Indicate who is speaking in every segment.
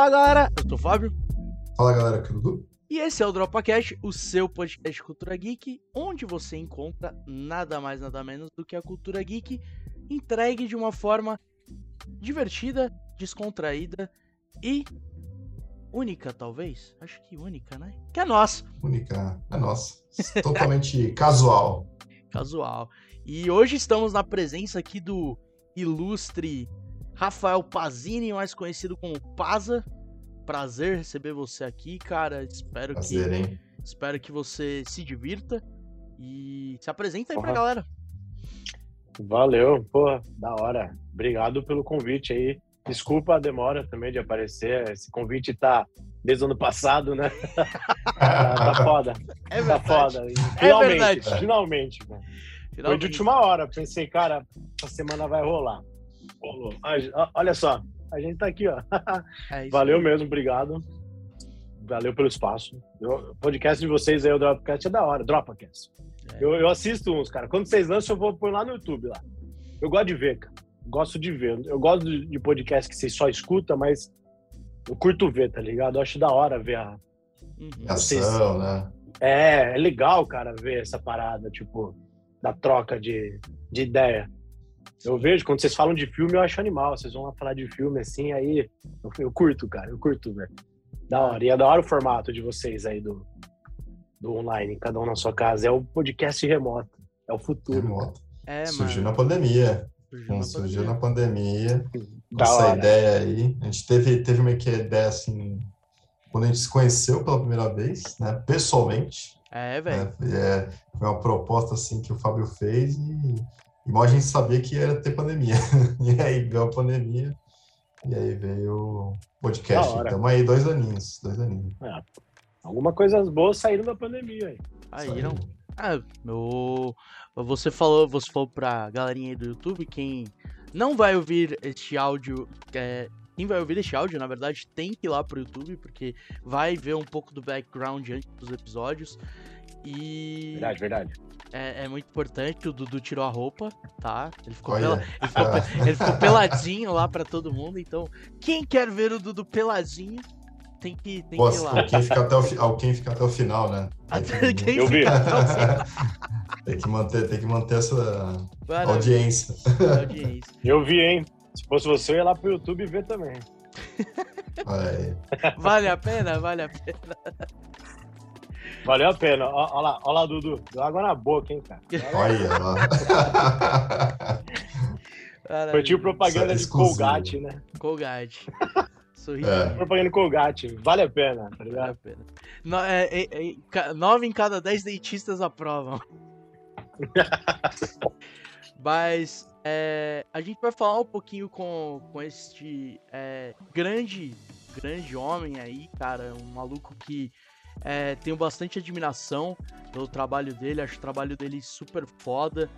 Speaker 1: Fala galera, eu sou o Fábio.
Speaker 2: Fala galera, aqui é o Dudu.
Speaker 1: E esse é o DropaCast, o seu podcast de cultura geek, onde você encontra nada mais nada menos do que a cultura geek entregue de uma forma divertida, descontraída e única, talvez. Acho que única, né? Que é nossa.
Speaker 2: Única, é nossa. Totalmente casual.
Speaker 1: Casual. E hoje estamos na presença aqui do ilustre Rafael Pazini, mais conhecido como Paza. Prazer receber você aqui, cara. Espero
Speaker 2: Prazer,
Speaker 1: que
Speaker 2: hein?
Speaker 1: espero que você se divirta e se apresenta aí pra galera.
Speaker 3: Valeu, pô, da hora. Obrigado pelo convite aí. Desculpa a demora também de aparecer. Esse convite tá desde o ano passado, né? tá, tá foda.
Speaker 1: É
Speaker 3: Tá
Speaker 1: verdade.
Speaker 3: foda. Finalmente,
Speaker 1: verdade.
Speaker 3: finalmente. mano. Foi de
Speaker 1: Finalmente.
Speaker 3: última hora. Pensei, cara, essa semana vai rolar. Olha só, a gente tá aqui, ó.
Speaker 1: É
Speaker 3: Valeu
Speaker 1: aí.
Speaker 3: mesmo, obrigado. Valeu pelo espaço. Eu- O podcast de vocês aí, o Dropcast, é da hora. Dropcast.
Speaker 1: É.
Speaker 3: Eu, eu assisto uns, cara. Quando vocês lançam, eu vou pôr lá no YouTube lá. Eu gosto de ver, cara. Gosto de ver. Eu gosto de, podcast que vocês só escutam, mas eu curto ver, tá ligado? Eu acho da hora ver a.
Speaker 1: Uhum.
Speaker 2: Ação, né?
Speaker 3: É, é legal, cara, ver essa parada, tipo, da troca de, de ideia. Eu vejo, quando vocês falam de filme, eu acho animal. Vocês vão lá falar de filme assim, aí eu, eu curto, cara, eu curto, velho. Da hora. E é da hora o formato de vocês aí do, do online, cada um na sua casa. É o podcast remoto. É o futuro.
Speaker 2: Remoto.
Speaker 1: É,
Speaker 2: Surgiu
Speaker 1: mano.
Speaker 2: na pandemia.
Speaker 1: Surgiu na
Speaker 2: Surgiu
Speaker 1: pandemia.
Speaker 2: na pandemia. Com
Speaker 3: Da
Speaker 2: essa
Speaker 3: hora.
Speaker 2: ideia aí. A gente teve, teve meio que a ideia assim. Quando a gente se conheceu pela primeira vez, né? Pessoalmente.
Speaker 1: É, velho.
Speaker 2: né, foi, é, foi uma proposta assim que o Fábio fez e, e mal a gente sabia que ia ter pandemia. E aí veio a pandemia. E aí veio o podcast. Estamos aí dois aninhos. Dois aninhos.
Speaker 3: Alguma coisas boas saíram da pandemia aí.
Speaker 1: Não. Ah, meu... Você falou, você falou pra galerinha aí do YouTube, quem não vai ouvir este áudio, é, quem vai ouvir este áudio, na verdade, tem que ir lá pro YouTube, porque vai ver um pouco do background antes dos episódios. E
Speaker 3: Verdade, verdade.
Speaker 1: É, é muito importante, o Dudu tirou a roupa, tá? Ele ficou, pela- ele ficou, ele ficou peladinho lá pra todo mundo, então quem quer ver o Dudu peladinho, tem que, tem
Speaker 2: Pô,
Speaker 1: que ir lá.
Speaker 2: quem fica até o, quem fica até o final, né? Tem que,
Speaker 1: Quem
Speaker 3: Eu vi.
Speaker 1: fica até o final,
Speaker 2: tem que manter, tem que manter essa
Speaker 1: maravilha,
Speaker 2: audiência.
Speaker 1: audiência.
Speaker 3: Eu vi, hein? Se fosse você, eu ia lá pro YouTube ver também.
Speaker 1: Vale a pena? Vale a pena.
Speaker 3: Valeu a pena. Ó lá, ó lá, Dudu. Deu água na boca, hein, cara.
Speaker 2: Olha lá.
Speaker 3: Foi tipo propaganda
Speaker 2: é
Speaker 3: de. Colgate, né?
Speaker 1: Colgate. Sorriso.
Speaker 2: É.
Speaker 3: Propaganda de Colgate. Vale a pena, tá
Speaker 1: Vale
Speaker 3: ligado?
Speaker 1: a pena. No, é, é, é, nove em cada dez dentistas aprovam. Mas é, a gente vai falar um pouquinho com, com este é, grande, grande homem aí, cara. Um maluco que é, tenho bastante admiração pelo trabalho dele. Acho o trabalho dele super foda.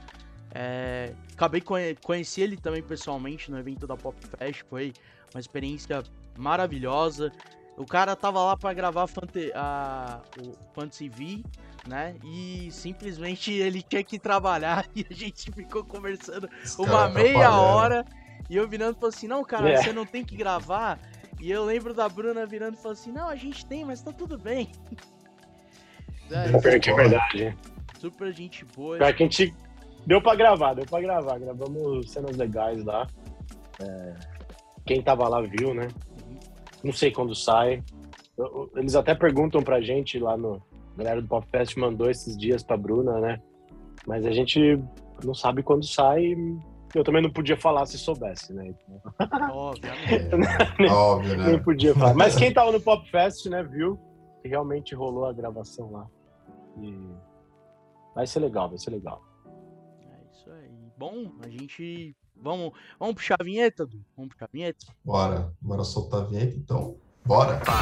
Speaker 1: É, acabei conhe conheci ele também pessoalmente no evento da Pop Fest. Foi uma experiência maravilhosa. O cara tava lá pra gravar Fante a, o Fantasy V, né? E simplesmente ele tinha que trabalhar e a gente ficou conversando
Speaker 2: Esse
Speaker 1: uma meia hora. E eu virando e falei assim: Não, cara,
Speaker 3: É.
Speaker 1: você não tem que gravar. E eu lembro da Bruna virando e falando assim: Não, a gente tem, mas tá tudo bem. É,
Speaker 3: Pior que é verdade.
Speaker 1: super gente boa.
Speaker 3: Pior que a gente deu pra gravar, deu pra gravar. Gravamos cenas legais lá. É, Quem tava lá viu, né? Não sei quando sai. Eles até perguntam pra gente lá no. A galera do Pop Fest mandou esses dias pra Bruna, né? Mas a gente não sabe quando sai. Eu também não podia falar se soubesse, né? Então,
Speaker 2: óbvio,
Speaker 3: Nem
Speaker 2: né?
Speaker 3: podia falar. Mas quem tava no Pop Fest, né, viu que realmente rolou a gravação lá. E vai ser legal, vai ser legal.
Speaker 1: É isso aí. Bom, a gente. Vamos, vamos puxar a vinheta, Du? Vamos puxar a vinheta?
Speaker 2: Bora, bora soltar a vinheta, então. Bora. Bom,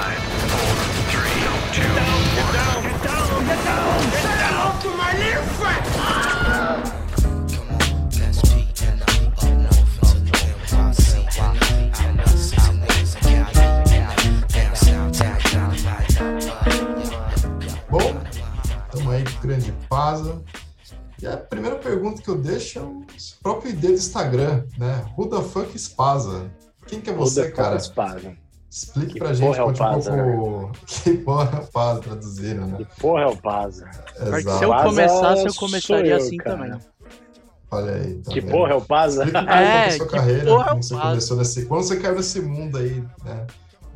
Speaker 2: Pasa. E a primeira pergunta que eu deixo é o próprio ID do Instagram, né? Who the fuck is Pasa? Quem que é você,
Speaker 3: Toda
Speaker 2: cara?
Speaker 3: Espada.
Speaker 2: Explique
Speaker 3: Que
Speaker 2: pra gente,
Speaker 3: é o
Speaker 2: conte um
Speaker 3: Paza,
Speaker 2: pouco. Que porra é o Paza, traduzindo, né?
Speaker 3: Que porra é o Paza?
Speaker 1: Porque se
Speaker 2: Exato.
Speaker 1: eu começasse, eu começaria
Speaker 3: eu,
Speaker 1: assim
Speaker 3: cara.
Speaker 1: também.
Speaker 2: Olha aí. tá
Speaker 3: Que
Speaker 2: vendo?
Speaker 3: porra é o Paza?
Speaker 1: É,
Speaker 2: sua
Speaker 1: que
Speaker 2: carreira,
Speaker 1: porra é
Speaker 2: como
Speaker 1: o
Speaker 2: você
Speaker 1: Paza?
Speaker 2: começou nesse. Quando você caiu nesse mundo aí, né?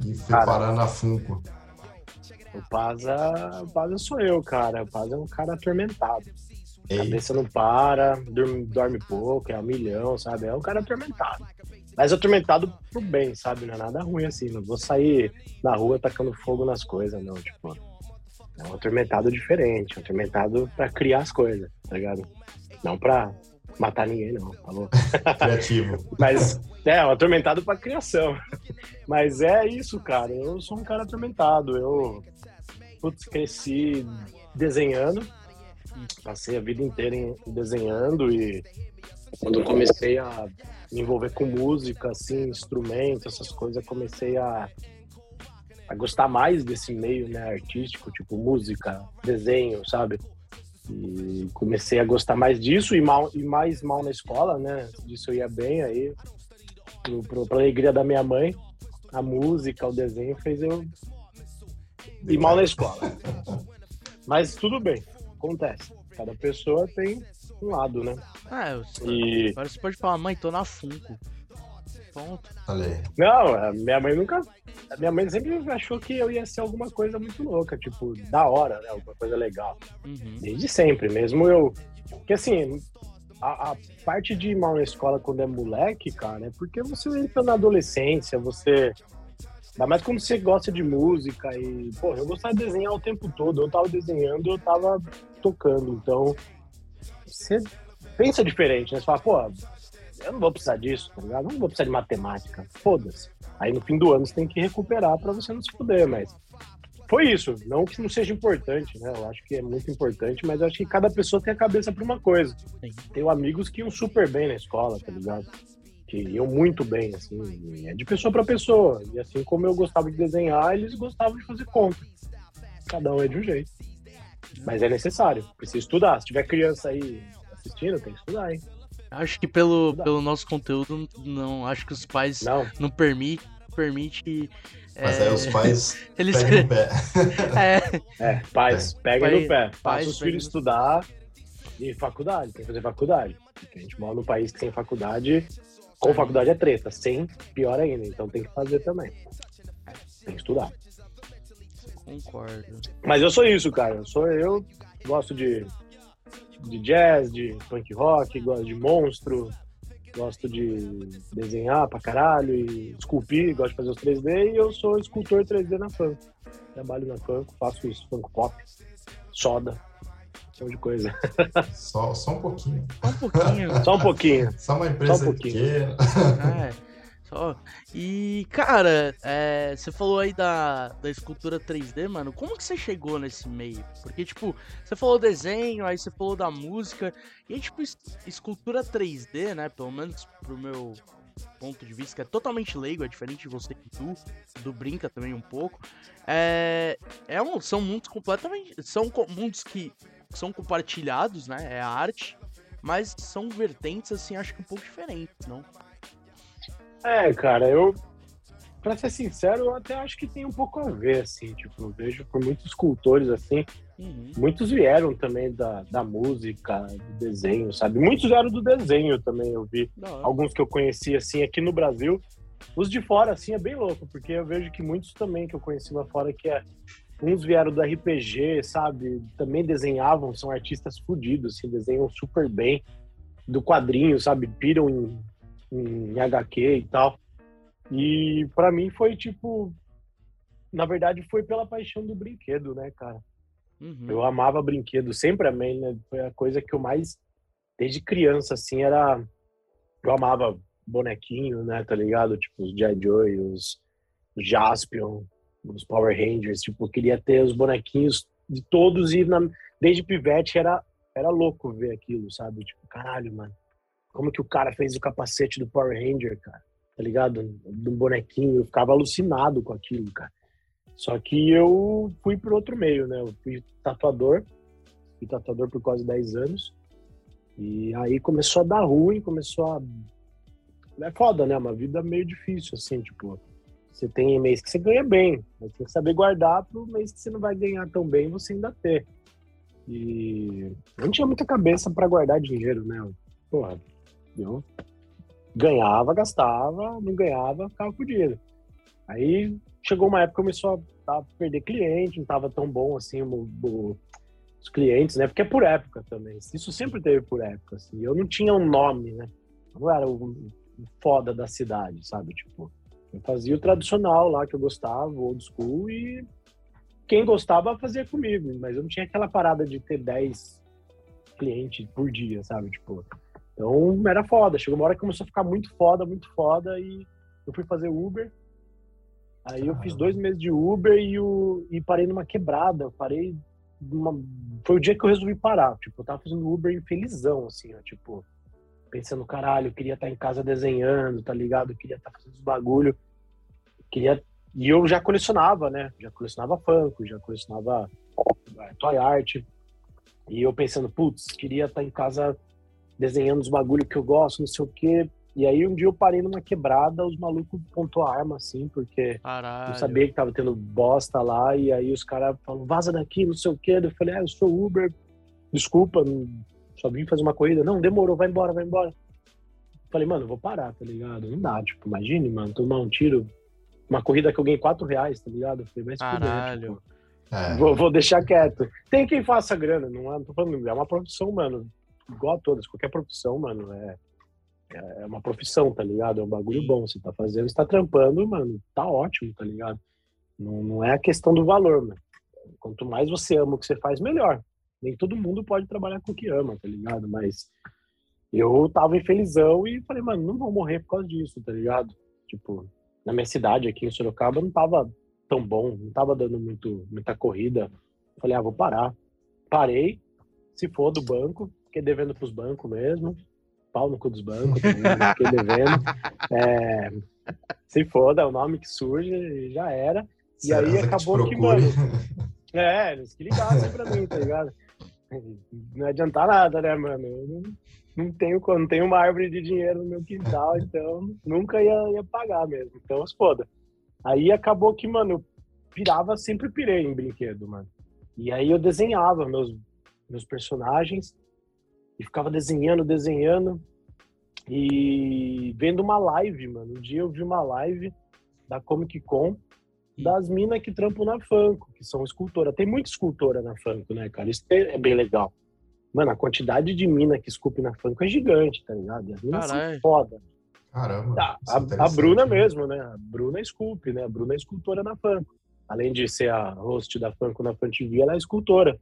Speaker 2: E foi parar na Funko.
Speaker 3: O Paza, o Paza sou eu, cara. O Paza é um cara atormentado. A
Speaker 2: Ei,
Speaker 3: cabeça não para, dorme, dorme pouco, é um milhão, sabe? É um cara atormentado. Mas atormentado pro bem, sabe? Não é nada ruim assim. Não vou sair na rua tacando fogo nas coisas, não. Tipo, é um atormentado diferente. Um atormentado pra criar as coisas, tá ligado? Não pra matar ninguém, não. Falou?
Speaker 2: criativo.
Speaker 3: Mas é, um atormentado pra criação. Mas é isso, cara. Eu sou um cara atormentado. Eu putz, cresci desenhando. Passei a vida inteira em- desenhando e quando eu comecei a me envolver com música, assim, instrumento, essas coisas, comecei a, a gostar mais desse meio né, artístico, tipo música, desenho, sabe? E comecei a gostar mais disso e, mal, e mais mal na escola, né? Disso eu ia bem aí. Pra alegria da minha mãe, a música, o desenho fez eu ir mal na escola. Mas tudo bem, acontece. Cada pessoa tem um lado, né?
Speaker 1: Ah, eu,
Speaker 3: E
Speaker 1: agora você pode falar, mãe, tô na Funko. Pronto.
Speaker 2: Olha aí.
Speaker 3: Não, a minha mãe nunca. A minha mãe sempre achou que eu ia ser alguma coisa muito louca, tipo, da hora, né? Alguma coisa legal.
Speaker 1: Uhum.
Speaker 3: Desde sempre, mesmo eu. Porque assim, a, a parte de ir mal na escola quando é moleque, cara, é porque você entra na adolescência, você. Ainda mais quando você gosta de música e, pô, eu gostava de desenhar o tempo todo. Eu tava desenhando, eu tava tocando. Então, você pensa diferente, né? Você fala, pô, eu não vou precisar disso, tá ligado? Eu não vou precisar de matemática. Foda-se. Aí no fim do ano você tem que recuperar pra você não se fuder, mas foi isso. Não que não seja importante, né? Eu acho que é muito importante, mas eu acho que cada pessoa tem a cabeça pra uma coisa. Tenho amigos que iam super bem na escola, tá ligado? Que iam muito bem, assim. É de pessoa pra pessoa. E assim como eu gostava de desenhar, eles gostavam de fazer conta. Cada um é de um jeito. Mas é necessário. Precisa estudar. Se tiver criança aí assistindo, tem que estudar, hein?
Speaker 1: Acho que pelo, pelo nosso conteúdo, não. Acho que os pais não,
Speaker 3: Não,
Speaker 1: permitem permite
Speaker 2: Mas
Speaker 1: é,
Speaker 2: aí os pais
Speaker 1: eles
Speaker 2: pegam no pé.
Speaker 1: é,
Speaker 3: é, pais, peguem
Speaker 1: Pai-
Speaker 3: no pé. Faça
Speaker 1: pais
Speaker 3: os filhos
Speaker 1: no-
Speaker 3: estudar e faculdade. Tem que fazer faculdade. Porque a gente mora num país que sem faculdade, com faculdade é treta. Sem, pior ainda. Então tem que fazer também. Tem que estudar.
Speaker 1: concordo.
Speaker 3: Mas eu sou isso, cara. Eu sou eu. Gosto de, de jazz, de punk rock, gosto de monstro, gosto de desenhar pra caralho e esculpir, gosto de fazer os 3D e eu sou escultor 3D na Funko. Trabalho na Funko, faço os Funko Pop, soda, monte de coisa.
Speaker 2: Só, só um pouquinho.
Speaker 1: Só um pouquinho.
Speaker 3: Só um pouquinho.
Speaker 2: Só uma empresa
Speaker 3: Só um pouquinho.
Speaker 2: pequena.
Speaker 1: É, só. E, cara, é, você falou aí da, da escultura 3D, mano. Como que você chegou nesse meio? Porque, tipo, você falou desenho, aí você falou da música. E aí, tipo, es- escultura 3D, né? Pelo menos pro meu ponto de vista, que é totalmente leigo, é diferente de você e do, do Brinca também um pouco. É, é um, são mundos completamente. São mundos que são compartilhados, né? É a arte. Mas são vertentes, assim, acho que um pouco diferentes, não?
Speaker 3: É, cara, eu. Pra ser sincero, eu até acho que tem um pouco a ver, assim. Tipo, eu vejo por muitos escultores, assim,
Speaker 1: Uhum.
Speaker 3: muitos vieram também da, da música, do desenho, sabe? Muitos vieram do desenho também, eu vi. Alguns que eu conheci, assim, aqui no Brasil. Os de fora, assim, é bem louco, porque eu vejo que muitos também que eu conheci lá fora, que é. Uns vieram do RPG, sabe? Também desenhavam, são artistas fodidos, assim, desenham super bem. Do quadrinho, sabe? Piram em, em HQ e tal. E pra mim foi tipo. Na verdade, foi pela paixão do brinquedo, né, cara?
Speaker 1: Uhum.
Speaker 3: Eu amava brinquedo, sempre amei, né? Foi a coisa que eu mais, desde criança, assim, era. Eu amava bonequinho, né? Tá ligado? Tipo, os G.I. Joe, os Jaspion, os Power Rangers. Tipo, queria ter os bonequinhos de todos e na- desde pivete era, era louco ver aquilo, sabe? Tipo, caralho, mano. Como que o cara fez o capacete do Power Ranger, cara? Tá ligado? Do bonequinho. Eu ficava alucinado com aquilo, cara. Só que eu fui por outro meio, né? Eu fui tatuador, fui tatuador por quase 10 anos. E aí começou a dar ruim, começou a. É foda, né? Uma vida meio difícil, assim, tipo. Você tem mês que você ganha bem, mas tem que saber guardar para o mês que você não vai ganhar tão bem você ainda ter. E eu não tinha muita cabeça para guardar dinheiro, né? Porra, eu ganhava, gastava, não ganhava, ficava com dinheiro. Aí chegou uma época que começou a, perder cliente, não estava tão bom assim o, o, os clientes, né? Porque é por época também. Isso sempre teve por época. Assim. Eu não tinha um nome, né? Eu não era o, o foda da cidade, sabe? Tipo, eu fazia o tradicional lá que eu gostava, old school, e quem gostava fazia comigo, mas eu não tinha aquela parada de ter 10 clientes por dia, sabe? Tipo, então era foda. Chegou uma hora que começou a ficar muito foda, muito foda, e eu fui fazer Uber. Aí eu fiz dois meses de Uber e, o, e parei numa quebrada. Eu parei. Numa, foi o dia que eu resolvi parar. Tipo, eu tava fazendo Uber infelizão, assim, ó, tipo, pensando, caralho, eu queria estar tá em casa desenhando, tá ligado? Eu queria estar tá fazendo os bagulho. Queria. E eu já colecionava, né? Já colecionava Funko, já colecionava é, Toy Art. E eu pensando, putz, queria estar tá em casa desenhando os bagulho que eu gosto, não sei o quê. E aí um dia eu parei numa quebrada, os malucos pontou a arma, assim, porque
Speaker 1: Caralho.
Speaker 3: eu sabia que tava tendo bosta lá, e aí os caras falaram, vaza daqui, não sei o quê. Eu falei, ah, eu sou Uber, desculpa, só vim fazer uma corrida. Não, demorou, vai embora, vai embora. Falei, mano, eu vou parar, tá ligado? Não dá, tipo, imagine, mano, tomar um tiro, uma corrida que eu ganhei 4 reais, tá ligado? Eu falei, mas
Speaker 1: Caralho.
Speaker 3: Tipo, é. vou, vou deixar quieto. Tem quem faça grana, não é, não tô falando, é uma profissão, mano igual a todas, qualquer profissão, mano, é, é uma profissão, tá ligado? É um bagulho bom. Você tá fazendo, você tá trampando, mano, tá ótimo, tá ligado? Não, não é a questão do valor, mano. Quanto mais você ama o que você faz, melhor. Nem todo mundo pode trabalhar com o que ama, tá ligado? Mas eu tava infelizão e falei, mano, não vou morrer por causa disso, tá ligado? Tipo, na minha cidade aqui em Sorocaba não tava tão bom, não tava dando muito, muita corrida. Falei, ah, vou parar. Parei, se for do banco, fiquei devendo pros bancos mesmo. Pau no cu dos bancos, fiquei devendo. É, se foda, é o nome que surge, já era. E Será aí acabou que, que, mano. É, eles que ligassem pra mim, tá ligado? Não adiantar nada, né, mano? Eu não, não, tenho, não tenho uma árvore de dinheiro no meu quintal, então nunca ia, ia pagar mesmo. Então, se foda. Aí acabou que, mano, eu pirava, sempre pirei em brinquedo, mano. E aí eu desenhava meus, meus personagens e ficava desenhando, desenhando e vendo uma live, mano. Um dia eu vi uma live da Comic Con das minas que trampam na Funko, que são escultora. Tem muita escultora na Funko, né, cara? Isso é bem legal. Mano, a quantidade de mina que esculpe na Funko é gigante, tá ligado? E as minas são foda.
Speaker 2: Caramba.
Speaker 3: Ah, a, a, Bruna mesmo, né? A Bruna é esculpe, né? A Bruna é escultora na Funko. Além de ser a host da Funko na FunTV, ela é escultora.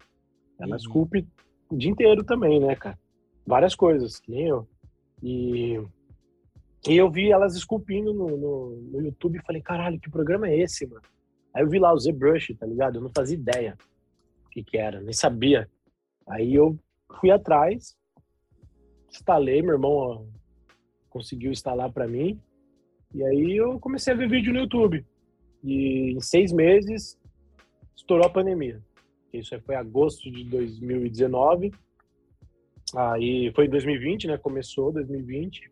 Speaker 3: Ela uhum. esculpe o dia inteiro também, né, cara? várias coisas, que nem eu. E, e eu vi elas esculpindo no, no, no, YouTube e falei, caralho, que programa é esse, mano? Aí eu vi lá o ZBrush, tá ligado? Eu não fazia ideia o que que era, nem sabia. Aí eu fui atrás, instalei, meu irmão ó, conseguiu instalar para mim, e aí eu comecei a ver vídeo no YouTube. E em seis meses estourou a pandemia. Isso foi agosto de 2019 Aí foi em 2020, né? Começou 2020,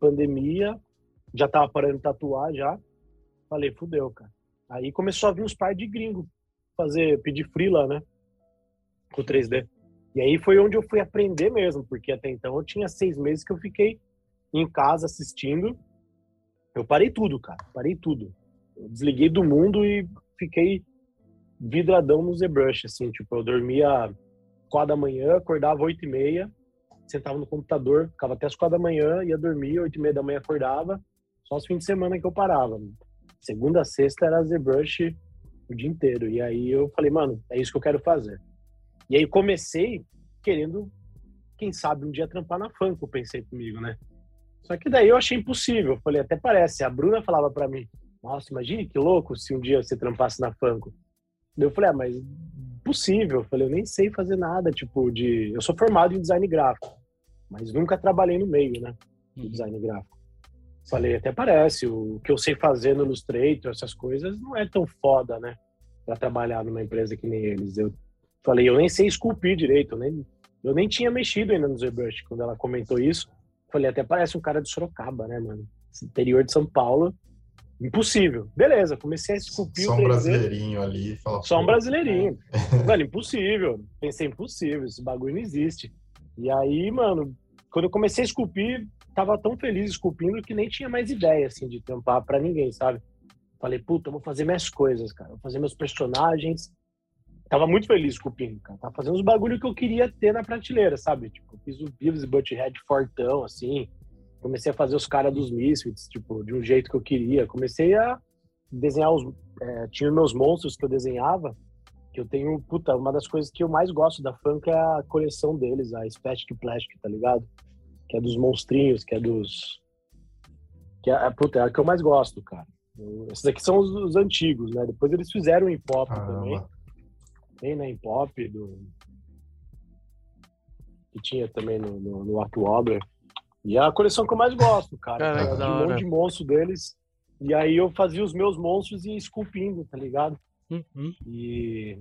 Speaker 3: pandemia, já tava parando de tatuar já. Falei, fudeu, cara. Aí começou a vir uns pais de gringo fazer, pedir freela, né? Com 3D. E aí foi onde eu fui aprender mesmo, porque até então eu tinha seis meses que eu fiquei em casa assistindo. Eu parei tudo, cara. Parei tudo. Eu desliguei do mundo e fiquei vidradão no ZBrush, assim. Tipo, eu dormia quatro da manhã, acordava oito e meia, sentava no computador, ficava até as quatro da manhã, ia dormir, oito e meia da manhã acordava, só os fins de semana que eu parava. Segunda sexta era ZBrush o dia inteiro. E aí eu falei, mano, é isso que eu quero fazer. E aí comecei querendo, quem sabe, um dia trampar na Funko, pensei comigo, né? Só que daí eu achei impossível. Falei, até parece. A Bruna falava para mim, nossa, imagine que louco se um dia você trampasse na Funko. Eu falei, ah, mas possível. Eu falei, eu nem sei fazer nada, tipo, de. Eu sou formado em design gráfico, mas nunca trabalhei no meio, né? De uhum. design gráfico. Falei, até parece, o que eu sei fazer no Illustrator, essas coisas, não é tão foda, né? Pra trabalhar numa empresa que nem eles. Eu falei, eu nem sei esculpir direito, eu nem, eu nem tinha mexido ainda no ZBrush quando ela comentou isso. Falei, até parece um cara de Sorocaba, né, mano? Interior de São Paulo. Impossível. Beleza, comecei a esculpir
Speaker 2: Só um
Speaker 3: 3D.
Speaker 2: brasileirinho ali. Fala,
Speaker 3: Só um brasileirinho. Mano, impossível. Pensei, impossível, esse bagulho não existe. E aí, mano, quando eu comecei a esculpir, tava tão feliz esculpindo que nem tinha mais ideia, assim, de tampar pra ninguém, sabe? Falei, puta, eu vou fazer minhas coisas, cara. Vou fazer meus personagens. Tava muito feliz esculpindo, cara. Tava fazendo os bagulho que eu queria ter na prateleira, sabe? Tipo, eu fiz o Beavis e Butthead fortão, assim. Comecei a fazer os caras dos Misfits, tipo, de um jeito que eu queria. Comecei a desenhar os... é, tinha meus monstros que eu desenhava, que eu tenho, puta, uma das coisas que eu mais gosto da Funk é a coleção deles, a Spastic Plastic, tá ligado? Que é dos monstrinhos, que é dos... Que é, puta, é a que eu mais gosto, cara. Esses aqui são os, os antigos, né? Depois eles fizeram em pop também. Tem, né, em pop, do... que tinha também no, no, no October. E é a coleção que eu mais gosto, cara.
Speaker 1: Caraca,
Speaker 3: É, de um monte de monstro deles. E aí eu fazia os meus monstros e esculpindo, tá ligado?
Speaker 1: Uhum.
Speaker 3: E,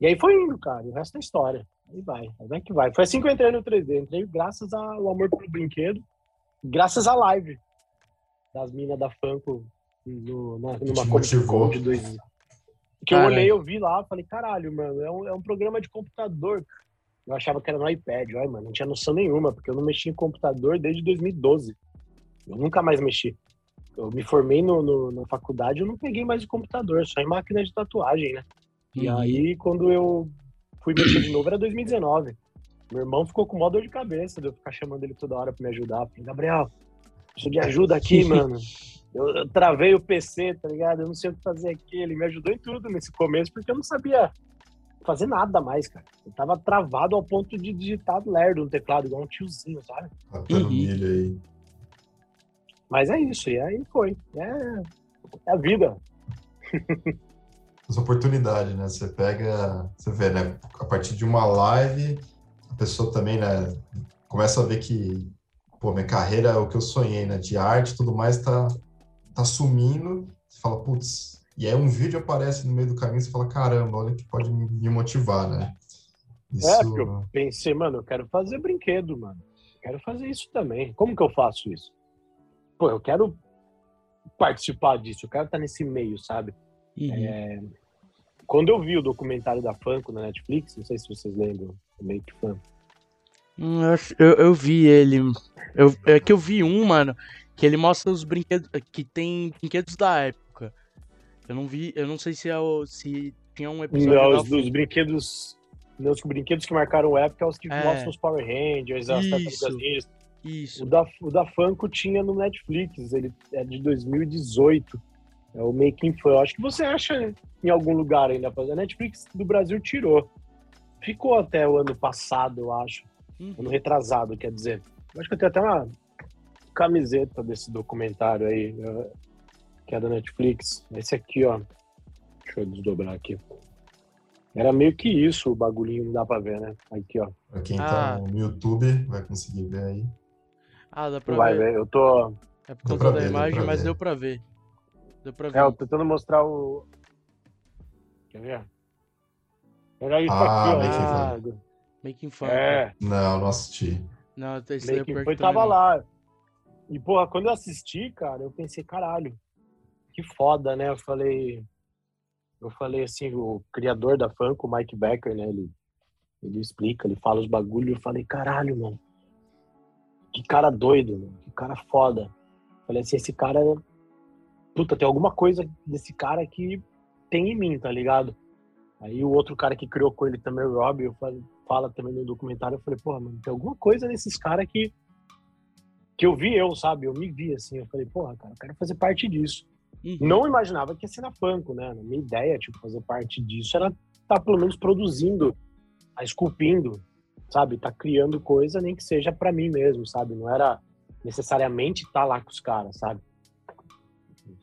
Speaker 3: e aí foi indo, cara. O resto é história. Aí vai, aí vai que vai. Foi assim que eu entrei no 3D. Entrei graças ao amor pelo brinquedo, graças à live das minas da Funko no, na, numa Comic. Con de 2000. Que eu olhei, eu vi lá, falei, caralho, mano, é um, é um programa de computador. Eu achava que era no iPad, olha, mano, não tinha noção nenhuma, porque eu não mexi em computador desde 2012. Eu nunca mais mexi. Eu me formei no, no- na faculdade, eu não peguei mais o computador, só em máquina de tatuagem, né? E
Speaker 1: Uhum.
Speaker 3: aí, quando eu fui mexer de novo, era 2019. Meu irmão ficou com mó dor de cabeça de eu ficar chamando ele toda hora pra me ajudar. Falei, Gabriel, preciso de ajuda aqui, mano. Eu, eu travei o PC, tá ligado? Eu não sei o que fazer aqui. Ele me ajudou em tudo nesse começo, porque eu não sabia fazer nada mais, cara. Eu tava travado ao ponto de digitar lerdo no teclado, igual um tiozinho, sabe?
Speaker 2: Batendo
Speaker 1: Uhum.
Speaker 2: milho aí.
Speaker 3: Mas é isso, e aí foi. É, é a vida.
Speaker 2: Essa oportunidade, né? Você pega, você vê, né? A partir de uma live, a pessoa também, né? Começa a ver que, pô, minha carreira é o que eu sonhei, né? De arte e tudo mais, tá, tá sumindo. Você fala, putz. E aí um vídeo aparece no meio do caminho, você fala, caramba, olha que pode me motivar, né? Isso,
Speaker 3: É, porque eu pensei, mano, eu quero fazer brinquedo, mano. Quero fazer isso também. Como que eu faço isso? Pô, eu quero participar disso, eu quero estar nesse meio, sabe?
Speaker 1: Uhum.
Speaker 3: É, Quando eu vi o documentário da Funko na Netflix, não sei se vocês lembram, do Make Fun.
Speaker 1: Hum, eu, acho- eu, eu vi ele. Eu, é que eu vi um, mano, que ele mostra os brinquedos. Que tem brinquedos da época. Eu não vi. Eu não sei se, é o, se tinha um episódio.
Speaker 3: Não, os dos brinquedos. Os brinquedos que marcaram a época, é os que
Speaker 1: É.
Speaker 3: mostram os Power Rangers, as
Speaker 1: Isso.
Speaker 3: tartarugas ninjas.
Speaker 1: Isso.
Speaker 3: O da, o da Funko tinha no Netflix, ele é de 2018. É o Making Fun. Eu Acho que você acha em algum lugar ainda. A Netflix do Brasil tirou. Ficou até o ano passado, eu acho.
Speaker 1: Uhum.
Speaker 3: Ano retrasado, quer dizer. Eu acho que eu tenho até uma camiseta desse documentário aí, eh, que é da Netflix. Esse aqui, ó. Deixa eu desdobrar aqui. Era meio que isso o bagulhinho, não dá pra ver, né? Aqui, ó.
Speaker 2: Pra quem
Speaker 1: Ah.
Speaker 2: tá no YouTube, vai conseguir ver aí.
Speaker 1: Ah, dá pra
Speaker 3: vai
Speaker 1: ver.
Speaker 3: ver. Eu tô.
Speaker 1: É por
Speaker 2: Deu
Speaker 1: conta da
Speaker 2: ver, deu
Speaker 1: imagem,
Speaker 2: pra
Speaker 1: mas
Speaker 2: ver.
Speaker 1: deu pra ver. Deu pra ver.
Speaker 3: É, eu tô tentando mostrar o. Quer ver? Era isso
Speaker 2: Ah,
Speaker 3: aqui,
Speaker 2: Making
Speaker 3: ó.
Speaker 1: Fun. Making fun.
Speaker 3: É,
Speaker 2: Não, não assisti.
Speaker 1: Não, esse aí é
Speaker 3: Making
Speaker 1: pior
Speaker 3: Fun
Speaker 1: que
Speaker 3: tava lá. E, porra, quando eu assisti, cara, eu pensei, caralho, que foda, né? Eu falei. Eu falei assim, o criador da Funko, o Mike Becker, né? Ele, ele explica, ele fala os bagulhos. Eu falei, caralho, mano. Que cara doido, mano. Que cara foda. Falei assim, esse cara. Puta, tem alguma coisa desse cara que tem em mim, tá ligado? Aí o outro cara que criou com ele também, o Rob, eu falei, fala também no documentário, eu falei, porra, mano, tem alguma coisa nesses caras que que eu vi eu, sabe? Eu me vi assim, eu falei, porra, cara, eu quero fazer parte disso.
Speaker 1: Uhum.
Speaker 3: Não imaginava que ia ser na Funko, né? A minha ideia, tipo, fazer parte disso era estar pelo menos produzindo, tá esculpindo, sabe? Tá criando coisa, nem que seja pra mim mesmo, sabe? Não era necessariamente estar lá com os caras, sabe?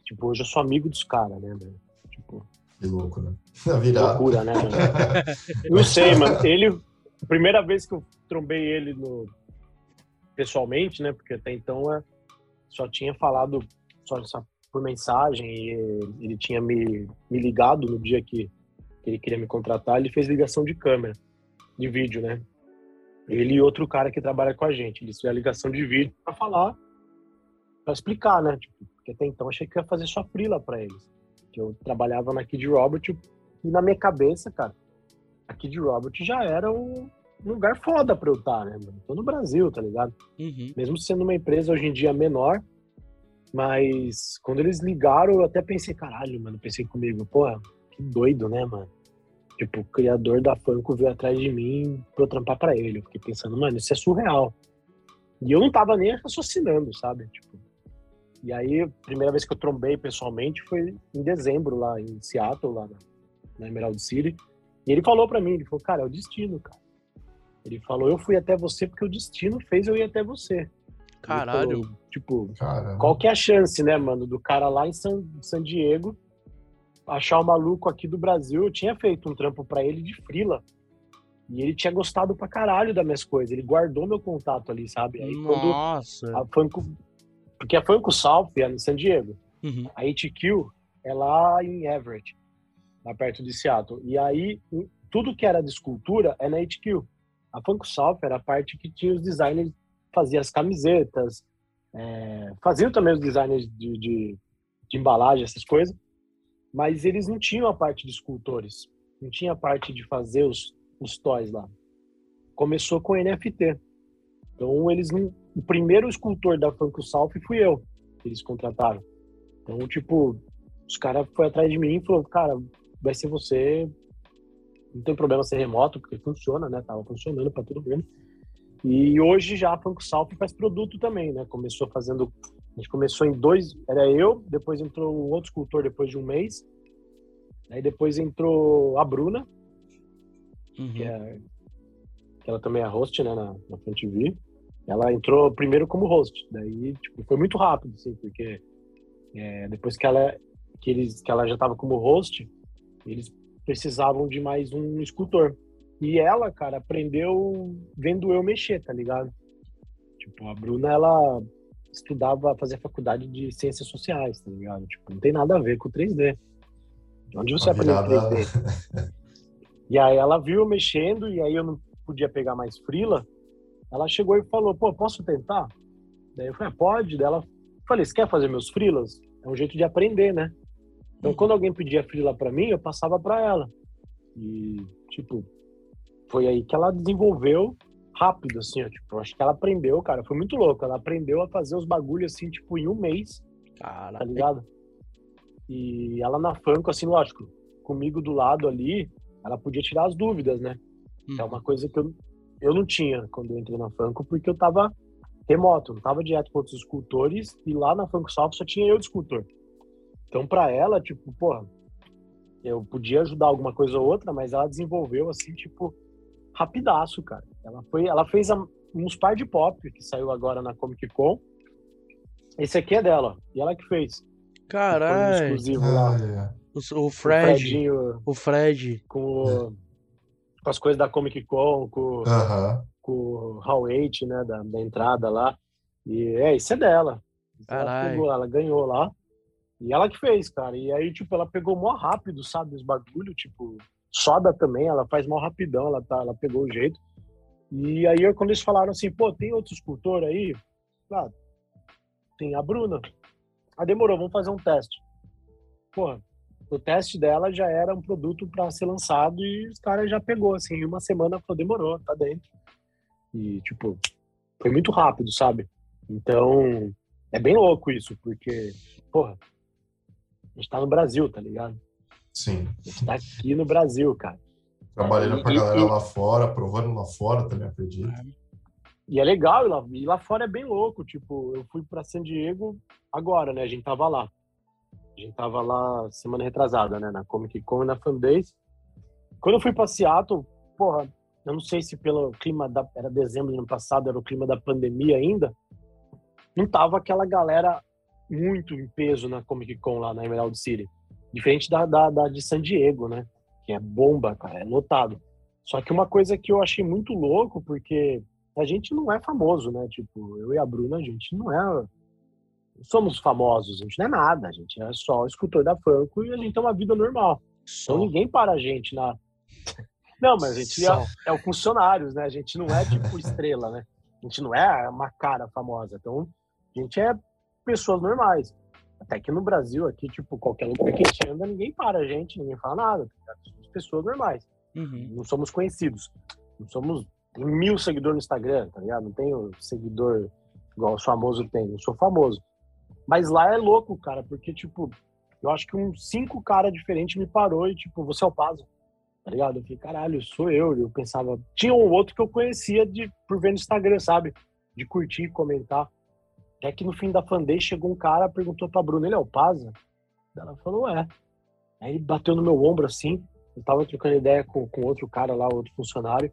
Speaker 3: Tipo, hoje eu sou amigo dos caras, né, velho? Tipo,
Speaker 2: Que louco, né?
Speaker 3: Loucura, né, mano? Não sei, mano. Ele, a primeira vez que eu trombei ele no, pessoalmente, né? Porque até então é, só tinha falado só, só por mensagem e ele tinha me, me ligado no dia que, que ele queria me contratar. Ele fez ligação de câmera, de vídeo, né? Ele e outro cara que trabalha com a gente. Eles fizeram ligação de vídeo para falar, para explicar, né? Tipo, Porque até então achei que ia fazer só frila para eles. Que eu trabalhava na Kid Robert e na minha cabeça, cara, a Kid Robert já era um lugar foda pra eu estar, né, mano? Tô no Brasil, tá ligado?
Speaker 1: Uhum.
Speaker 3: Mesmo sendo uma empresa hoje em dia menor, mas quando eles ligaram, eu até pensei, caralho, mano, pensei comigo, porra, que doido, né, mano? Tipo, o criador da Funko veio atrás de mim pra eu trampar pra ele. Eu fiquei pensando, mano, isso é surreal. E eu não tava nem raciocinando, sabe? Tipo, e aí, a primeira vez que eu trombei pessoalmente foi em dezembro, lá em Seattle, lá na, na Emerald City. E ele falou para mim, ele falou, cara, é o destino, cara. Ele falou, eu fui até você porque o destino fez eu ir até você.
Speaker 1: Caralho.
Speaker 3: Falou, tipo,
Speaker 2: Caramba.
Speaker 3: qual que é a chance, né, mano, do cara lá em San, San Diego achar o maluco aqui do Brasil? Eu tinha feito um trampo para ele de frila. E ele tinha gostado pra caralho das minhas coisas. Ele guardou meu contato ali, sabe? Aí
Speaker 1: Nossa.
Speaker 3: a Funko... Porque a Funko South é em San Diego.
Speaker 1: Uhum.
Speaker 3: A HQ é lá em Everett, lá perto de Seattle. E aí, tudo que era de escultura é na HQ. A Funko South era a parte que tinha os designers, fazia as camisetas, é, faziam também os designers de, de, de embalagem, essas coisas, mas eles não tinham a parte de escultores, não tinha a parte de fazer os, os toys lá. Começou com NFT. Então, eles não, o primeiro escultor da Funko South fui eu, que eles contrataram. Então, tipo, os caras foram atrás de mim e falou, cara, vai ser você, não tem problema ser remoto, porque funciona, né? Tava funcionando para todo mundo. E hoje já a Funko South faz produto também, né? Começou fazendo, a gente começou em dois, era eu, depois entrou um outro escultor depois de um mês, aí depois entrou a Bruna,
Speaker 1: Uhum.
Speaker 3: que, é, que ela também é host, né, na, na Front TV. Ela entrou primeiro como host, daí tipo, foi muito rápido, assim, porque é, depois que ela, que, eles, que ela já estava como host, eles precisavam de mais um escultor. E ela, cara, aprendeu vendo eu mexer, tá ligado? Tipo, a Bruna, ela estudava, fazia faculdade de ciências sociais, tá ligado? Tipo, não tem nada a ver com 3D. Onde você aprendeu
Speaker 2: virada-
Speaker 3: 3D? E aí ela viu eu mexendo e aí eu não podia pegar mais frila. Ela chegou e falou, pô, posso tentar? Daí eu falei, "Ah, pode. Daí ela falei, você quer fazer meus frilas? É um jeito de aprender, né? Então
Speaker 1: Uhum.
Speaker 3: quando alguém pedia frila pra mim, eu passava pra ela. E, tipo, foi aí que ela desenvolveu rápido, assim, ó. Tipo, eu acho que ela aprendeu, cara. Foi muito louco. Ela aprendeu a fazer os bagulhos, assim, tipo, em um mês tá
Speaker 1: Caralho.
Speaker 3: ligado? E ela na Funko, assim, lógico, comigo do lado ali, ela podia tirar as dúvidas, né?
Speaker 1: Uhum.
Speaker 3: É uma coisa que eu, eu não tinha quando eu entrei na Funko, porque eu tava remoto, não tava direto com outros escultores, e lá na Funko South só tinha eu de escultor. Então, pra ela, tipo, porra, eu podia ajudar alguma coisa ou outra, mas ela desenvolveu, assim, tipo, rapidaço, cara. Ela, foi, ela fez a- uns par de pop, que saiu agora na Comic Con. Esse aqui é dela, e ela que fez. Foi um
Speaker 1: Caralho.
Speaker 3: exclusivo lá.
Speaker 2: Ah, é.
Speaker 1: O, o
Speaker 3: O
Speaker 1: Fred.
Speaker 3: Fredinho
Speaker 1: O Fred.
Speaker 3: com, o- com as coisas da Comic Con, com,
Speaker 2: Aham.
Speaker 3: com o Hall 8, né, da, da entrada lá. E é, isso é dela. Ela,
Speaker 1: Caralho.
Speaker 3: pegou, ela ganhou lá. E ela que fez, cara. E aí, tipo, ela pegou mó rápido, sabe, os bagulho, tipo, soda também, ela faz mó rapidão, ela, tá, ela pegou o jeito. E aí, quando eles falaram assim, pô, tem outro escultor aí? Ah, tem a Bruna. Ah, demorou, vamos fazer um teste. Porra, o teste dela já era um produto para ser lançado e os caras já pegou, assim, uma semana, falou, demorou, tá dentro. E, tipo, foi muito rápido, sabe? Então, é bem louco isso, porque, porra, a gente tá no Brasil, tá ligado?
Speaker 2: Sim.
Speaker 3: A gente tá aqui no Brasil, cara.
Speaker 2: Trabalhando pra
Speaker 3: e-
Speaker 2: galera
Speaker 3: e-
Speaker 2: lá fora, provando lá fora também, acredito.
Speaker 3: E é legal, e lá, e lá fora é bem louco. Tipo, eu fui pra San Diego agora, né? A gente tava lá. A gente tava lá semana retrasada, né? Na Comic Con e na Fanbase. Quando eu fui pra Seattle, porra, eu não sei se pelo clima da. Era dezembro do ano passado, era o clima da pandemia ainda. Não tava aquela galera muito em peso na Comic Con lá na Emerald City. Diferente da, da, da de San Diego, né? Que é bomba, cara, é lotado. Só que uma coisa que eu achei muito louco, porque a gente não é famoso, né? Tipo, eu e a Bruna, a gente não é. somos famosos, a gente não é nada, a gente é só o escultor da Franco e a gente tem uma vida normal. Então
Speaker 1: Só.
Speaker 3: ninguém para a gente na. Não, mas a gente é, é o funcionários, né? A gente não é tipo estrela, né? A gente não é uma cara famosa. Então, a gente é pessoas normais. Até que no Brasil, aqui, tipo, qualquer lugar que a gente anda, ninguém para a gente, ninguém fala nada. Tá somos pessoas normais.
Speaker 1: Uhum.
Speaker 3: Não somos conhecidos. Não somos tem mil seguidores no Instagram, tá ligado? Não tenho seguidor igual os famosos tem. Não sou famoso. Mas lá é louco, cara, porque, tipo, eu acho que uns cinco caras diferentes me parou e, tipo, você é o Pazo. Tá ligado? Eu falei, caralho, sou eu. Eu pensava. Tinha um outro que eu conhecia de, por ver no Instagram, sabe? De curtir, comentar. Até que no fim da fanday chegou um cara, perguntou pra Bruna, ele é o Paza? Ela falou, é. Aí ele bateu no meu ombro assim. Eu tava trocando ideia com, com outro cara lá, outro funcionário.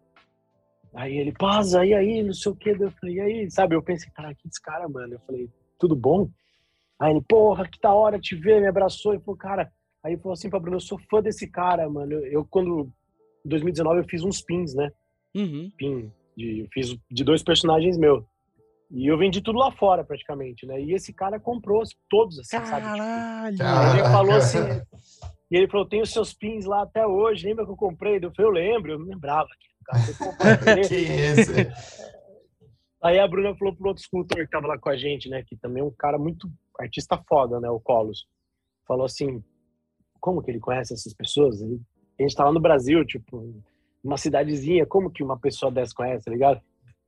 Speaker 3: Aí ele, Paza, e aí, não sei o que. Eu falei, e aí, sabe? Eu pensei, cara, que esse cara, mano. Eu falei, tudo bom? Aí ele, porra, que da hora te ver, me abraçou. E falou, cara. Aí ele falou assim pra Bruno, eu sou fã desse cara, mano. Eu, eu quando. Em 2019 eu fiz uns pins, né?
Speaker 1: Uhum.
Speaker 3: Pin. De, eu fiz de dois personagens meus. E eu vendi tudo lá fora, praticamente, né? E esse cara comprou todos, assim, sabe? Tipo,
Speaker 1: Caralho!
Speaker 3: Ele falou assim. E ele falou: tem os seus pins lá até hoje, lembra que eu comprei? Eu falei, eu lembro, eu não lembrava. Cara, eu comprei.
Speaker 2: que esse?
Speaker 3: Aí a Bruna falou pro outro escultor que tava lá com a gente, né? Que também é um cara muito artista foda, né? O Colos. Falou assim: como que ele conhece essas pessoas? Ele- a gente tá lá no Brasil, tipo, uma cidadezinha, como que uma pessoa dessa conhece, tá ligado?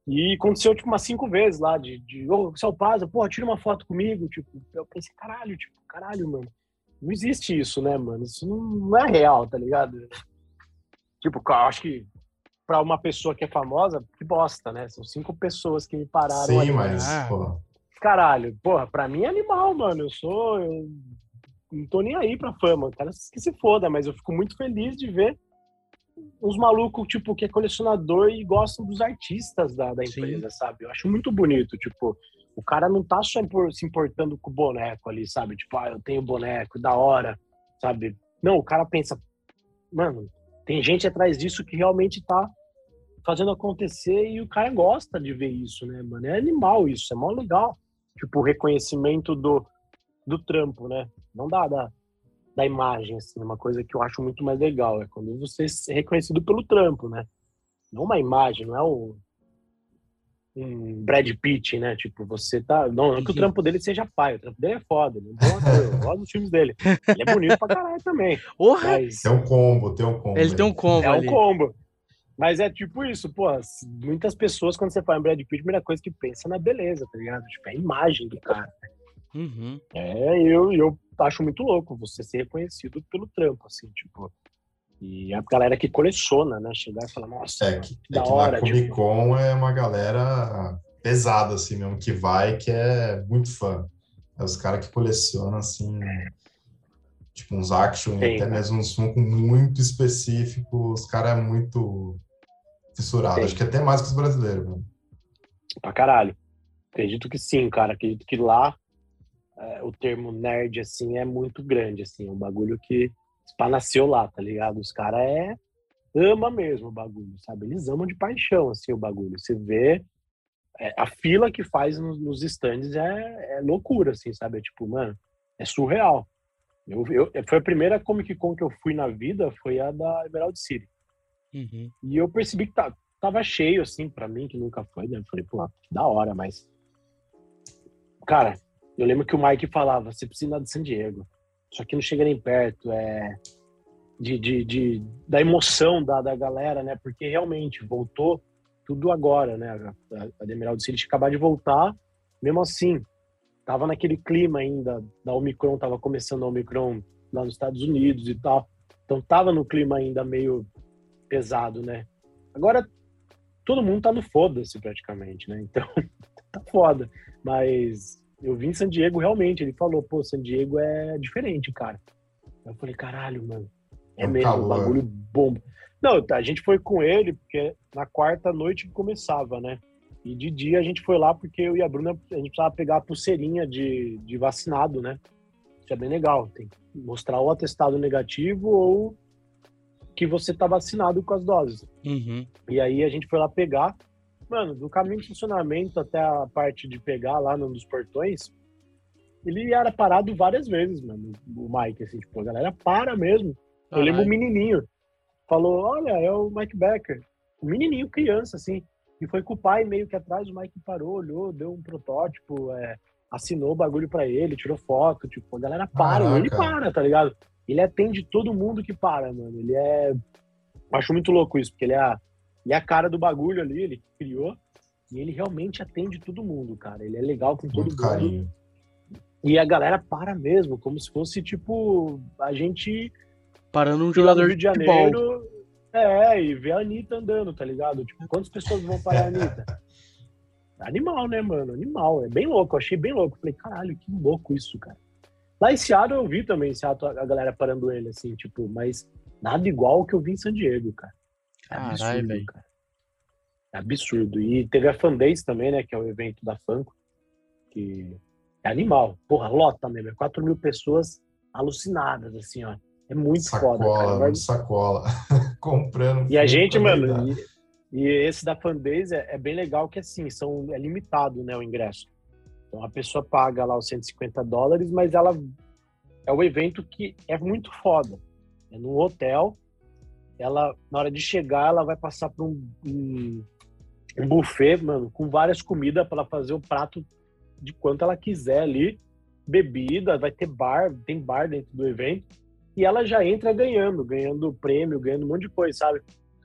Speaker 3: E aconteceu, tipo, umas cinco vezes lá, de, de ô, você é o Paza, porra, tira uma foto comigo, tipo, eu pensei, caralho, tipo, caralho, mano, não existe isso, né, mano, isso não, não é real, tá ligado? Tipo, eu acho que pra uma pessoa que é famosa, que bosta, né, são cinco pessoas que me pararam
Speaker 2: Sim,
Speaker 3: ali,
Speaker 2: mas,
Speaker 1: Ah.
Speaker 2: pô,
Speaker 3: caralho, porra, pra mim é animal, mano. Eu sou. Eu não tô nem aí pra fama. O cara que se foda, mas eu fico muito feliz de ver uns malucos, tipo, que é colecionador e gostam dos artistas da, da
Speaker 1: Sim.
Speaker 3: empresa, sabe? Eu acho muito bonito, tipo. O cara não tá só se importando com o boneco ali, sabe? Tipo, ah, eu tenho boneco, da hora, sabe? Não, o cara pensa, mano, tem gente atrás disso que realmente tá fazendo acontecer e o cara gosta de ver isso, né, mano? É animal isso, é mó legal. Tipo, o reconhecimento do, do trampo, né? Não da, da, da imagem, assim, uma coisa que eu acho muito mais legal. É quando você é reconhecido pelo trampo, né? Não uma imagem, não é o, um Brad Pitt, né? Tipo, você tá. Não, não que o
Speaker 1: Uhum.
Speaker 3: trampo dele seja pai, o trampo dele é foda, ele é um bom eu gosto dos filmes dele. Ele é bonito pra caralho também.
Speaker 1: Porra!
Speaker 3: Mas
Speaker 2: tem um combo, tem um combo.
Speaker 1: Ele tem um combo
Speaker 3: é um
Speaker 1: ali.
Speaker 3: combo. Mas é tipo isso, pô, muitas pessoas, quando você fala em Brad Pitt, a primeira coisa que pensa é na beleza, tá ligado? Tipo, é a imagem do cara.
Speaker 1: Uhum.
Speaker 3: É, eu, eu acho muito louco você ser reconhecido pelo trampo, assim, tipo. E a galera que coleciona, né? Chegar e falar, nossa,
Speaker 2: É que,
Speaker 3: da
Speaker 2: é que
Speaker 3: hora,
Speaker 2: na Comic Con é uma galera pesada, assim mesmo, que vai, que é muito fã. É os caras que colecionam, assim, tipo uns action, e até
Speaker 3: né?
Speaker 2: mesmo uns Funko muito específicos. Os caras é muito fissurado.
Speaker 3: Tem.
Speaker 2: Acho que até mais que os brasileiros, mano.
Speaker 3: pra caralho. Acredito que sim, cara. Acredito que lá é, o termo nerd, assim, é muito grande, assim. É um bagulho que nasceu lá, tá ligado? Os caras é... ama mesmo o bagulho, sabe? Eles amam de paixão, assim, o bagulho. Você vê é, a fila que faz nos, nos stands é, é loucura, assim, sabe? É tipo, mano, é surreal. Eu, eu, foi a primeira Comic Con que eu fui na vida, foi a da Emerald City.
Speaker 1: Uhum.
Speaker 3: E eu percebi que tá, tava cheio, assim, pra mim, que nunca foi, né? Eu falei, pô, que da hora, mas. Cara, eu lembro que o Mike falava: você precisa ir na de San Diego. Só que não chega nem perto, é. De, de, de, da emoção da, da galera, né? Porque realmente voltou tudo agora, né? A, a, a Emerald City acabado de voltar, mesmo assim, tava naquele clima ainda da Omicron, tava começando a Omicron lá nos Estados Unidos e tal. Então tava no clima ainda meio pesado, né? Agora todo mundo tá no foda-se praticamente, né? Então tá foda. Mas eu vi em San Diego realmente, ele falou, pô, San Diego é diferente, cara. Eu falei, caralho, mano. É
Speaker 2: É um
Speaker 3: mesmo,
Speaker 2: calor.
Speaker 3: o bagulho bomba. Não, tá, a gente foi com ele, porque na quarta noite começava, né? E de dia a gente foi lá porque eu e a Bruna, a gente precisava pegar a pulseirinha de, de vacinado, né? Isso é bem legal. Tem que mostrar o atestado negativo ou que você tá vacinado com as doses.
Speaker 1: Uhum.
Speaker 3: E aí a gente foi lá pegar. Mano, do caminho de funcionamento até a parte de pegar lá num dos portões, ele era parado várias vezes, mano. O Mike, assim, tipo, a galera para mesmo. Eu lembro o
Speaker 1: Caralho.
Speaker 3: menininho. Falou, olha, é o Mike Becker. O menininho, criança, assim. E foi com o pai meio que atrás, o Mike parou, olhou, deu um protótipo, é, assinou o bagulho pra ele, tirou foto, tipo, a galera para,
Speaker 2: Caraca.
Speaker 3: ele para, tá ligado? Ele atende todo mundo que para, mano. Ele é. Eu acho muito louco isso, porque ele é é a cara do bagulho ali, ele criou, e ele realmente atende todo mundo, cara. Ele é legal com todo
Speaker 2: Muito
Speaker 3: mundo.
Speaker 2: carinho.
Speaker 3: E a galera para mesmo, como se fosse, tipo, a gente
Speaker 1: Parando um jogador
Speaker 3: Rio
Speaker 1: de futebol.
Speaker 3: Janeiro. É, e ver a Anitta andando, tá ligado? Tipo, quantas pessoas vão parar a Anitta? Animal, né, mano? Animal. É bem louco, eu achei bem louco. Falei, caralho, que louco isso, cara. Lá em Seattle eu vi também, em Seattle, a galera parando ele, assim, tipo, mas nada igual ao que eu vi em San Diego, cara. É
Speaker 1: Caralho,
Speaker 3: absurdo,
Speaker 1: velho.
Speaker 3: cara. É absurdo. E teve a Fandays também, né, que é o evento da Funko, que é animal. Porra, lota mesmo. É 4 mil pessoas alucinadas, assim, ó. É muito foda, cara.
Speaker 2: Sacola,
Speaker 3: Vai-
Speaker 2: sacola. Comprando.
Speaker 3: e a gente,
Speaker 2: é
Speaker 3: mano, e, e esse da Fanbase é, é bem legal que assim, são, é limitado, né, o ingresso. Então a pessoa paga lá os 150 dólares, mas ela é o evento que é muito foda. É num hotel, ela, na hora de chegar, ela vai passar por um, um, um buffet, mano, com várias comidas para ela fazer o prato de quanto ela quiser ali, bebida, vai ter bar, tem bar dentro do evento, e ela já entra ganhando, ganhando prêmio, ganhando um monte de coisa, sabe?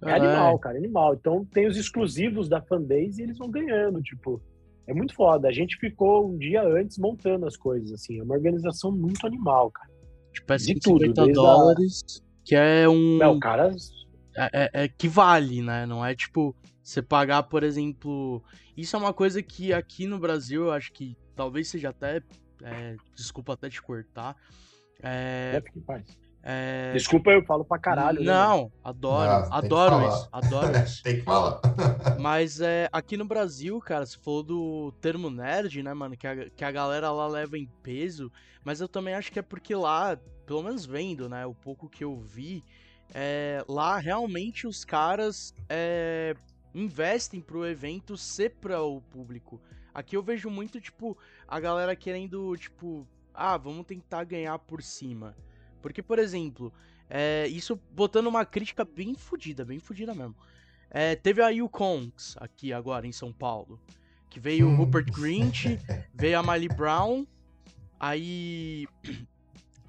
Speaker 3: É animal, cara, é animal. Então tem os exclusivos da fanbase e eles vão ganhando, tipo. É muito foda. A gente ficou um dia antes montando as coisas, assim. É uma organização muito animal, cara.
Speaker 1: Tipo, é
Speaker 3: de
Speaker 1: 150
Speaker 3: tudo, desde a-
Speaker 1: dólares, que é um...
Speaker 3: Não, o cara.
Speaker 1: é, é- é que vale, né? Não é tipo você pagar, por exemplo. Isso é uma coisa que aqui no Brasil eu acho que talvez seja até. é, desculpa até te cortar. É,
Speaker 3: É, fique em paz.
Speaker 1: é,
Speaker 3: Desculpa, eu falo pra caralho. né,
Speaker 1: não, adoro,
Speaker 2: Ah, tem que
Speaker 1: adoro isso, adoro isso.
Speaker 2: Tem que falar.
Speaker 1: Mas é, aqui no Brasil, cara, você falou do termo nerd, né, mano? Que a, que a galera lá leva em peso. Mas eu também acho que é porque lá, pelo menos vendo, né? O pouco que eu vi, é, lá realmente os caras é, investem pro evento ser para o público. Aqui eu vejo muito, tipo, a galera querendo, tipo, ah, vamos tentar ganhar por cima. Porque, por exemplo, é, isso botando uma crítica bem fodida, bem fodida mesmo. É, teve a Yukons aqui agora em São Paulo. Que veio o
Speaker 2: Hum.
Speaker 1: Rupert Grint, veio a Miley Brown, aí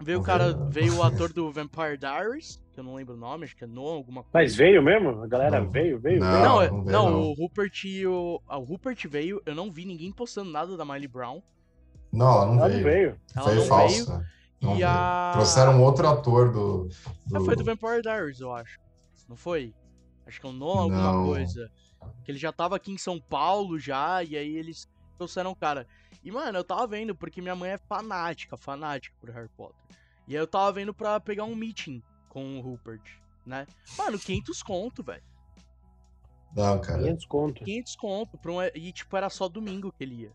Speaker 1: veio o
Speaker 2: Não
Speaker 1: cara,
Speaker 2: veio, não.
Speaker 1: veio o ator do Vampire Diaries, que eu não lembro o nome, acho que é Noah, alguma coisa.
Speaker 3: Mas veio mesmo? A galera
Speaker 2: Não.
Speaker 3: veio, veio,
Speaker 2: Não.
Speaker 3: veio.
Speaker 1: Não, é-
Speaker 2: não
Speaker 1: não,
Speaker 2: veio, não.
Speaker 1: o Rupert e o, ah, o Rupert veio, eu não vi ninguém postando nada da Miley Brown.
Speaker 2: Não, ela não
Speaker 3: Ela
Speaker 2: veio.
Speaker 3: não veio.
Speaker 1: Ela
Speaker 2: Veio
Speaker 1: não
Speaker 2: falsa.
Speaker 1: veio.
Speaker 2: Não
Speaker 1: e
Speaker 2: veio.
Speaker 1: a
Speaker 2: Trouxeram outro ator do.
Speaker 1: Ah,
Speaker 2: do-
Speaker 1: foi do Vampire Diaries, eu acho. Não foi? Acho que é o Noah alguma coisa. Que ele já tava aqui em São Paulo já, e aí eles trouxeram o cara. E, mano, eu tava vendo, porque minha mãe é fanática, fanática por Harry Potter. E aí eu tava vendo pra pegar um meeting com o Rupert, né? Mano, 500 conto, velho.
Speaker 2: Não, cara.
Speaker 3: 500 conto.
Speaker 1: 500 conto. Pra um... E, tipo, era só domingo que ele ia.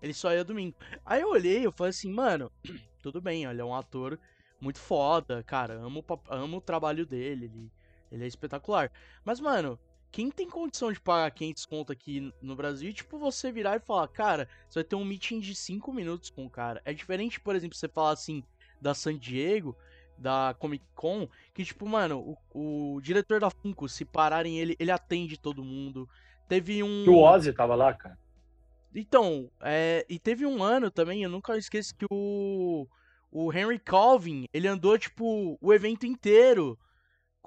Speaker 1: Ele só ia domingo. Aí eu olhei eu falei assim, mano, tudo bem, ele é um ator muito foda, cara, amo, amo o trabalho dele, ele, ele é espetacular. Mas, mano, quem tem condição de pagar 500 conto aqui no Brasil, tipo, você virar e falar, cara, você vai ter um meeting de 5 minutos com o cara. É diferente, por exemplo, você falar assim, da San Diego, da Comic Con, que, tipo, mano, o, o diretor da Funko, se pararem ele, ele atende todo mundo. Teve um.
Speaker 3: O Ozzy tava lá, cara.
Speaker 1: Então, é, e teve um ano também, eu nunca esqueço que o, o Henry Calvin, ele andou, tipo, o evento inteiro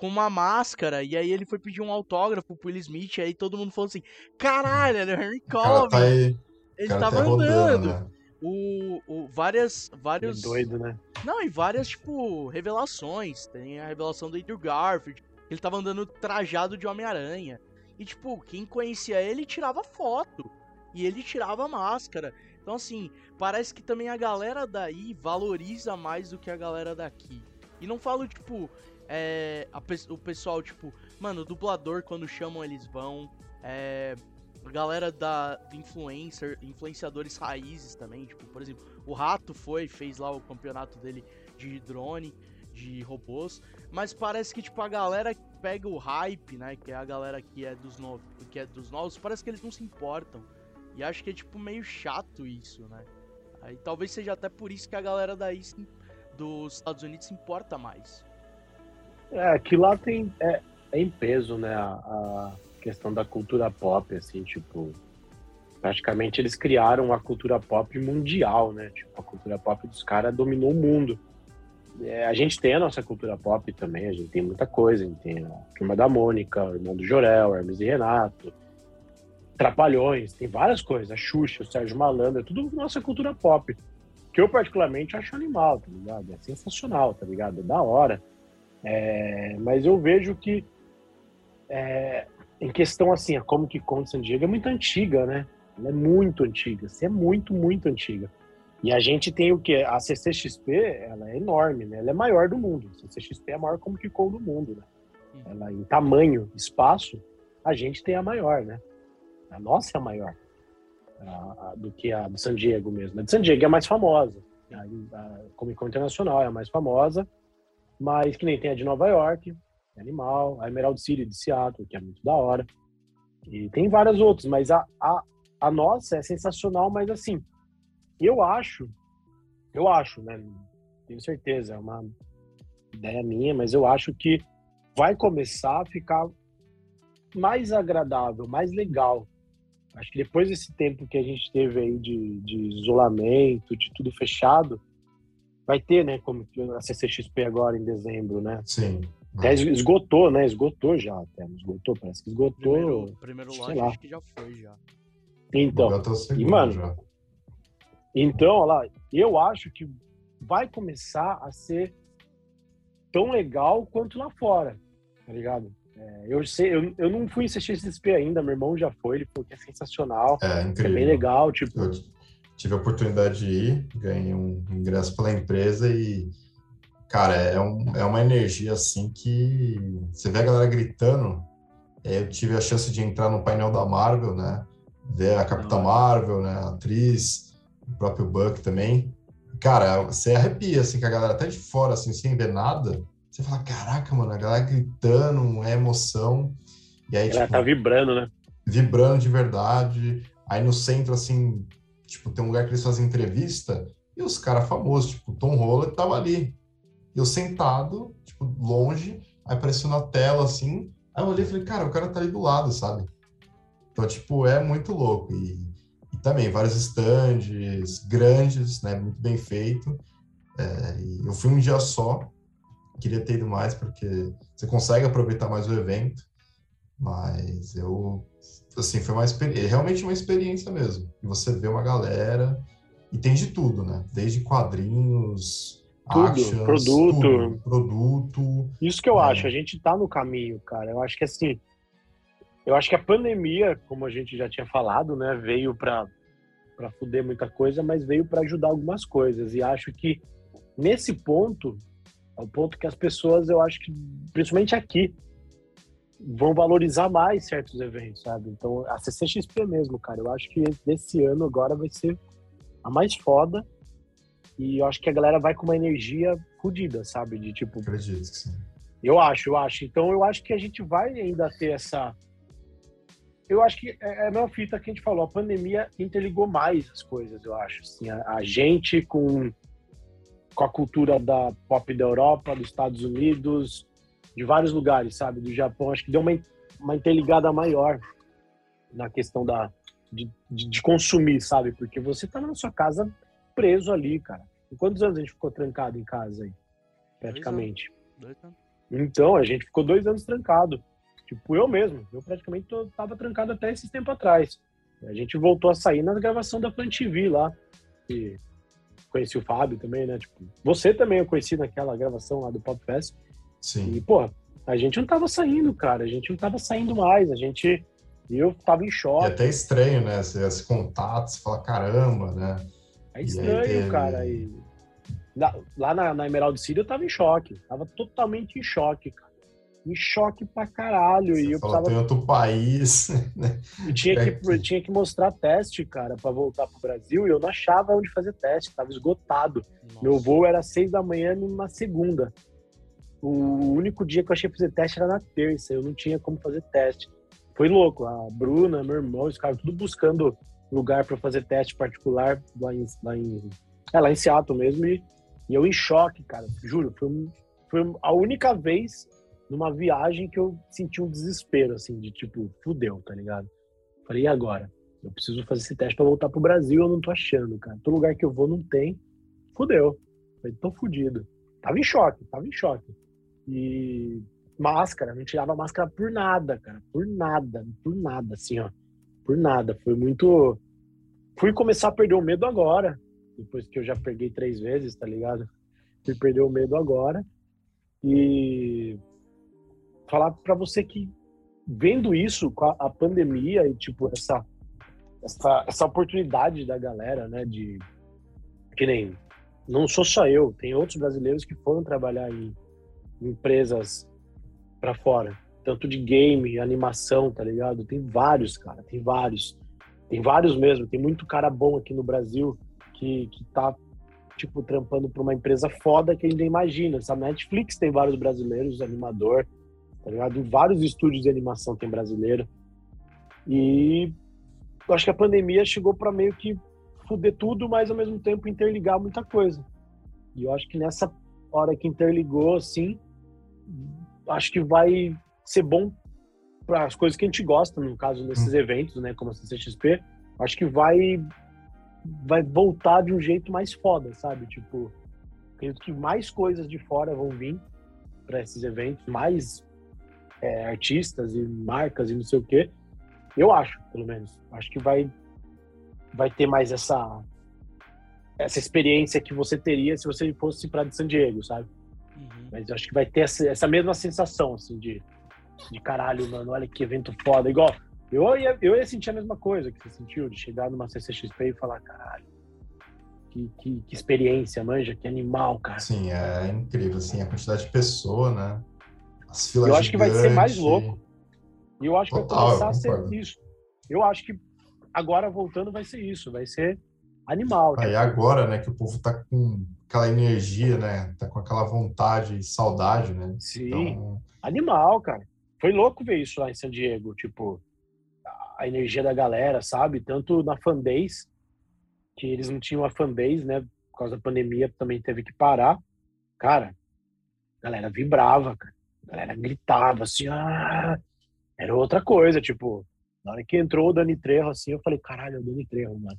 Speaker 1: com uma máscara, e aí ele foi pedir um autógrafo pro Will Smith, aí todo mundo falou assim, caralho, era o Henry
Speaker 2: O cara
Speaker 1: Calvin,
Speaker 2: tá aí.
Speaker 1: Ele tava
Speaker 2: tá rodando,
Speaker 1: andando.
Speaker 2: né?
Speaker 1: O, o, várias,
Speaker 3: Ele é
Speaker 1: vários...
Speaker 3: doido, né?
Speaker 1: Não, e várias, tipo, revelações. Tem a revelação do Andrew Garfield. Ele tava andando trajado de Homem-Aranha. E, tipo, quem conhecia ele tirava foto. E ele tirava a máscara. Então, assim, parece que também a galera daí valoriza mais do que a galera daqui. E não falo, tipo, é, a o pessoal, tipo, mano, dublador, quando chamam, eles vão. É, galera da influencer, influenciadores raízes também, tipo, por exemplo, o Rato foi, fez lá o campeonato dele de drone, de robôs, mas parece que tipo a galera que pega o hype, né, que é a galera que é dos novos, que é dos novos, parece que eles não se importam. E acho que é tipo meio chato isso, né? Aí talvez seja até por isso que a galera daí se- dos Estados Unidos se importa mais.
Speaker 3: É, que lá tem. É, é em peso, né? A, a questão da cultura pop, assim, tipo. praticamente eles criaram a cultura pop mundial, né? Tipo, a cultura pop dos caras dominou o mundo. É, a gente tem a nossa cultura pop também, a gente tem muita coisa. A gente tem a Turma da Mônica, o Irmão do Jorel, Hermes e Renato, Trapalhões, tem várias coisas. A Xuxa, o Sérgio Malandro, é tudo nossa cultura pop. Que eu particularmente acho animal, tá ligado? É sensacional, tá ligado? É da hora. É, mas eu vejo que é, em questão assim, a Como que Conta San Diego é muito antiga, né? Ela é muito antiga, assim, é muito, muito antiga. E a gente tem o que? A CCXP, ela é enorme, né? Ela é maior do mundo. A CCXP é a maior Comic Con do mundo, né? Ela em tamanho, espaço, a gente tem a maior, né? A nossa é a maior a, a, do que a de San Diego mesmo. A de San Diego é a mais famosa. A, a Comic Con Internacional é a mais famosa, mas que nem tem a de Nova York, é animal, a Emerald City de Seattle, que é muito da hora. E tem várias outras, mas a, a, a nossa é sensacional, mas assim, eu acho, eu acho, né? Tenho certeza, é uma ideia minha, mas eu acho que vai começar a ficar mais agradável, mais legal. Acho que depois desse tempo que a gente teve aí de, de isolamento, de tudo fechado, vai ter, né? Como a CCXP agora em dezembro, né?
Speaker 2: Sim.
Speaker 3: Até esgotou, né? Esgotou já, até. Esgotou, parece que esgotou.
Speaker 1: Primeiro, primeiro lote acho que já foi já.
Speaker 3: Então, e, mano, já. então, olha lá, eu acho que vai começar a ser tão legal quanto lá fora, tá ligado? É, eu sei, eu, eu não fui assistir CXP ainda, meu irmão já foi, ele falou que é sensacional,
Speaker 2: é, incrível.
Speaker 3: é bem legal, tipo...
Speaker 2: Eu tive a oportunidade de ir, ganhei um ingresso pela empresa e cara, é, um, é uma energia assim que você vê a galera gritando. É, eu tive a chance de entrar no painel da Marvel, né? Ver a Capitã Marvel, né? A atriz, o próprio Buck também. Cara, você arrepia, assim, que a galera até de fora, assim, sem ver nada. Você fala, caraca, mano, a galera gritando, é emoção.
Speaker 3: E aí, Ela tipo, tá vibrando, né?
Speaker 2: Vibrando de verdade. Aí no centro, assim, tipo, tem um lugar que eles fazem entrevista e os caras famosos, tipo, Tom Holland tava ali eu sentado, tipo, longe, aí apareceu na tela, assim, aí eu olhei e falei, cara, o cara tá ali do lado, sabe? Então, tipo, é muito louco. E, e também, vários stands grandes, né, muito bem feito. É, eu fui um dia só, queria ter ido mais, porque você consegue aproveitar mais o evento, mas eu, assim, foi uma experiência, realmente uma experiência mesmo. E você vê uma galera, e tem de tudo, né? Desde quadrinhos,
Speaker 3: tudo, actions, produto. Tudo,
Speaker 2: produto.
Speaker 3: Isso que eu é. acho, a gente tá no caminho, cara. Eu acho que assim, eu acho que a pandemia, como a gente já tinha falado, né, veio para para fuder muita coisa, mas veio para ajudar algumas coisas. E acho que nesse ponto, é o ponto que as pessoas, eu acho que principalmente aqui, vão valorizar mais certos eventos, sabe? Então, a CCXP mesmo, cara, eu acho que esse ano agora vai ser a mais foda e eu acho que a galera vai com uma energia fodida, sabe? De tipo.
Speaker 2: Acredito que sim.
Speaker 3: Eu acho, eu acho. Então eu acho que a gente vai ainda ter essa. Eu acho que é, é a mesma fita que a gente falou. A pandemia interligou mais as coisas, eu acho. Assim, a, a gente com, com a cultura da pop da Europa, dos Estados Unidos, de vários lugares, sabe? Do Japão. Acho que deu uma, uma interligada maior na questão da, de, de, de consumir, sabe? Porque você tá na sua casa preso ali, cara. E quantos anos a gente ficou trancado em casa aí? Praticamente. Dois anos. Então, a gente ficou dois anos trancado. Tipo, eu mesmo. Eu praticamente tô, tava trancado até esses tempo atrás. A gente voltou a sair na gravação da Plant TV lá. E conheci o Fábio também, né? Tipo, você também eu conheci naquela gravação lá do Pop Fest.
Speaker 2: Sim.
Speaker 3: E, pô, a gente não tava saindo, cara. A gente não tava saindo mais. A gente. Eu tava em choque. É
Speaker 2: até estranho, né? Você, esse contato, você fala, caramba, né?
Speaker 3: É estranho, teve... cara. E... Lá na, na Emerald City eu tava em choque. Tava totalmente em choque, cara. Em choque pra caralho. Você e eu
Speaker 2: precisava... tem outro país. Né?
Speaker 3: Eu tinha, que, eu tinha que mostrar teste, cara, para voltar pro Brasil. E eu não achava onde fazer teste. Tava esgotado. Nossa. Meu voo era seis da manhã numa segunda. O único dia que eu achei fazer teste era na terça. Eu não tinha como fazer teste. Foi louco. A Bruna, meu irmão, os caras tudo buscando lugar para fazer teste particular lá em, lá em, é, lá em Seattle mesmo. E, e eu em choque, cara. Juro, foi, foi a única vez numa viagem que eu senti um desespero, assim, de tipo, fudeu, tá ligado? Falei, e agora? Eu preciso fazer esse teste para voltar pro Brasil, eu não tô achando, cara. Todo lugar que eu vou não tem. Fudeu. Falei, tô fudido. Tava em choque, tava em choque. E máscara, não tirava máscara por nada, cara. Por nada, por nada, assim, ó. Por nada. Foi muito. Fui começar a perder o medo agora. Depois que eu já peguei três vezes, tá ligado? Fui perder o medo agora. E falar para você que vendo isso com a, pandemia e tipo essa, essa essa oportunidade da galera, né, de que nem não sou só eu, tem outros brasileiros que foram trabalhar em empresas para fora, tanto de game, animação, tá ligado? Tem vários, cara, tem vários. Tem vários mesmo, tem muito cara bom aqui no Brasil que, que tá tipo trampando para uma empresa foda que a gente nem imagina, sabe? Netflix tem vários brasileiros, animador, tá ligado? Vários estúdios de animação tem brasileiro. E eu acho que a pandemia chegou para meio que fuder tudo, mas ao mesmo tempo interligar muita coisa. E eu acho que nessa hora que interligou, assim, acho que vai ser bom para as coisas que a gente gosta, no caso desses hum. eventos, né, como a CCXP, acho que vai vai voltar de um jeito mais foda, sabe? Tipo, acredito que mais coisas de fora vão vir para esses eventos, mais é, artistas e marcas e não sei o quê. Eu acho, pelo menos. Acho que vai vai ter mais essa essa experiência que você teria se você fosse para San Diego, sabe? Uhum. Mas eu acho que vai ter essa, essa mesma sensação, assim, de, de caralho, mano, olha que evento foda. Igual, eu ia, eu ia sentir a mesma coisa que você sentiu, de chegar numa CCXP e falar, caralho, que, que, que experiência, manja, que animal, cara.
Speaker 2: Sim, é incrível, assim, a quantidade de pessoa, né? As filas
Speaker 3: Eu acho que vai ser mais louco. E eu acho que Total, vai começar a ser isso. Eu acho que agora voltando vai ser isso, vai ser animal.
Speaker 2: Aí ah, agora, né, que o povo tá com aquela energia, né, tá com aquela vontade e saudade, né?
Speaker 3: Sim. Então... Animal, cara. Foi louco ver isso lá em San Diego, tipo, a energia da galera, sabe? Tanto na fanbase, que eles não tinham a fanbase, né, por causa da pandemia também teve que parar. Cara, a galera vibrava, cara. A galera gritava assim, ah! Era outra coisa, tipo, na hora que entrou o Dani Trejo, assim, eu falei, caralho, é o Dani Trejo, mano.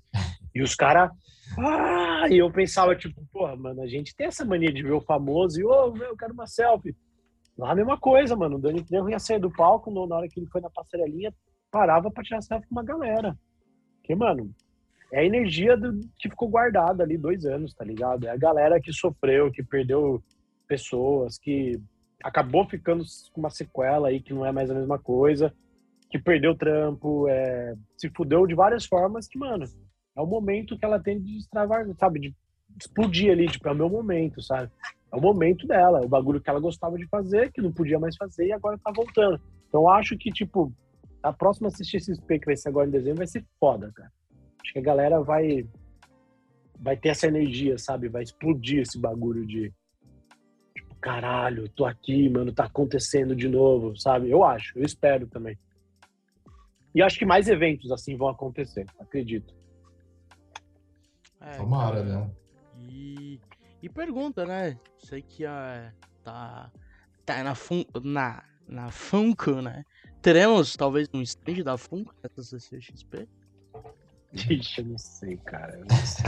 Speaker 3: E os caras, ah! E eu pensava, tipo, porra, mano, a gente tem essa mania de ver o famoso e, ô, oh, eu quero uma selfie. Lá a mesma coisa, mano. O Dani Trejo ia sair do palco, na hora que ele foi na passarelinha, parava pra tirar selfie com uma galera. Porque, mano, é a energia do, que ficou guardada ali dois anos, tá ligado? É a galera que sofreu, que perdeu pessoas, que acabou ficando com uma sequela aí que não é mais a mesma coisa, que perdeu trampo, é, se fudeu de várias formas que, mano, é o momento que ela tem de destravar, sabe, de explodir ali, tipo, é o meu momento, sabe? É o momento dela, é o bagulho que ela gostava de fazer, que não podia mais fazer e agora tá voltando. Então acho que, tipo, a próxima CXP que vai ser agora em dezembro vai ser foda, cara. Acho que a galera vai vai ter essa energia, sabe? Vai explodir esse bagulho de caralho, tô aqui, mano, tá acontecendo de novo, sabe? Eu acho, eu espero também. E acho que mais eventos assim vão acontecer, acredito.
Speaker 2: É, Tomara, né?
Speaker 1: E, e pergunta, né? Sei que uh, tá, tá na, fun, na, na Funko, né? Teremos talvez um stand da Funko nessa CCXP?
Speaker 3: Ixi, eu não sei, cara. Não sei.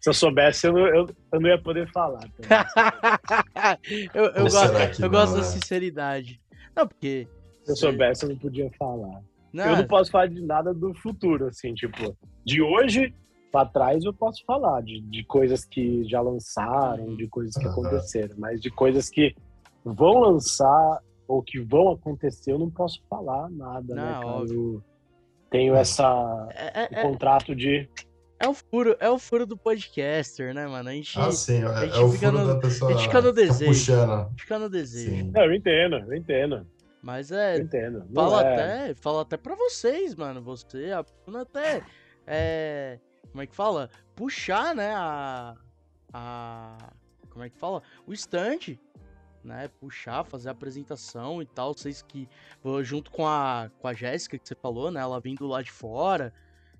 Speaker 3: Se eu soubesse, eu não, eu, eu não ia poder falar.
Speaker 1: eu eu, gosto, eu gosto da né? sinceridade. Não, porque.
Speaker 3: Se eu soubesse, eu não podia falar. Não. Eu não posso falar de nada do futuro, assim, tipo, de hoje para trás eu posso falar de, de coisas que já lançaram, de coisas que uhum. aconteceram, mas de coisas que vão lançar ou que vão acontecer, eu não posso falar nada, né, não, né, tenho essa é, é, é, contrato de
Speaker 1: é o furo, é o furo do podcaster, né, mano? A gente,
Speaker 2: ah, sim, é, é o furo no, da pessoa.
Speaker 1: A gente fica no desejo. Fica no desejo.
Speaker 3: Não, eu entendo, eu entendo.
Speaker 1: Mas é. Eu entendo. Fala é... até, fala até para vocês, mano. Você, a Bruna até é, como é que fala? Puxar, né, a a como é que fala? O estante né, puxar, fazer a apresentação e tal. Vocês que, junto com a, com a Jéssica que você falou, né, ela vindo lá de fora,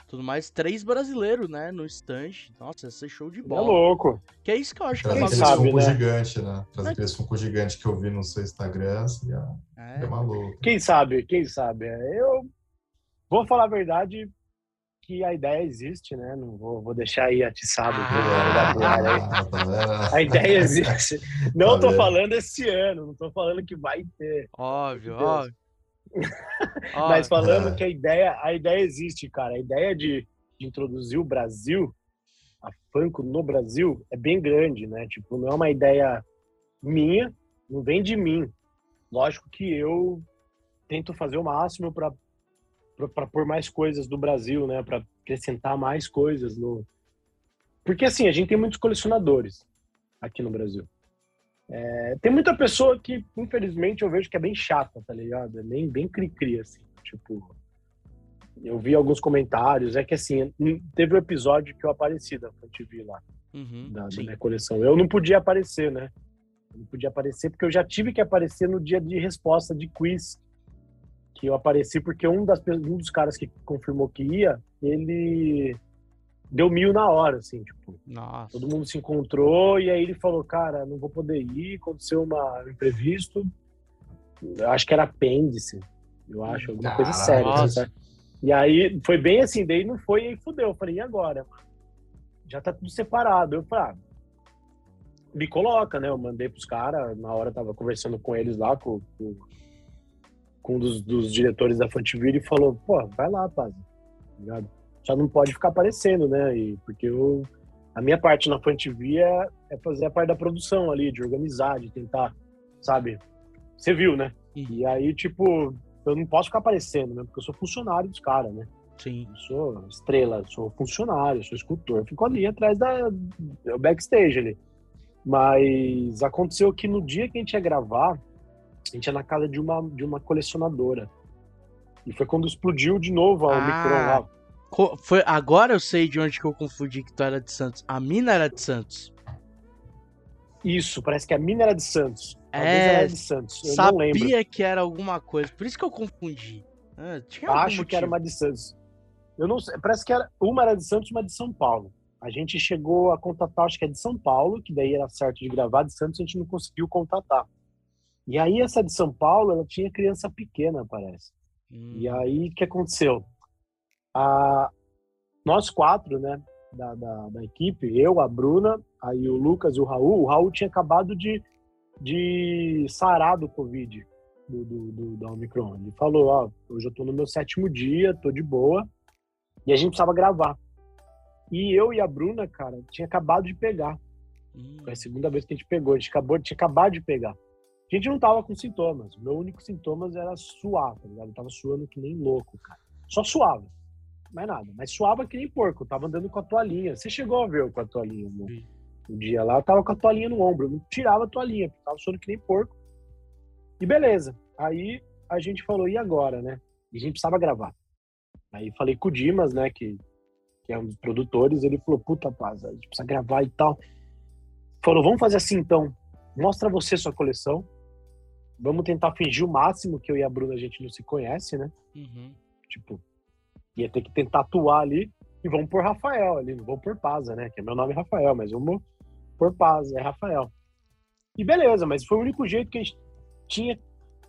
Speaker 1: tudo mais, três brasileiros, né, no stand. Nossa, ia ser show de é bola.
Speaker 3: É louco.
Speaker 1: Que é isso que eu acho
Speaker 2: Trazer
Speaker 1: que é
Speaker 2: sabe, né? gigante, né? Trazer é. aquele funko gigante que eu vi no seu Instagram, seria, é. maluco.
Speaker 3: Quem sabe, quem sabe. Eu vou falar a verdade que a ideia existe, né? Não vou, vou deixar aí atiçado.
Speaker 1: Ah,
Speaker 2: Ah, vendo?
Speaker 3: A ideia existe. Não tô
Speaker 2: vendo?
Speaker 3: falando esse ano, não tô falando que vai ter.
Speaker 1: Óbvio, óbvio.
Speaker 3: Mas falando
Speaker 2: É.
Speaker 3: que a ideia, a ideia existe, cara. A ideia de, de introduzir o Brasil, a Funko no Brasil, é bem grande, né? Tipo, não é uma ideia minha, não vem de mim. Lógico que eu tento fazer o máximo para para pôr mais coisas do Brasil, né? Para acrescentar mais coisas no. Porque assim, a gente tem muitos colecionadores aqui no Brasil. É, tem muita pessoa que, infelizmente, eu vejo que é bem chata, tá ligado? É bem, bem cri-cri, assim. Tipo, eu vi alguns comentários. É que, assim, teve um episódio que eu apareci da TV lá,
Speaker 1: Uhum,
Speaker 3: da, da minha coleção. Eu não podia aparecer, né? Eu não podia aparecer porque eu já tive que aparecer no dia de resposta de quiz. Que eu apareci porque um, das, um dos caras que confirmou que ia, ele deu mil na hora, assim, tipo.
Speaker 1: Nossa.
Speaker 3: Todo mundo se encontrou e aí ele falou, cara, não vou poder ir, aconteceu uma, um imprevisto. Eu acho que era apêndice, eu acho, alguma coisa
Speaker 2: Caralho.
Speaker 3: séria. assim? E aí foi bem assim, daí não foi e aí fudeu. Eu falei, e agora? Já tá tudo separado. Eu falei, ah, me coloca, né? Eu mandei pros caras, na hora eu tava conversando com eles lá, com, com, com um dos, dos diretores da Fantivir e falou, pô, vai lá, Paz. Ligado? Só não pode ficar aparecendo, né? E, porque eu, a minha parte na Fantivir é, é fazer a parte da produção ali, de organizar, de tentar, sabe? Você viu, né? E aí, tipo, eu não posso ficar aparecendo, né? Porque eu sou funcionário dos caras, né?
Speaker 1: Sim.
Speaker 3: Eu sou estrela, sou funcionário, sou escultor. Eu fico ali atrás da do backstage ali. Mas aconteceu que no dia que a gente ia gravar, a gente ia na casa de uma, de uma colecionadora. E foi quando explodiu de novo a
Speaker 1: Ah.
Speaker 3: Omicron lá.
Speaker 1: Foi, agora eu sei de onde que eu confundi que tu era de Santos. A mina era de Santos.
Speaker 3: Isso, parece que a mina era de Santos. Talvez
Speaker 1: É,
Speaker 3: era de Santos. Eu não lembro.
Speaker 1: Sabia que era alguma coisa. Por isso que eu confundi. Ah,
Speaker 3: Acho que era uma de Santos. Eu não sei, parece que era, uma era de Santos e uma de São Paulo. A gente chegou a contatar, acho que é de São Paulo, que daí era certo de gravar, de Santos a gente não conseguiu contatar. E aí essa de São Paulo, ela tinha criança pequena, parece.
Speaker 1: Hum,
Speaker 3: E aí o que aconteceu? A, nós quatro, né, da, da, da equipe, eu, a Bruna, aí o Lucas e o Raul, o Raul tinha acabado de, de sarar do Covid, do, do, do- da Omicron. Ele falou, ó, hoje eu tô no meu sétimo dia, tô de boa, e a gente precisava gravar. E eu e a Bruna, cara, tinha acabado de pegar.
Speaker 1: hum.
Speaker 3: Foi a segunda vez que a gente pegou, a gente acabou, tinha acabado de pegar. A gente não tava com sintomas. Meu único sintomas era suar, tá ligado? Eu tava suando que nem louco, cara. Só suava. Mais nada. Mas suava que nem porco. Eu tava andando com a toalhinha. Você chegou a ver eu com a toalhinha no,
Speaker 1: Vi.
Speaker 3: no dia lá. Eu tava com a toalhinha no ombro. Eu não tirava a toalhinha, porque eu tava suando que nem porco. E beleza. Aí a gente falou, e agora, né? E a gente precisava gravar. Aí falei com o Dimas, né, que, que é um dos produtores. Ele falou, puta, paz, a gente precisa gravar e tal. Falou, vamos fazer assim então. Mostra você sua coleção. Vamos tentar fingir o máximo que eu e a Bruna a gente não se conhece, né?
Speaker 1: Uhum.
Speaker 3: Tipo, ia ter que tentar atuar ali e vamos por Rafael ali, não vamos por Paza, né? Que é meu nome é Rafael, mas vamos por Paza, é Rafael. E beleza, mas foi o único jeito que a gente tinha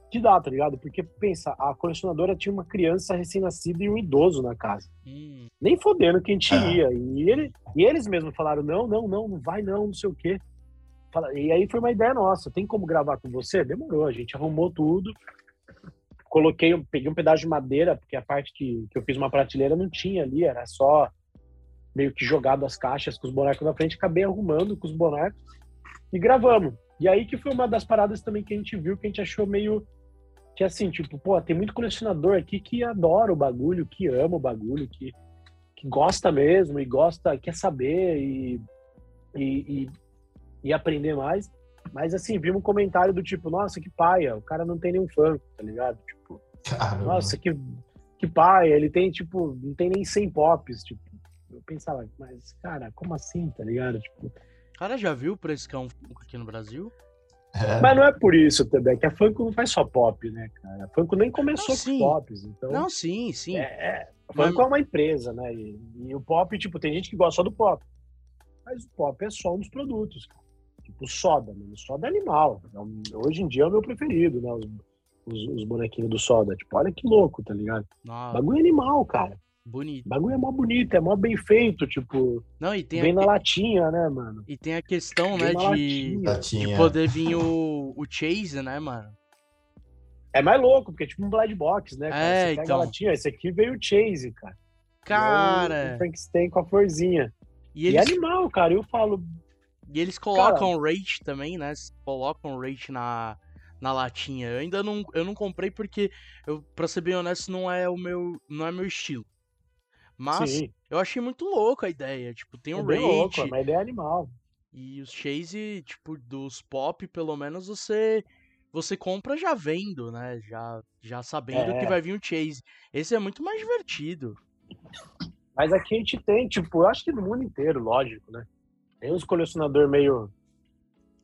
Speaker 3: que dar, tá ligado? Porque pensa, a colecionadora tinha uma criança recém-nascida e um idoso na casa.
Speaker 1: Hum.
Speaker 3: Nem fodendo que a gente
Speaker 2: Ah.
Speaker 3: ia. E, ele, e eles mesmos falaram: não, não, não, não vai não, não sei o quê. E aí foi uma ideia nossa: tem como gravar com você? Demorou, a gente arrumou tudo. Coloquei, peguei um pedaço de madeira, porque a parte que, que eu fiz uma prateleira não tinha ali, era só meio que jogado as caixas com os bonecos na frente, acabei arrumando com os bonecos e gravamos. E aí que foi uma das paradas também que a gente viu, que a gente achou meio que assim, tipo, pô, tem muito colecionador aqui que adora o bagulho, que ama o bagulho, que, que gosta mesmo e gosta, quer saber e, e, e, e aprender mais. Mas assim, vimos um comentário do tipo, nossa, que paia, o cara não tem nenhum fã, tá ligado? Tipo,
Speaker 2: Caramba.
Speaker 3: nossa, que, que paia, ele tem, tipo, não tem nem 100 pops, tipo. Eu pensava, mas, cara, como assim, tá ligado? Tipo,
Speaker 1: O cara já viu o preço que é um Funko aqui no Brasil?
Speaker 2: É,
Speaker 3: mas não é por isso também, que a Funko não faz só pop, né, cara? A Funko nem começou
Speaker 1: Não,
Speaker 3: com pops, então...
Speaker 1: Não, sim, sim.
Speaker 3: É, é, a
Speaker 1: Mas-
Speaker 3: Funko é uma empresa, né? E, e o pop, tipo, tem gente que gosta só do pop. Mas o pop é só um dos produtos, cara. Tipo, soda, mano. Soda é animal. É hoje em dia é o meu preferido, né? Os, os, os bonequinhos do soda. Tipo, olha que louco, tá ligado?
Speaker 1: Nossa,
Speaker 3: Bagulho animal, cara.
Speaker 1: bonito.
Speaker 3: Bagulho é mó bonito, é mó bem feito, tipo,
Speaker 1: Não, e tem,
Speaker 3: bem
Speaker 1: a,
Speaker 3: na latinha, né, mano?
Speaker 1: e tem a questão, né,
Speaker 3: Bem na
Speaker 1: de,
Speaker 3: latinha.
Speaker 1: de poder vir o, o Chase, né, mano?
Speaker 3: É mais louco, porque é tipo um blind box, né? Cara?
Speaker 1: É,
Speaker 3: Você pega
Speaker 1: então.
Speaker 3: a latinha, esse aqui veio o Chase, cara. É o-
Speaker 1: Cara,
Speaker 3: O Frankenstein com a florzinha.
Speaker 1: e
Speaker 3: E é
Speaker 1: eles,
Speaker 3: animal, cara. Eu falo,
Speaker 1: e eles colocam rate também, né? Colocam rate na, na latinha. Eu ainda não, eu não comprei porque, eu, pra ser bem honesto, não é o meu, não é meu estilo. Mas
Speaker 3: sim,
Speaker 1: eu achei muito louco a ideia. Tipo, tem
Speaker 3: é
Speaker 1: um
Speaker 3: louco,
Speaker 1: rate.
Speaker 3: mas a ideia é animal.
Speaker 1: E os chase, tipo, dos pop, pelo menos você você compra já vendo, né? Já, já sabendo que
Speaker 3: É.
Speaker 1: vai vir um chase. Esse é muito mais divertido.
Speaker 3: Mas aqui a gente tem, tipo, eu acho que no mundo inteiro, lógico, né? Tem uns colecionador meio.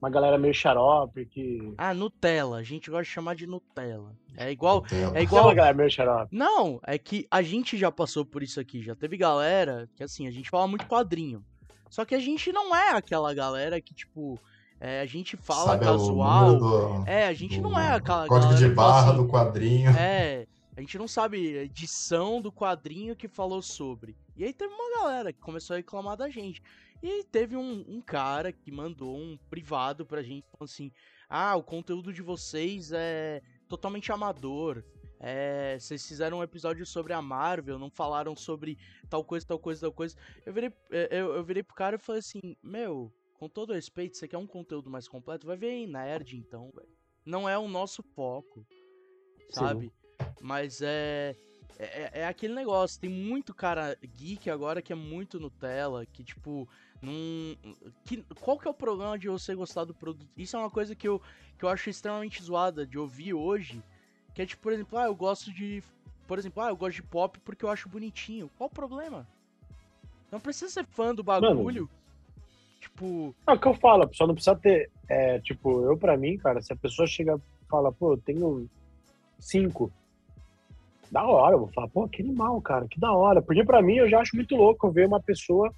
Speaker 3: Uma galera meio xarope que.
Speaker 1: Ah, Nutella. A gente gosta de chamar de Nutella. É igual.
Speaker 2: Nutella.
Speaker 1: É igual.
Speaker 3: uma galera meio xarope.
Speaker 1: Não, é que a gente já passou por isso aqui. Já teve galera que, assim, a gente fala muito quadrinho. Só que a gente não é aquela galera que, tipo, é, a gente fala
Speaker 2: Sabe, é
Speaker 1: casual.
Speaker 2: do-
Speaker 1: É, a gente não é aquela
Speaker 2: Código
Speaker 1: galera
Speaker 2: de
Speaker 1: fala
Speaker 2: barra
Speaker 1: assim,
Speaker 2: do quadrinho.
Speaker 1: É, a gente não sabe a edição do quadrinho que falou sobre. E aí teve uma galera que começou a reclamar da gente. E aí teve um, um cara que mandou um privado pra gente falando assim: Ah, o conteúdo de vocês é totalmente amador. É, vocês fizeram um episódio sobre a Marvel, não falaram sobre tal coisa, tal coisa, tal coisa. Eu virei, é, eu, eu virei pro cara e falei assim: Meu, com todo respeito, você quer um conteúdo mais completo? Vai ver em Nerd então, velho. Não é o nosso foco, sabe? Mas é, é. É aquele negócio, tem muito cara geek agora que é muito Nutella, que tipo. Não, que, qual que é o problema de você gostar do produto? Isso é uma coisa que eu, que eu acho extremamente zoada de ouvir hoje. Que é tipo, por exemplo, ah, eu gosto de. Por exemplo, ah, eu gosto de pop porque eu acho bonitinho. Qual o problema? Não precisa ser fã do bagulho. Tipo,
Speaker 3: É o que eu falo, a pessoa não precisa ter. É, tipo, eu pra mim, cara, se a pessoa chega e fala, pô, eu tenho cinco. Da hora, eu vou falar, pô, que animal, cara, que da hora. Porque pra mim eu já acho muito louco eu ver uma pessoa,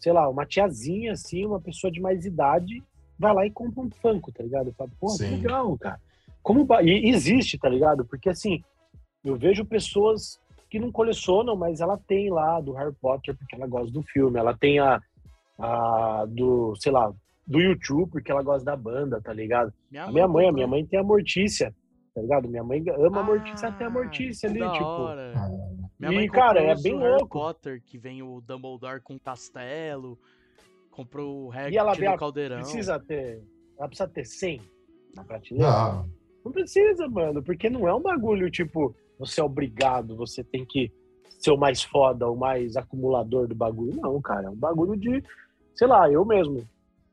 Speaker 3: sei lá, uma tiazinha assim, uma pessoa de mais idade, vai lá e compra um Funko, tá ligado? Eu falo, pô, que
Speaker 2: Sim.
Speaker 3: legal, cara. Como e existe, tá ligado? Porque assim, eu vejo pessoas que não colecionam, mas ela tem lá do Harry Potter porque ela gosta do filme, ela tem a, a do, sei lá, do YouTube porque ela gosta da banda, tá ligado?
Speaker 1: minha
Speaker 3: A minha mãe, a minha mãe tem a Mortícia, tá ligado? Minha mãe ama a Mortícia até a
Speaker 1: Ah,
Speaker 3: Mortícia ali,
Speaker 1: da
Speaker 3: tipo.
Speaker 1: hora.
Speaker 2: Ah,
Speaker 1: Minha
Speaker 3: E,
Speaker 1: mãe
Speaker 3: cara,
Speaker 1: comprou
Speaker 3: é bem
Speaker 1: Harry
Speaker 3: louco.
Speaker 1: Potter, que vem o Dumbledore com castelo. Comprou o Hagrid
Speaker 3: E ela vê
Speaker 1: caldeirão.
Speaker 3: Precisa ter. Ela precisa ter 100 na prateleira?
Speaker 2: Não,
Speaker 3: Não precisa, mano, porque não é um bagulho tipo, você é obrigado, você tem que ser o mais foda, o mais acumulador do bagulho. Não, cara, é um bagulho de, sei lá, eu mesmo.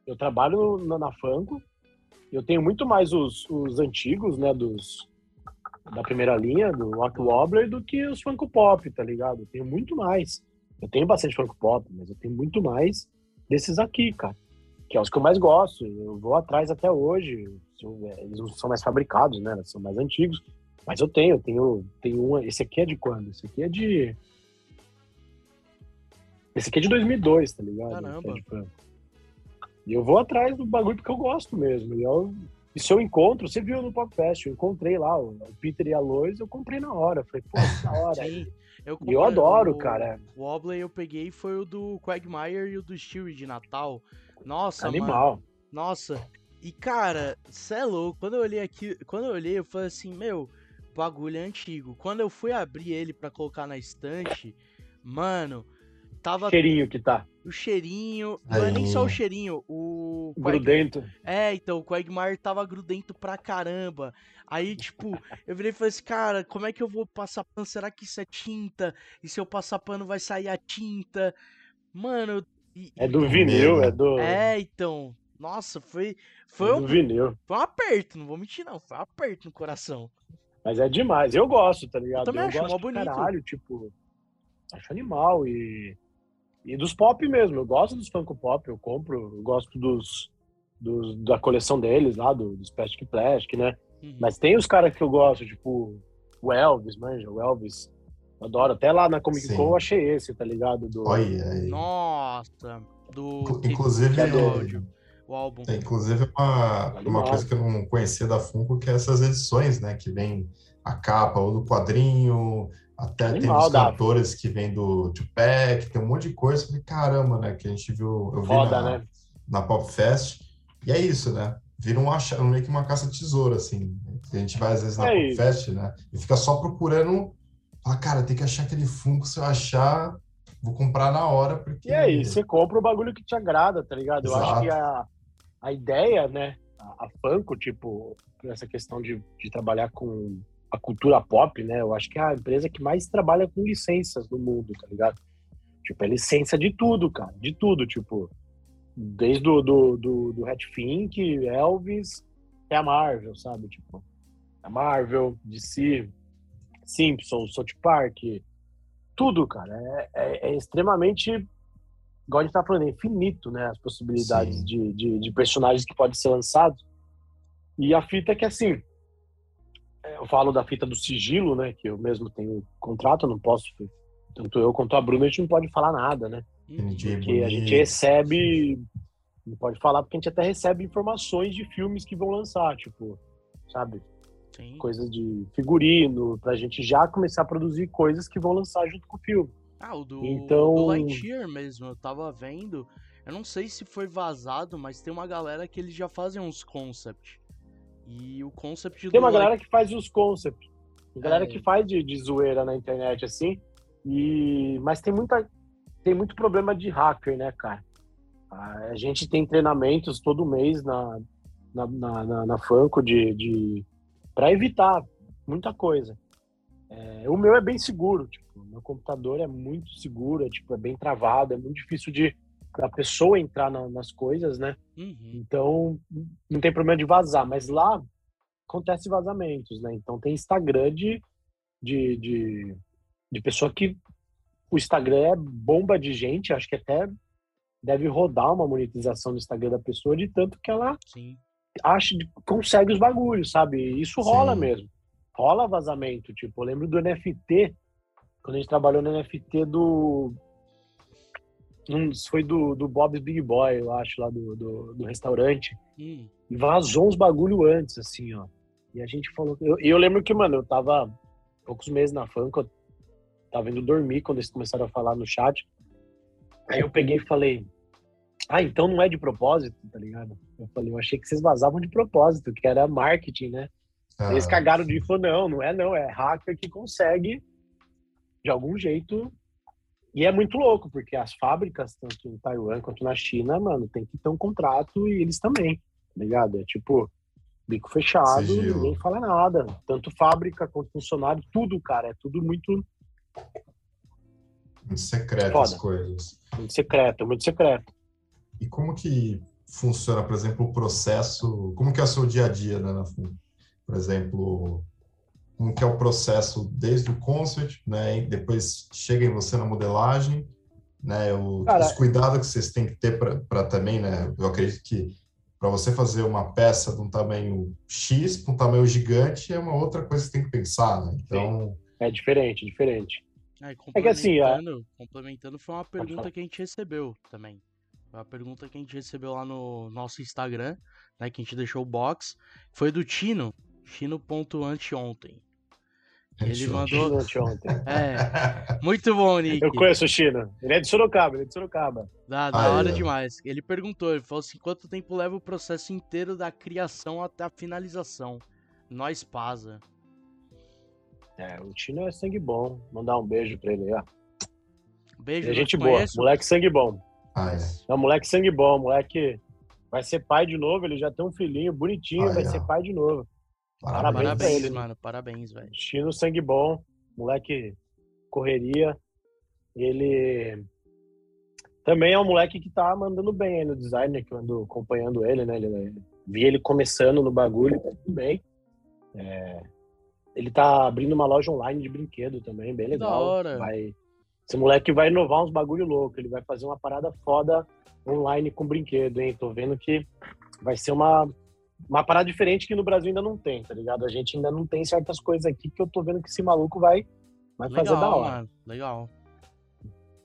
Speaker 3: Eu trabalho na, na eu tenho muito mais os, os antigos, né, dos da primeira linha, do Rock Wobbler, do que os Funko Pop, tá ligado? Eu tenho muito mais. Eu tenho bastante Funko Pop, mas eu tenho muito mais desses aqui, cara. Que é os que eu mais gosto. Eu vou atrás até hoje. Eu- Eles não são mais fabricados, né? Eles são mais antigos. Mas eu tenho, eu tenho, tenho um. Esse aqui é de quando? Esse aqui é de. Esse aqui é de 2002, tá ligado?
Speaker 1: Caramba.
Speaker 3: É. E eu vou atrás do bagulho porque eu gosto mesmo. E, eu, e se eu encontro, você viu no Pop Fest, eu encontrei lá o, o Peter e a Lois, eu comprei na hora. Falei, pô, da hora.
Speaker 1: Sim. Eu,
Speaker 3: E eu adoro,
Speaker 1: o,
Speaker 3: cara.
Speaker 1: O Wobbler eu peguei foi o do Quagmire e o do Stewie de Natal. Nossa, mano.
Speaker 3: Animal.
Speaker 1: Nossa. E cara, cê é louco. Quando eu olhei aqui, quando eu olhei, eu falei assim, meu, bagulho é antigo. Quando eu fui abrir ele pra colocar na estante, mano, tava
Speaker 3: Cheirinho que tá.
Speaker 1: o cheirinho, não é nem só o cheirinho, o Quag-
Speaker 3: Grudento.
Speaker 1: É, então, o Quagmire tava grudento pra caramba. Aí, tipo, eu virei e falei assim, cara, como é que eu vou passar pano? Será que isso é tinta? E se eu passar pano vai sair a tinta? Mano, e-
Speaker 3: É do vinil, é do.
Speaker 1: é, então. Nossa, foi, foi,
Speaker 3: é
Speaker 1: um,
Speaker 3: do vinil.
Speaker 1: foi um aperto, não vou mentir não, foi um aperto no coração.
Speaker 3: Mas é demais. Eu gosto, tá ligado?
Speaker 1: também acho,
Speaker 3: gosto
Speaker 1: bonito.
Speaker 3: caralho, tipo, acho animal e e dos pop mesmo. Eu gosto dos Funko Pop, eu compro, eu gosto dos, dos da coleção deles lá, do, dos Plastic Plastic, né?
Speaker 1: Uhum.
Speaker 3: Mas tem os caras que eu gosto, tipo o Elvis, manja, o Elvis. eu Adoro. Até lá na Comic. Con eu achei esse, tá ligado? Do,
Speaker 2: olha aí.
Speaker 1: Nossa, do
Speaker 2: Inclusive,
Speaker 1: que é do o álbum.
Speaker 2: É, inclusive, uma, uma coisa que eu não conhecia da Funko, que é essas edições, né? Que vem a capa ou do quadrinho, até tem
Speaker 3: Animal,
Speaker 2: os
Speaker 3: Davi.
Speaker 2: cantores que vem do Tupac, tem um monte de coisa. Falei, caramba, né? Que a gente viu, eu vi
Speaker 3: Foda,
Speaker 2: na,
Speaker 3: né?
Speaker 2: na Pop Fest. E é isso, né? Vira um acha, meio que uma caça tesoura, assim. A gente vai às vezes na
Speaker 3: É
Speaker 2: Pop. Fest, né? E fica só procurando. Fala, cara, tem que achar aquele Funko. Se eu achar, vou comprar na hora, porque.
Speaker 3: E aí, você compra o bagulho que te agrada, tá ligado? Eu acho
Speaker 2: Exato.
Speaker 3: que a, a ideia, né, a, a Funko, tipo, essa questão de, de trabalhar com a cultura pop, né, eu acho que é a empresa que mais trabalha com licenças no mundo, tá ligado? Tipo, é licença de tudo, cara, de tudo, tipo, desde do, do, do, do Fink, Elvis, até a Marvel, sabe? Tipo, a Marvel, DC, Simpsons, South Park, tudo, cara. É, é- é extremamente, igual a gente tá falando, é infinito, né? As possibilidades de, de, de personagens que podem ser lançados. E a fita é que, assim, eu falo da fita do sigilo, né? Que eu mesmo tenho contrato, eu não posso, tanto eu quanto a Bruna, a gente não pode falar nada, né?
Speaker 2: NJ
Speaker 3: Porque a gente
Speaker 2: bonito.
Speaker 3: recebe, não pode falar, porque a gente até recebe informações de filmes que vão lançar, tipo, sabe?
Speaker 1: Sim.
Speaker 3: Coisas de figurino, pra gente já começar a produzir coisas que vão lançar junto com o filme.
Speaker 1: Ah, o do,
Speaker 3: Então-
Speaker 1: do Lightyear mesmo, eu tava vendo. Eu não sei se foi vazado, mas tem uma galera que eles já fazem uns concept. E o concept
Speaker 3: Tem uma galera que faz os concepts. Galera
Speaker 1: É.
Speaker 3: que faz de, de zoeira na internet, assim. E... Mas tem muita. Tem muito problema de hacker, né, cara? A gente tem treinamentos todo mês na, na, na, na, na Funko de, de... para evitar muita coisa. É, o meu é bem seguro, tipo, meu computador é muito seguro, é, tipo, é bem travado, é muito difícil de a pessoa entrar na- nas coisas, né?
Speaker 1: Uhum.
Speaker 3: Então, não tem problema de vazar, mas lá acontece vazamentos, né? Então tem Instagram de, de, de, de pessoa que o Instagram é bomba de gente, acho que até deve rodar uma monetização no Instagram da pessoa de tanto que ela
Speaker 1: Sim.
Speaker 3: acha, consegue os bagulhos, sabe? Isso rola
Speaker 2: Sim.
Speaker 3: mesmo. Rola vazamento, tipo, eu lembro do NFT, quando a gente trabalhou no NFT do um, foi do, do Bob's Big Boy, eu acho, lá do, do, do restaurante.
Speaker 1: Hum.
Speaker 3: E vazou uns bagulho antes, assim, ó. E a gente falou. E eu, e eu lembro que, mano, eu tava poucos meses na Funko, eu tava indo dormir quando eles começaram a falar no chat. Aí eu peguei e falei. Ah, então não é de propósito, tá ligado? Eu falei, eu achei que vocês vazavam de propósito, que era marketing, né?
Speaker 2: Ah,
Speaker 3: Eles cagaram de falou, não, não é não, é hacker que consegue, de algum jeito. E é muito louco, porque as fábricas, tanto em Taiwan quanto na China, mano, tem que ter um contrato e eles também, tá ligado? É tipo, bico fechado,
Speaker 2: Sigilo.
Speaker 3: ninguém fala nada. Tanto fábrica quanto funcionário, tudo, cara, é tudo muito,
Speaker 2: Muito secreto
Speaker 3: Foda.
Speaker 2: as coisas.
Speaker 3: muito secreto, muito secreto.
Speaker 2: E como que funciona, por exemplo, o processo? Como que é o seu dia a dia, né, na FUN? Por exemplo, como que é o processo desde o concept, né, e depois chega em você na modelagem, né, o-
Speaker 3: Cara-
Speaker 2: os cuidados que vocês têm que ter para também, né, eu acredito que para você fazer uma peça de um tamanho X para um tamanho gigante é uma outra coisa que você tem que pensar, né? Então,
Speaker 3: É diferente, diferente.
Speaker 1: Aí,
Speaker 3: É que assim, a-
Speaker 1: complementando, foi uma pergunta que a gente recebeu também. Foi uma pergunta que a gente recebeu lá no nosso Instagram, né? Que a gente deixou o box. Foi do Tino, Tino.anteontem. Ele mandou. É, muito bom, Nick.
Speaker 3: Eu conheço o China. Ele é de Sorocaba, ele é de Sorocaba.
Speaker 1: Da, da
Speaker 2: Aí,
Speaker 1: hora
Speaker 2: ó.
Speaker 1: demais. Ele perguntou, ele falou assim, quanto tempo leva o processo inteiro da criação até a finalização? Nós pasa.
Speaker 3: É, o China é sangue bom. Mandar um beijo pra ele ó.
Speaker 1: Beijo,
Speaker 3: Ele é
Speaker 1: não
Speaker 3: gente
Speaker 1: te
Speaker 3: boa, moleque sangue bom.
Speaker 2: ah, é.
Speaker 3: É um moleque sangue bom, moleque vai ser pai de novo, ele já tem um filhinho bonitinho, vai
Speaker 2: ó.
Speaker 3: ser pai de novo.
Speaker 2: Parabéns.
Speaker 3: Parabéns ele, né?
Speaker 1: mano. Parabéns, velho.
Speaker 3: Chino sangue bom, moleque correria. Ele também é um moleque que tá mandando bem aí no design, né, que eu ando acompanhando ele, né? Ele, vi ele começando no bagulho, tá tudo bem. É, ele tá abrindo uma loja online de brinquedo também, bem legal.
Speaker 1: hora.
Speaker 3: Vai, esse moleque vai inovar uns bagulho louco, ele vai fazer uma parada foda online com brinquedo, hein? Tô vendo que vai ser uma, uma parada diferente que no Brasil ainda não tem, tá ligado? A gente ainda não tem certas coisas aqui que eu tô vendo que esse maluco vai, vai fazer da
Speaker 1: Legal,
Speaker 3: hora.
Speaker 1: mano. Legal.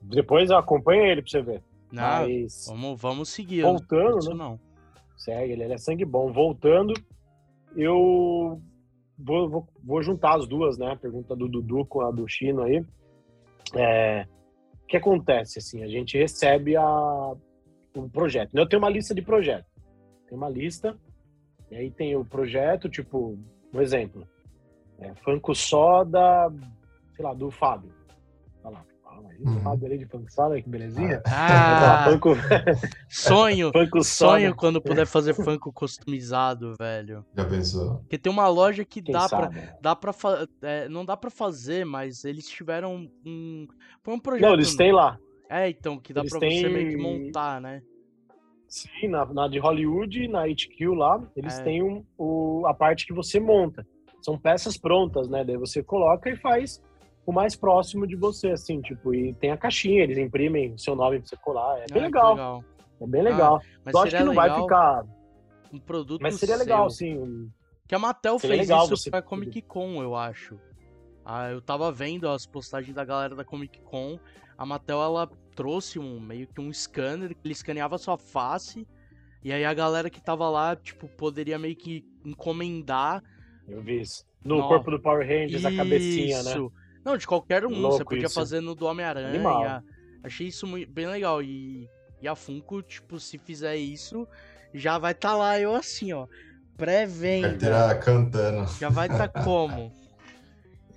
Speaker 3: Depois acompanha ele pra você ver.
Speaker 1: Não,
Speaker 3: Mas
Speaker 1: vamos, vamos seguir. eu não
Speaker 3: voltando,
Speaker 1: isso
Speaker 3: né?
Speaker 1: não.
Speaker 3: segue, ele, ele é sangue bom. Voltando, eu vou, vou, vou, juntar as duas, né? A pergunta do Dudu com a do Chino aí. É, o que acontece, assim, a gente recebe a, o projeto. Eu tenho uma lista de projetos. Tem uma lista, e aí tem o projeto, tipo, um exemplo. É, Funko Soda, sei lá, do Fábio. Olha lá. Uhum. Fábio ali de Funko Soda, que belezinha.
Speaker 1: Ah, Funko... sonho, Funko sonho quando puder fazer Funko customizado, velho.
Speaker 2: Já pensou?
Speaker 1: Porque tem uma loja que Quem dá sabe? pra, dá pra é, não dá pra fazer, mas eles tiveram um, foi um projeto.
Speaker 3: Não, eles têm lá.
Speaker 1: É, então, que dá eles pra têm... você meio que montar, né?
Speaker 3: Sim, na, na de Hollywood, na HQ lá, eles é. têm um, o, a parte que você monta. São peças prontas, né? Daí você coloca e faz o mais próximo de você, assim, tipo, e tem a caixinha, eles imprimem o seu nome pra você colar. É bem ah, legal. legal. É bem legal. Ah, mas acho que não vai ficar.
Speaker 1: Um produto.
Speaker 3: Mas seria
Speaker 1: seu.
Speaker 3: legal, sim.
Speaker 1: Que a Mattel seria fez isso pra Comic Con, eu acho. Ah, eu tava vendo as postagens da galera da Comic Con. A Mattel, ela trouxe um meio que um scanner que ele escaneava sua face. E aí a galera que tava lá, tipo, poderia meio que encomendar.
Speaker 3: Eu vi isso. No Nossa. corpo do Power Rangers, isso. a cabecinha, né?
Speaker 1: Não, de qualquer um. Louco você podia isso. fazer no do Homem-Aranha. Achei isso muito, bem legal. E, e a Funko, tipo, se fizer isso, já vai estar tá lá eu assim, ó. Pré-venda.
Speaker 2: Carteira cantando.
Speaker 1: Já vai estar tá como?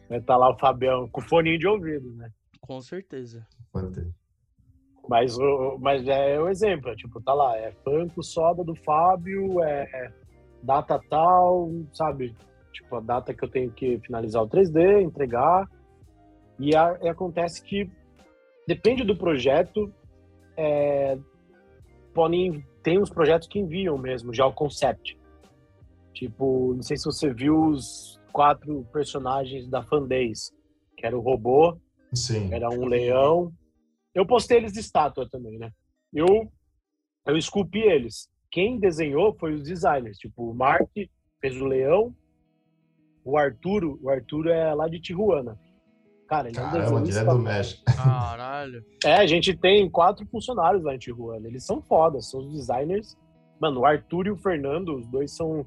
Speaker 3: Vai estar tá lá o Fabião com foninho de ouvido, né?
Speaker 1: Com certeza.
Speaker 2: Pode
Speaker 3: Mas, mas é o exemplo, é, tipo, tá lá, é Funko Soda do Fábio, é data tal, sabe? Tipo, a data que eu tenho que finalizar o 3D, entregar. E, a, e acontece que depende do projeto, é, podem, tem uns projetos que enviam mesmo, já o concept. Tipo, não sei se você viu os quatro personagens da Fandays, que era o robô,
Speaker 2: Sim.
Speaker 3: era um leão. Eu postei eles de estátua também, né? Eu, eu esculpi eles. Quem desenhou foi os designers, tipo, o Mark fez o leão, o Arturo, o Arturo é lá de Tijuana. Cara, ele
Speaker 2: Caramba, é um desenhista. do México.
Speaker 1: Caralho.
Speaker 3: É, a gente tem quatro funcionários lá em Tijuana. Eles são fodas, são os designers. Mano, o Arthur e o Fernando, os dois são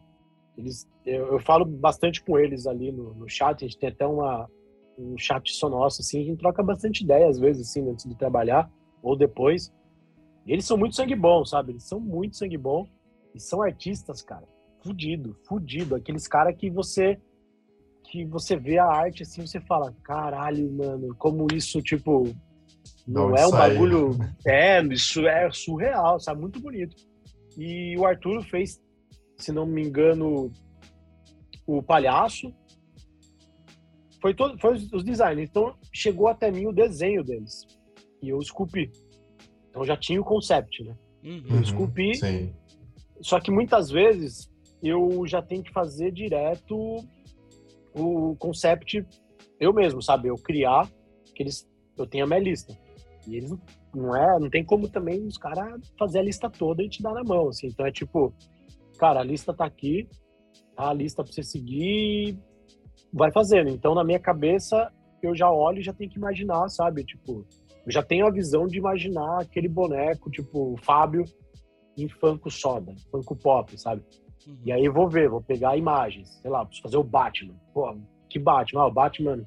Speaker 3: eles, eu, eu, falo bastante com eles ali no, no, chat, a gente tem até uma, um chat só nosso, assim, a gente troca bastante ideia às vezes, assim, antes de trabalhar ou depois. E eles são muito sangue bom, sabe? Eles são muito sangue bom e são artistas, cara. Fudido, fudido. Aqueles caras que você que você vê a arte assim, você fala, caralho, mano, como isso, tipo, não, não é um bagulho. É, isso é surreal, sabe? Muito bonito. E o Arthur fez se não me engano, o Palhaço. Foi, todo, foi os designers. Então, chegou até mim o desenho deles. E eu esculpi. Então, já tinha o concept, né? Uhum, eu esculpi. Sim. Só que muitas vezes eu já tenho que fazer direto o concept eu mesmo, sabe? Eu criar, que eles, eu tenho a minha lista. E eles não é, não tem como também os caras fazer a lista toda e te dar na mão, assim. Então é tipo, cara, a lista tá aqui, tá a lista para você seguir, vai fazendo. Então, na minha cabeça, eu já olho e já tenho que imaginar, sabe? Tipo, eu já tenho a visão de imaginar aquele boneco, tipo, Fábio em Funko Soda, Funko Pop, sabe? Uhum. E aí eu vou ver, vou pegar imagens, sei lá, preciso fazer o Batman. Pô, que Batman? Ah, o Batman,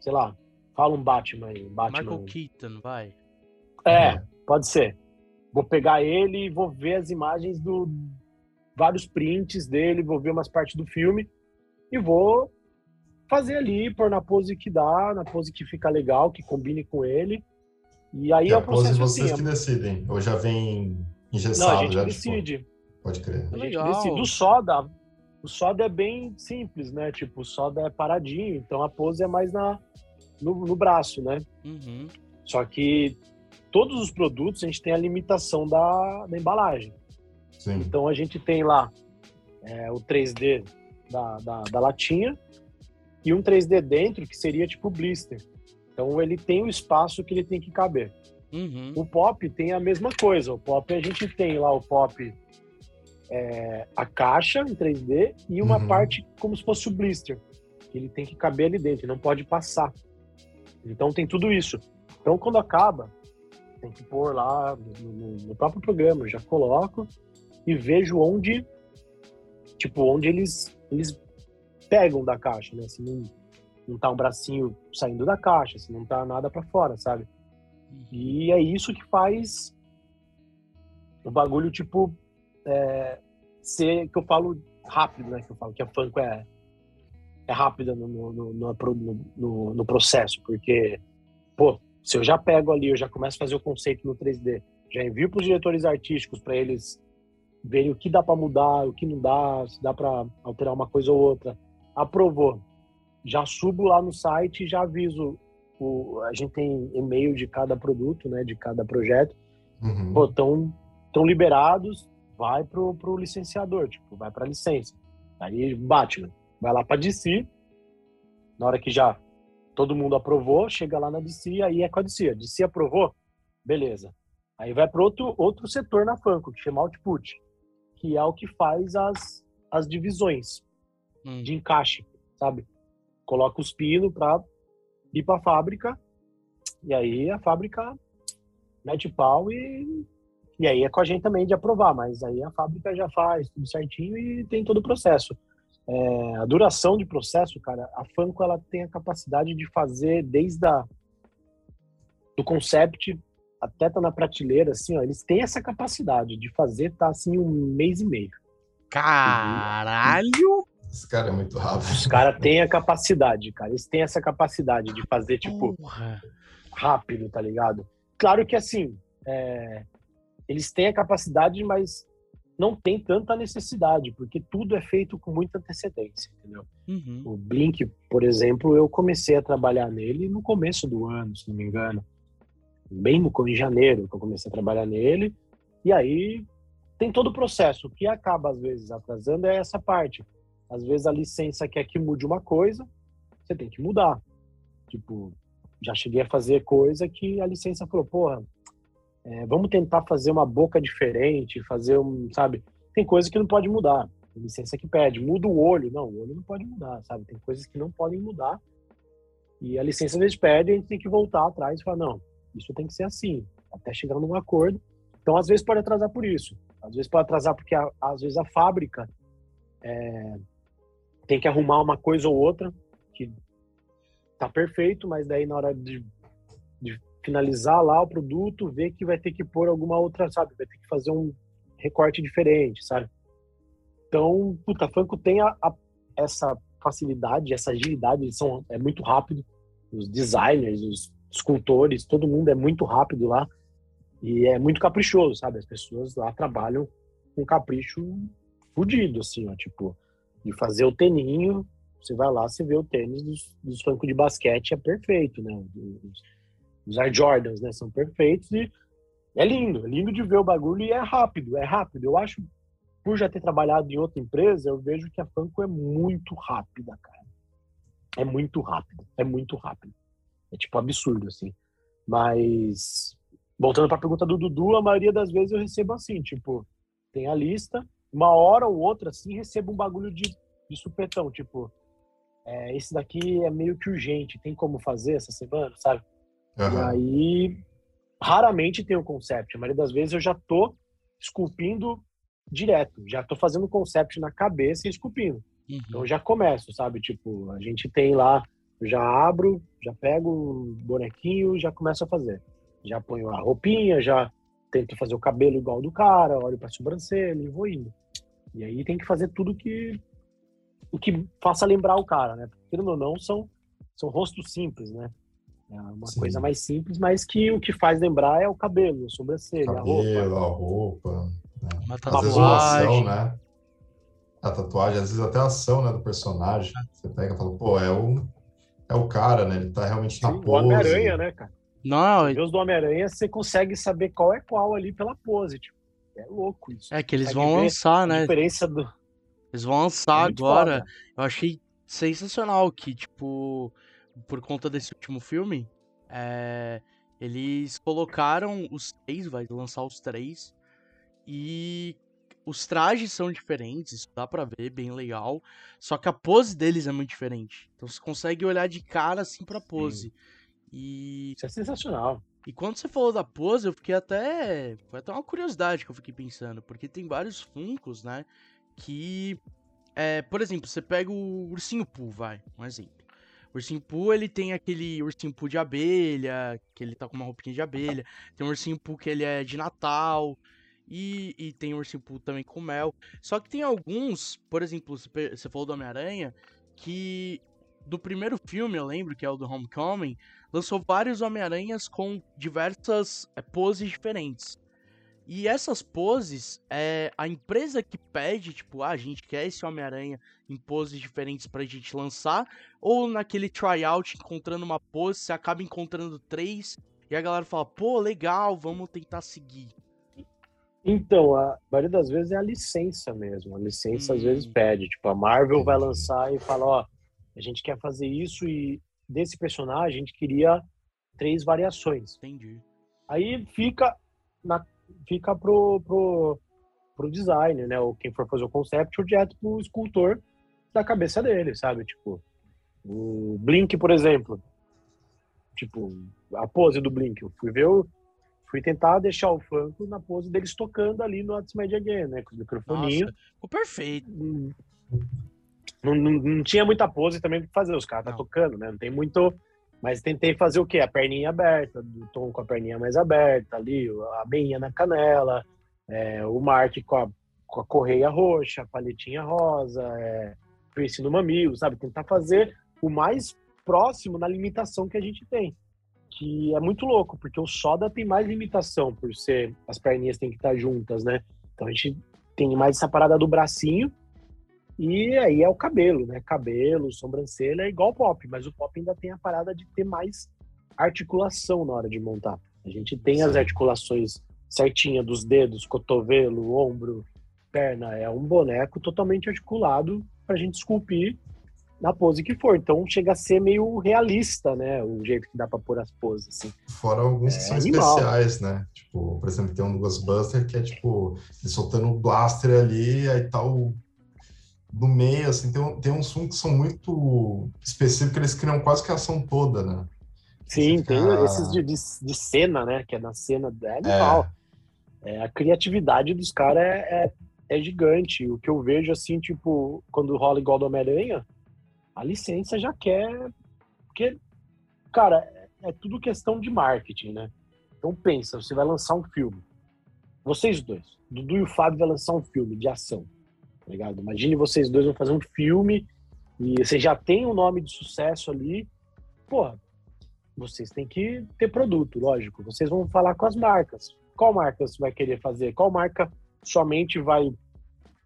Speaker 3: sei lá, fala um Batman aí. Batman.
Speaker 1: Michael Keaton, vai.
Speaker 3: É, pode ser. Vou pegar ele e vou ver as imagens do, vários prints dele, vou ver umas partes do filme e vou fazer ali, pôr na pose que dá, na pose que fica legal, que combine com ele. E aí e é o processo
Speaker 2: pose vocês
Speaker 3: assim,
Speaker 2: que decidem, ou já vem engessado?
Speaker 3: Não, a gente
Speaker 2: já,
Speaker 3: decide.
Speaker 2: Tipo, pode crer.
Speaker 3: A gente decide. O soda, o soda é bem simples, né? Tipo, o soda é paradinho, então a pose é mais na, no, no braço, né?
Speaker 1: Uhum.
Speaker 3: Só que todos os produtos a gente tem a limitação da, da embalagem.
Speaker 2: Sim.
Speaker 3: Então a gente tem lá é, o 3D da, da, da, latinha e um 3D dentro que seria tipo blister. Então ele tem o espaço que ele tem que caber.
Speaker 1: Uhum.
Speaker 3: O pop tem a mesma coisa. O pop a gente tem lá o pop é, a caixa em 3D e uma uhum. parte como se fosse o blister. Que ele tem que caber ali dentro, não pode passar. Então tem tudo isso. Então quando acaba, tem que pôr lá no, no próprio programa, eu já coloco e vejo onde, tipo, onde eles, eles pegam da caixa, né? Se não, não tá um bracinho saindo da caixa, se não tá nada para fora, sabe? E é isso que faz o bagulho, tipo, é, ser, que eu falo rápido, né? Que eu falo que a Funko é, é rápida no, no, no, no, no processo, porque, pô, se eu já pego ali, eu já começo a fazer o conceito no 3D, já envio para os diretores artísticos para eles verem o que dá para mudar, o que não dá, se dá para alterar uma coisa ou outra. Aprovou. Já subo lá no site e já aviso. O, a gente tem e-mail de cada produto, né, de cada projeto. Uhum. Pô, tão, tão liberados, vai pro, pro licenciador, tipo, vai para licença. Aí Batman vai lá para DC. Na hora que já todo mundo aprovou, chega lá na DC, aí é com a DC. A DC aprovou, beleza. Aí vai para outro, outro setor na Funko, que chama Output, que é o que faz as, as divisões hum. de encaixe, sabe? Coloca os pinos para ir para a fábrica, e aí a fábrica mete pau e, e aí é com a gente também de aprovar, mas aí a fábrica já faz tudo certinho e tem todo o processo. É, a duração de processo, cara, a Funko ela tem a capacidade de fazer desde a, do concept até tá na prateleira, assim, ó, eles têm essa capacidade de fazer tá assim um mês e meio.
Speaker 1: Caralho!
Speaker 2: Esse cara é muito rápido.
Speaker 3: Os caras têm a capacidade, cara. Eles têm essa capacidade de fazer, tipo, Porra. rápido, tá ligado? Claro que assim, é, eles têm a capacidade, mas não tem tanta necessidade, porque tudo é feito com muita antecedência, entendeu? Uhum. O Blink, por exemplo, eu comecei a trabalhar nele no começo do ano, se não me engano. Bem no, em janeiro que eu comecei a trabalhar nele. E aí tem todo o processo. O que acaba, às vezes, atrasando é essa parte. Às vezes a licença quer que mude uma coisa, você tem que mudar. Tipo, já cheguei a fazer coisa que a licença falou, porra, é, vamos tentar fazer uma boca diferente, fazer um, sabe? Tem coisas que não pode mudar. Tem licença que pede. Muda o olho. Não, o olho não pode mudar, sabe? Tem coisas que não podem mudar. E a licença às vezes pede, a gente tem que voltar atrás e falar, não, isso tem que ser assim, até chegar num acordo. Então, às vezes pode atrasar por isso. Às vezes pode atrasar porque, a, às vezes, a fábrica é, tem que arrumar uma coisa ou outra que tá perfeito, mas daí na hora de, de finalizar lá o produto, ver que vai ter que pôr alguma outra, sabe? Vai ter que fazer um recorte diferente, sabe? Então, puta, Funko tem a, a, essa facilidade, essa agilidade, eles são, é muito rápido. Os designers, os escultores, todo mundo é muito rápido lá. E é muito caprichoso, sabe? As pessoas lá trabalham com capricho fudido, assim, ó. Tipo, de fazer o teninho, você vai lá, você vê o tênis dos, dos Funko de basquete, é perfeito, né? Os, os Air Jordans, né? São perfeitos e é lindo, é lindo de ver o bagulho e é rápido, é rápido. Eu acho, por já ter trabalhado em outra empresa, eu vejo que a Funko é muito rápida, cara. É muito rápido, é muito rápido. É tipo absurdo, assim. Mas, voltando para a pergunta do Dudu, a maioria das vezes eu recebo assim, tipo, tem a lista, uma hora ou outra, assim, recebo um bagulho de, de supetão, tipo, é, esse daqui é meio que urgente, tem como fazer essa semana, sabe? Uhum. E aí, raramente tem o concept. A maioria das vezes eu já tô esculpindo direto, já tô fazendo o concept na cabeça e esculpindo. Uhum. Então já começo, sabe? Tipo, a gente tem lá, eu já abro, já pego o bonequinho, já começo a fazer. Já ponho a roupinha, já tento fazer o cabelo igual do cara, olho para sobrancelha e vou indo. E aí tem que fazer tudo que o que faça lembrar o cara, né? Porque, ou não, são, são rostos simples, né? É uma Sim. coisa mais simples, mas que o que faz lembrar é o cabelo, a sobrancelha,
Speaker 2: cabelo, a roupa. A roupa
Speaker 1: né? Uma tatuagem.
Speaker 2: né? A tatuagem, às vezes até a ação né, do personagem. Você pega e fala, pô, é o, é o cara, né? Ele tá realmente na Sim, pose. O
Speaker 3: Homem-Aranha, né, cara?
Speaker 1: Não,
Speaker 3: Os do Homem-Aranha, você consegue saber qual é qual ali pela pose. Tipo, é louco isso.
Speaker 1: É que eles vão lançar, né?
Speaker 3: A diferença do.
Speaker 1: Eles vão lançar é agora. Foda. Eu achei sensacional que, tipo, por conta desse último filme, é, eles colocaram os três, vai lançar os três, e os trajes são diferentes, dá pra ver, bem legal, só que a pose deles é muito diferente. Então você consegue olhar de cara assim pra pose. Sim. E.
Speaker 3: Isso é sensacional.
Speaker 1: E quando você falou da pose, eu fiquei até. Foi até uma curiosidade que eu fiquei pensando, porque tem vários funcos, né? Que. É, por exemplo, você pega o ursinho Poo, vai, um exemplo. O ursinho Poo, ele tem aquele ursinho Poo de abelha, que ele tá com uma roupinha de abelha. Tem um ursinho Poo que ele é de Natal. E, e tem o ursinho Poo também com mel. Só que tem alguns, por exemplo, você falou do Homem-Aranha, que do primeiro filme, eu lembro, que é o do Homecoming, lançou vários Homem-Aranhas com diversas é, poses diferentes. E essas poses, é a empresa que pede, tipo, ah, a gente quer esse Homem-Aranha em poses diferentes pra gente lançar, ou naquele tryout encontrando uma pose, você acaba encontrando três, e a galera fala, pô, legal, vamos tentar seguir.
Speaker 3: Então, a maioria das vezes é a licença mesmo. A licença hum. às vezes hum. pede. Tipo, a Marvel vai lançar e fala, ó, a gente quer fazer isso e desse personagem a gente queria três variações.
Speaker 1: Entendi.
Speaker 3: Aí fica na fica pro, pro, pro designer, né? Ou quem for fazer o concept, ou direto pro escultor da cabeça dele, sabe? Tipo, o Blink, por exemplo. Tipo, a pose do Blink. Eu fui ver o, fui tentar deixar o Funko na pose deles tocando ali no What's Made Again, né? Com o microfoninho. Nossa,
Speaker 1: ficou perfeito.
Speaker 3: Não, não, não, tinha muita pose também pra fazer, os caras tá tocando, né? Não tem muito. Mas tentei fazer o quê? A perninha aberta, do tom com a perninha mais aberta ali, a meinha na canela, é, o Mark com a, com a correia roxa, a paletinha rosa, é, piercing no mamilo, sabe? Tentar fazer o mais próximo na limitação que a gente tem. Que é muito louco, porque o soda tem mais limitação por ser. As perninhas têm que estar juntas, né? Então a gente tem mais essa parada do bracinho, e aí é o cabelo, né? Cabelo, sobrancelha é igual pop, mas o pop ainda tem a parada de ter mais articulação na hora de montar. A gente tem Sim. as articulações certinha dos dedos, cotovelo, ombro, perna. É um boneco totalmente articulado para a gente esculpir na pose que for. Então chega a ser meio realista, né? O jeito que dá para pôr as poses. Assim.
Speaker 2: Fora alguns é, que são animal. especiais, né? Tipo, por exemplo, tem um do Ghostbuster que é tipo, ele soltando um blaster ali, aí tá o no meio, assim, tem, tem uns filmes que são muito específicos, eles criam quase que a ação toda, né?
Speaker 3: Sim, tem esses de, de, de, cena, né? Que é na cena, é animal. É. É, a criatividade dos caras é, é, é, gigante. O que eu vejo, assim, tipo, quando rola igual do Homem-Aranha, a licença já quer... Porque, cara, é, é tudo questão de marketing, né? Então pensa, você vai lançar um filme. Vocês dois, Dudu e o Fábio vai lançar um filme de ação tá ligado? Imagine vocês dois vão fazer um filme e você já tem um nome de sucesso ali, porra, vocês têm que ter produto, lógico. Vocês vão falar com as marcas. Qual marca você vai querer fazer? Qual marca somente vai.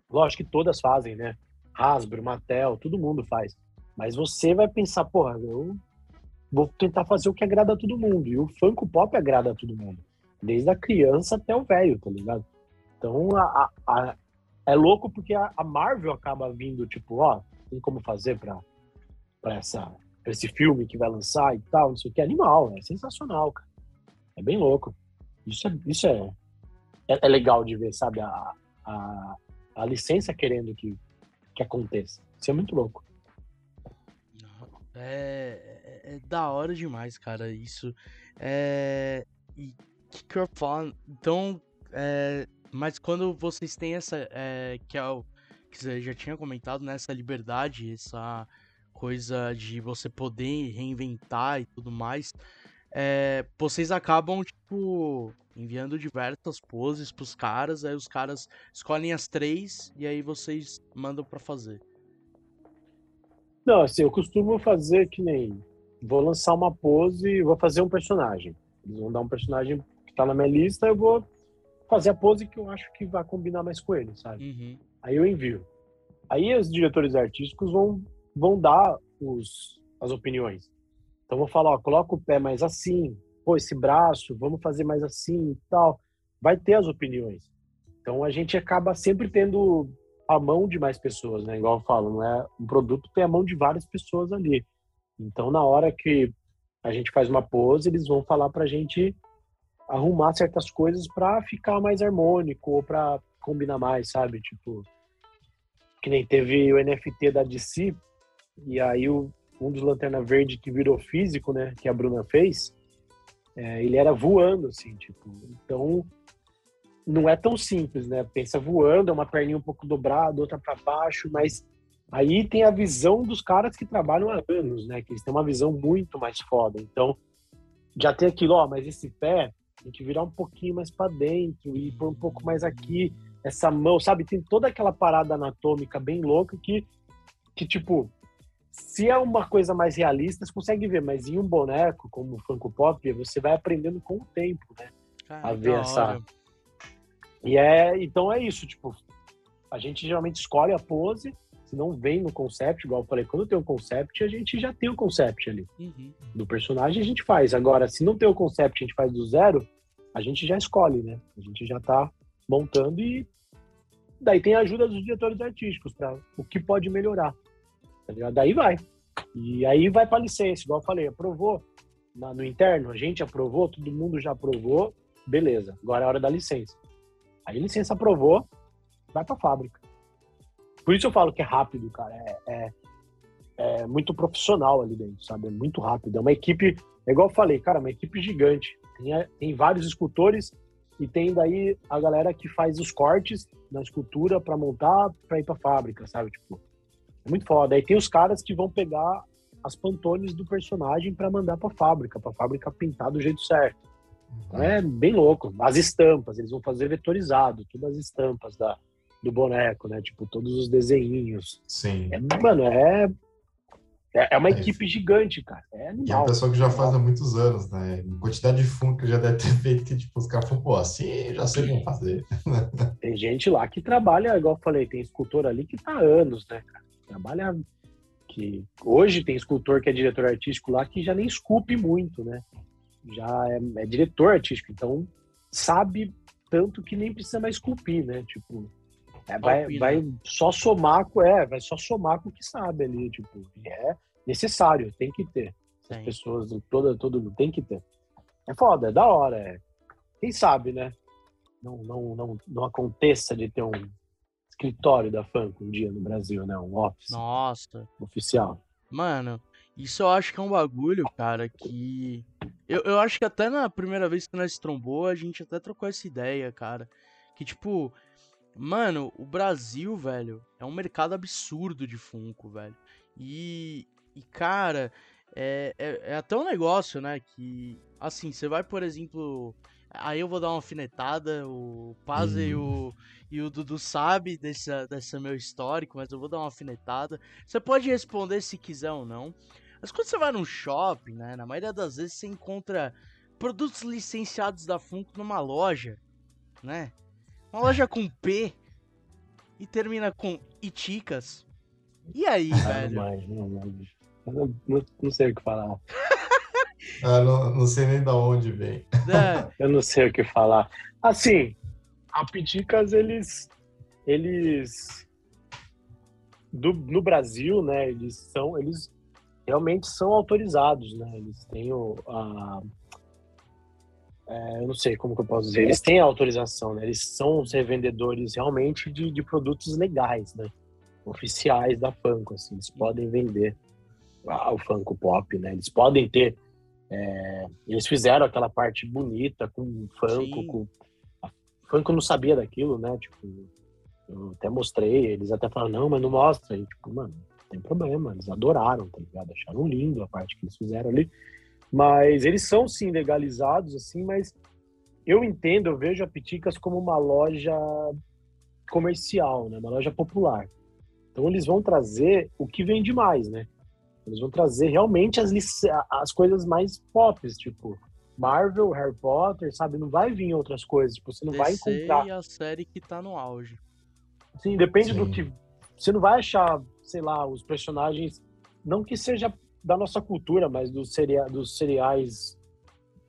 Speaker 3: Lógico que todas fazem, né? Hasbro, Mattel, todo mundo faz. Mas você vai pensar, porra, eu vou tentar fazer o que agrada a todo mundo. E o Funko Pop agrada a todo mundo. Desde a criança até o velho, tá ligado? Então a, a, é louco porque a, a Marvel acaba vindo, tipo, ó, tem como fazer pra, pra, essa, pra esse filme que vai lançar e tal, não sei o que. É animal, é sensacional, cara. É bem louco. Isso é, isso é, é, é legal de ver, sabe? A, a, a licença querendo que, que aconteça. Isso é muito louco.
Speaker 1: É, é, é, da hora demais, cara. Isso. É. E que, que eu falo? Então, é, mas quando vocês têm essa. É, que é o. Que você já tinha comentado, né? Essa liberdade, essa coisa de você poder reinventar e tudo mais. É, vocês acabam, tipo, enviando diversas poses pros caras, aí os caras escolhem as três e aí vocês mandam para fazer.
Speaker 3: Não, assim, eu costumo fazer que nem. Vou lançar uma pose e vou fazer um personagem. Eles vão dar um personagem que tá na minha lista, eu vou fazer a pose que eu acho que vai combinar mais com ele, sabe? Uhum. Aí eu envio. Aí os diretores artísticos vão, vão dar os, as opiniões. Então vou falar, ó, coloca o pé mais assim, pô, esse braço, vamos fazer mais assim e tal. Vai ter as opiniões. Então a gente acaba sempre tendo a mão de mais pessoas, né? Igual eu falo, não é um produto tem a mão de várias pessoas ali. Então na hora que a gente faz uma pose, eles vão falar pra gente arrumar certas coisas para ficar mais harmônico ou para combinar mais, sabe? Tipo, que nem teve o NFT da DC e aí o, um dos Lanterna Verde que virou físico, né, que a Bruna fez, é, ele era voando, assim, tipo. Então, não é tão simples, né? Pensa voando, é uma perninha um pouco dobrada, outra para baixo, mas aí tem a visão dos caras que trabalham há anos, né? Que eles têm uma visão muito mais foda. Então, já tem aquilo, ó, mas esse pé tem que virar um pouquinho mais para dentro e pôr um pouco mais aqui, essa mão, sabe? Tem toda aquela parada anatômica bem louca que, que tipo, se é uma coisa mais realista, você consegue ver, mas em um boneco, como o Funko Pop, você vai aprendendo com o tempo, né? a ver essa. E é, então é isso, tipo, a gente geralmente escolhe a pose, se não vem no concept, igual eu falei, quando tem o concept, a gente já tem o concept ali. Uhum. Do personagem a gente faz. Agora, se não tem o concept, a gente faz do zero, a gente já escolhe, né? A gente já tá montando e daí tem a ajuda dos diretores artísticos para o que pode melhorar. Tá daí vai. E aí vai para licença, igual eu falei, aprovou na, no interno, a gente aprovou, todo mundo já aprovou, beleza. Agora é a hora da licença. Aí a licença aprovou, vai para fábrica. Por isso eu falo que é rápido, cara. É, é, é, muito profissional ali dentro, sabe? É muito rápido. É uma equipe, é igual eu falei, cara, uma equipe gigante. Tem, tem vários escultores e tem daí a galera que faz os cortes na escultura para montar para ir para fábrica, sabe? Tipo, é muito foda. Aí tem os caras que vão pegar as pantones do personagem para mandar para fábrica, para fábrica pintar do jeito certo. Então é bem louco. As estampas, eles vão fazer vetorizado, todas as estampas da, do boneco, né? Tipo, todos os desenhinhos.
Speaker 2: Sim.
Speaker 3: É, mano, é. É, é uma é. equipe gigante, cara. É animal.
Speaker 2: E é uma pessoa que já faz há muitos anos, né? A quantidade de fundo que já deve ter feito que, tipo, os caras falam, pô, assim já sei como fazer.
Speaker 3: Tem gente lá que trabalha, igual eu falei, tem escultor ali que tá há anos, né, cara? Trabalha. Que... Hoje tem escultor que é diretor artístico lá que já nem esculpe muito, né? Já é, é diretor artístico, então sabe tanto que nem precisa mais esculpir, né? Tipo, é, vai, vai só somar com, é, vai só somar com o que sabe ali, tipo, é necessário, tem que ter. As Sim. pessoas, toda, todo tem que ter. É foda, é da hora, é. Quem sabe, né? Não, não, não, não aconteça de ter um escritório da Funko um dia no Brasil, né? Um office.
Speaker 1: Nossa.
Speaker 3: Oficial.
Speaker 1: Mano, isso eu acho que é um bagulho, cara, que. Eu, eu acho que até na primeira vez que nós trombou, a gente até trocou essa ideia, cara. Que, tipo, Mano, o Brasil, velho, é um mercado absurdo de Funko, velho. E, e cara, é, é, é, até um negócio, né? Que, assim, você vai, por exemplo. Aí eu vou dar uma alfinetada, o Paz e, o, uhum. e o Dudu sabe desse, desse meu histórico, mas eu vou dar uma alfinetada. Você pode responder se quiser ou não. Mas quando você vai num shopping, né? Na maioria das vezes você encontra produtos licenciados da Funko numa loja, né? Uma loja com P e termina com Iticas. E aí, ah, velho?
Speaker 3: Não, não, não, não, não sei o que falar.
Speaker 2: ah, não, não sei nem da onde vem.
Speaker 3: É. Eu não sei o que falar. Assim, a Piticas, eles. Eles. Do, no Brasil, né? Eles são. Eles realmente são autorizados, né? Eles têm o, a, é, eu não sei como que eu posso dizer, eles têm autorização, né? Eles são os revendedores realmente de, de produtos legais, né? Oficiais da Funko, assim, eles podem vender ah, o Funko Pop, né? Eles podem ter, é, eles fizeram aquela parte bonita com Funko, com, a Funko não sabia daquilo, né? Tipo, eu até mostrei, eles até falaram, não, mas não mostra. E, tipo, mano, não tem problema, eles adoraram, tá ligado? Acharam lindo a parte que eles fizeram ali. Mas eles são sim legalizados, assim, mas eu entendo, eu vejo a Piticas como uma loja comercial, né? Uma loja popular. Então eles vão trazer o que vende mais, né? Eles vão trazer realmente as, as coisas mais pop, tipo Marvel, Harry Potter, sabe? Não vai vir outras coisas, tipo, você não DC vai encontrar.
Speaker 1: e a série que tá no auge.
Speaker 3: Sim, depende Sim. do que. Você não vai achar, sei lá, os personagens. Não que seja da nossa cultura, mas dos, cereais, dos cereais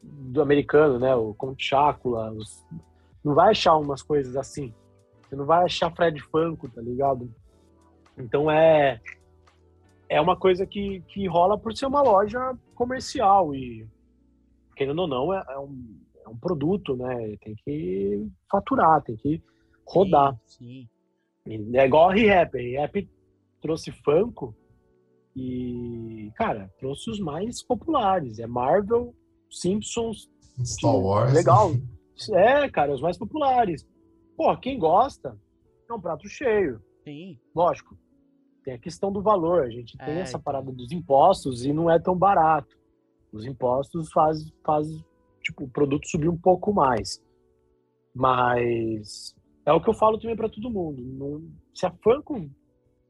Speaker 3: do americano, né? O Conte Chácula, os... não vai achar umas coisas assim. Você não vai achar Fred Funko, tá ligado? Então é é uma coisa que, que rola por ser uma loja comercial e querendo ou não é, é um, é um produto, né? Tem que faturar, tem que rodar. Sim, sim. É igual a Rap. Rap trouxe Funko e, cara, trouxe os mais populares. É Marvel, Simpsons,
Speaker 2: Star Wars.
Speaker 3: Legal. É, cara, os mais populares. Pô, quem gosta, é um prato cheio.
Speaker 1: Sim.
Speaker 3: Lógico, tem a questão do valor. A gente tem
Speaker 1: É,
Speaker 3: essa
Speaker 1: então.
Speaker 3: parada dos impostos e não é tão barato. Os impostos fazem, faz, tipo, o produto subir um pouco mais. Mas é o que eu falo também para todo mundo. Não- se a Funko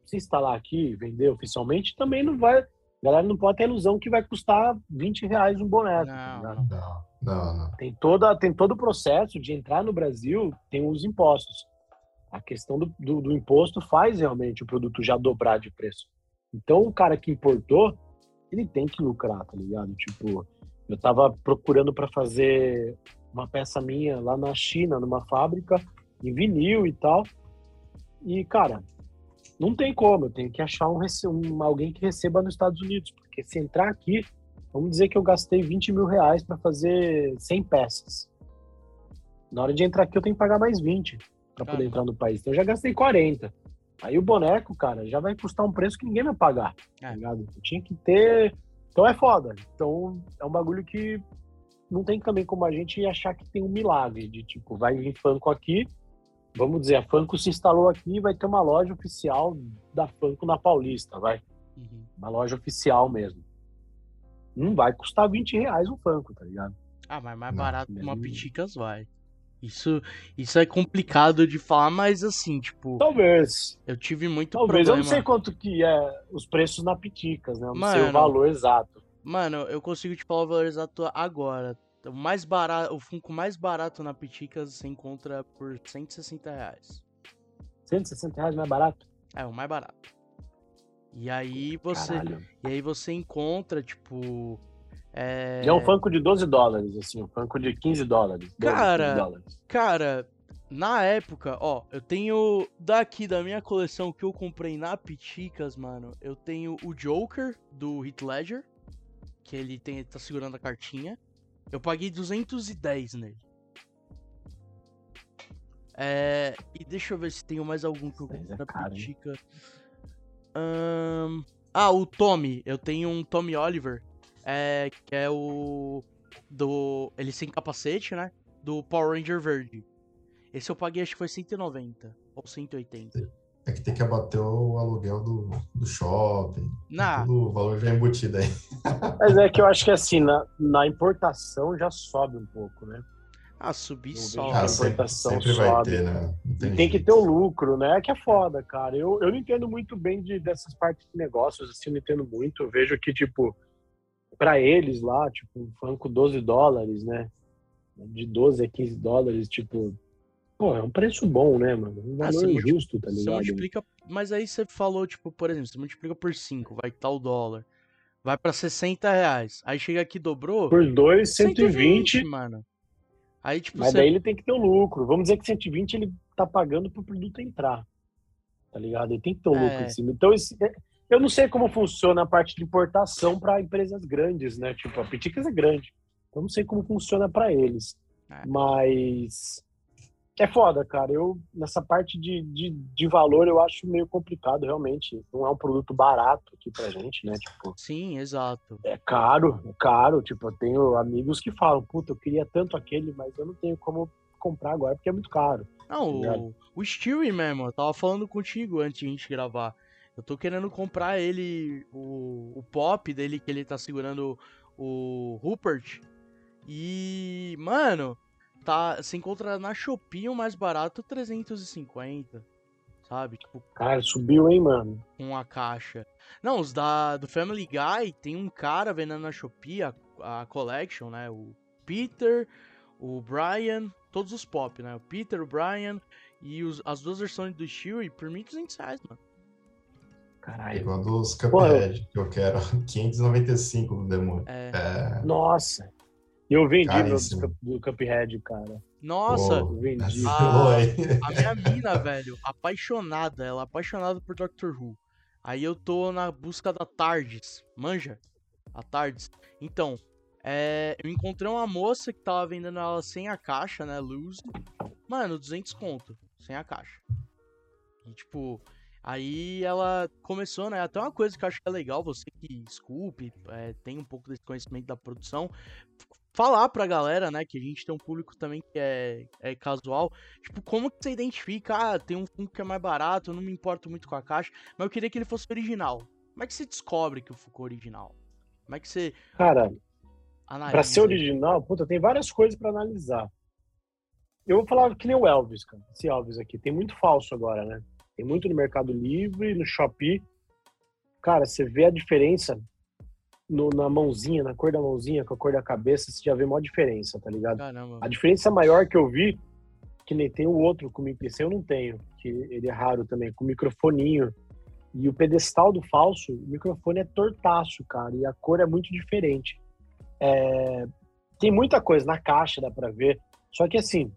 Speaker 3: se instalar aqui e vender oficialmente, também não vai. A galera não pode ter a ilusão que vai custar 20 reais um boneco. tá
Speaker 1: não. Não,
Speaker 2: não, não.
Speaker 3: tem toda tem todo o processo de entrar no Brasil tem os impostos a questão do, do, do imposto faz realmente o produto já dobrar de preço então o cara que importou ele tem que lucrar tá ligado tipo eu tava procurando para fazer uma peça minha lá na China numa fábrica em vinil e tal e cara não tem como eu tenho que achar um, um alguém que receba nos Estados Unidos porque se entrar aqui Vamos dizer que eu gastei 20 mil reais para fazer 100 peças. Na hora de entrar aqui, eu tenho que pagar mais 20 para poder
Speaker 1: Caramba.
Speaker 3: entrar no país. Então eu já gastei 40. Aí o boneco, cara, já vai custar um preço que ninguém vai pagar.
Speaker 1: É.
Speaker 3: Tá tinha que ter. Então é foda. Então é um bagulho que não tem também como a gente achar que tem um milagre de tipo, vai vir Funko aqui. Vamos dizer, a Funko se instalou aqui e vai ter uma loja oficial da Funko na Paulista, vai
Speaker 1: Uhum.
Speaker 3: uma loja oficial mesmo. Não vai custar 20 reais um Funko, tá ligado?
Speaker 1: Ah, mas mais barato que uma
Speaker 3: mesmo-
Speaker 1: Piticas vai. Isso, isso é complicado de falar, mas assim, tipo,
Speaker 3: Talvez.
Speaker 1: eu tive muito
Speaker 3: Talvez. Eu
Speaker 1: problema.
Speaker 3: não sei quanto que é os preços na Piticas, né? Eu não sei o
Speaker 1: Mano.
Speaker 3: valor exato.
Speaker 1: Mano, eu consigo te falar o valor exato agora. O mais barato, o Funko mais barato na Piticas você encontra por 160 reais.
Speaker 3: 160 reais mais barato?
Speaker 1: É, o mais barato. E aí você,
Speaker 3: Caralho.
Speaker 1: e aí você encontra, tipo, é...
Speaker 3: E é um Funko de 12 dólares, assim. Um Funko de 15 dólares. 12,
Speaker 1: Cara,
Speaker 3: 15 dólares.
Speaker 1: Cara, na época, ó, eu tenho daqui da minha coleção que eu comprei na Piticas, mano, eu tenho o Joker do Heath Ledger, que ele tem, tá segurando a cartinha. Eu paguei 210 nele. É, e deixa eu ver se tenho mais algum que eu
Speaker 3: hein?
Speaker 1: Pitica. Ahn, ah, o Tommy. Eu tenho um Tommy Oliver, é, que é o do ele sem capacete, né? Do Power Ranger verde. Esse eu paguei acho que foi 190 ou 180.
Speaker 2: É que tem que abater o aluguel do, do shopping. Tudo o valor já é embutido aí.
Speaker 3: Mas é que eu acho que, assim, na, na importação já sobe um pouco, né?
Speaker 1: ah, subir
Speaker 3: vejo
Speaker 2: Ah,
Speaker 3: a
Speaker 2: sempre,
Speaker 3: importação
Speaker 2: sempre vai
Speaker 3: sobe.
Speaker 2: ter, né?
Speaker 3: E tem que ter o lucro, né? Que é foda, cara. Eu, eu não entendo muito bem de, dessas partes de negócios, assim, eu não entendo muito. Eu vejo que, tipo, pra eles lá, tipo, um Funko 12 dólares, né? De 12 a 15 dólares, tipo, pô, é um preço bom, né, mano? Um
Speaker 1: Ah,
Speaker 3: valor
Speaker 1: você multi-
Speaker 3: justo, tá
Speaker 1: Você
Speaker 3: ligado?
Speaker 1: multiplica, mas aí você falou, tipo, por exemplo, você multiplica por 5, vai tá o dólar. Vai pra 60 reais. Aí chega aqui, dobrou.
Speaker 3: Por 2, 120,
Speaker 1: 120, mano. Aí, tipo,
Speaker 3: mas
Speaker 1: você.
Speaker 3: daí ele tem que ter o lucro. Vamos dizer que 120 ele tá pagando pro produto entrar, tá ligado? Ele tem que ter o lucro
Speaker 1: É.
Speaker 3: em cima. Então, esse- é- eu não sei como funciona a parte de importação para empresas grandes, né? Tipo, a Piticas é grande. Eu não sei como funciona para eles.
Speaker 1: É.
Speaker 3: Mas é foda, cara. Eu, nessa parte de, de, de valor, eu acho meio complicado, realmente. Não é um produto barato aqui pra gente, né? Tipo,
Speaker 1: Sim, exato.
Speaker 3: é caro, é caro. Tipo, eu tenho amigos que falam, puta, eu queria tanto aquele, mas eu não tenho como comprar agora porque é muito caro.
Speaker 1: Não,
Speaker 3: ligado?
Speaker 1: o, o Stewie mesmo, eu tava falando contigo antes de a gente gravar. Eu tô querendo comprar ele, o, o pop dele, que ele tá segurando o Rupert. E, mano, tá, você encontra na Shopee o mais barato 350, sabe? Tipo,
Speaker 3: Cara, subiu, hein, mano?
Speaker 1: com a caixa. Não, os da, do Family Guy, tem um cara vendendo na Shopee a, a collection, né? O Peter, o Brian, todos os pop, né? O Peter, o Brian e os- as duas versões do Stewie por 1.200 reais, mano.
Speaker 2: É
Speaker 3: Caralho.
Speaker 2: igual dos. Cuphead, que eu quero 595 do demônio.
Speaker 1: É,
Speaker 2: É,
Speaker 3: Nossa. E eu vendi meu do, Cuphead, cara.
Speaker 1: nossa,
Speaker 3: Eu vendi.
Speaker 2: aí.
Speaker 1: a minha mina, velho, apaixonada, ela é apaixonada por Doctor Who. Aí eu tô na busca da Tardes, manja? A Tardes. Então, é, eu encontrei uma moça que tava vendendo ela sem a caixa, né, loose. Mano, 200 conto, sem a caixa. E tipo, aí ela começou, né, até uma coisa que eu acho que é legal, você que esculpe, é, tem um pouco desse conhecimento da produção, falar pra galera, né, que a gente tem um público também que é, é casual, tipo, como que você identifica, ah, tem um Funko que é mais barato, eu não me importo muito com a caixa, mas eu queria que ele fosse original. Como é que você descobre que o Funko é original? Como é que você
Speaker 3: Cara, analisa? Pra ser original, puta, tem várias coisas para analisar. Eu vou falar que nem o Elvis, cara. Esse Elvis aqui. Tem muito falso agora, né? Tem muito no Mercado Livre, no Shopee. Cara, você vê a diferença no, na mãozinha, na cor da mãozinha, com a cor da cabeça, você já vê uma diferença, tá ligado? Caramba. A diferença maior que eu vi, que nem tem o outro com MPC, eu não tenho, que ele é raro também, com microfoninho. E o pedestal do falso, o microfone é tortaço, cara, e a cor é muito diferente. É... Tem muita coisa na caixa, dá pra ver. Só que assim,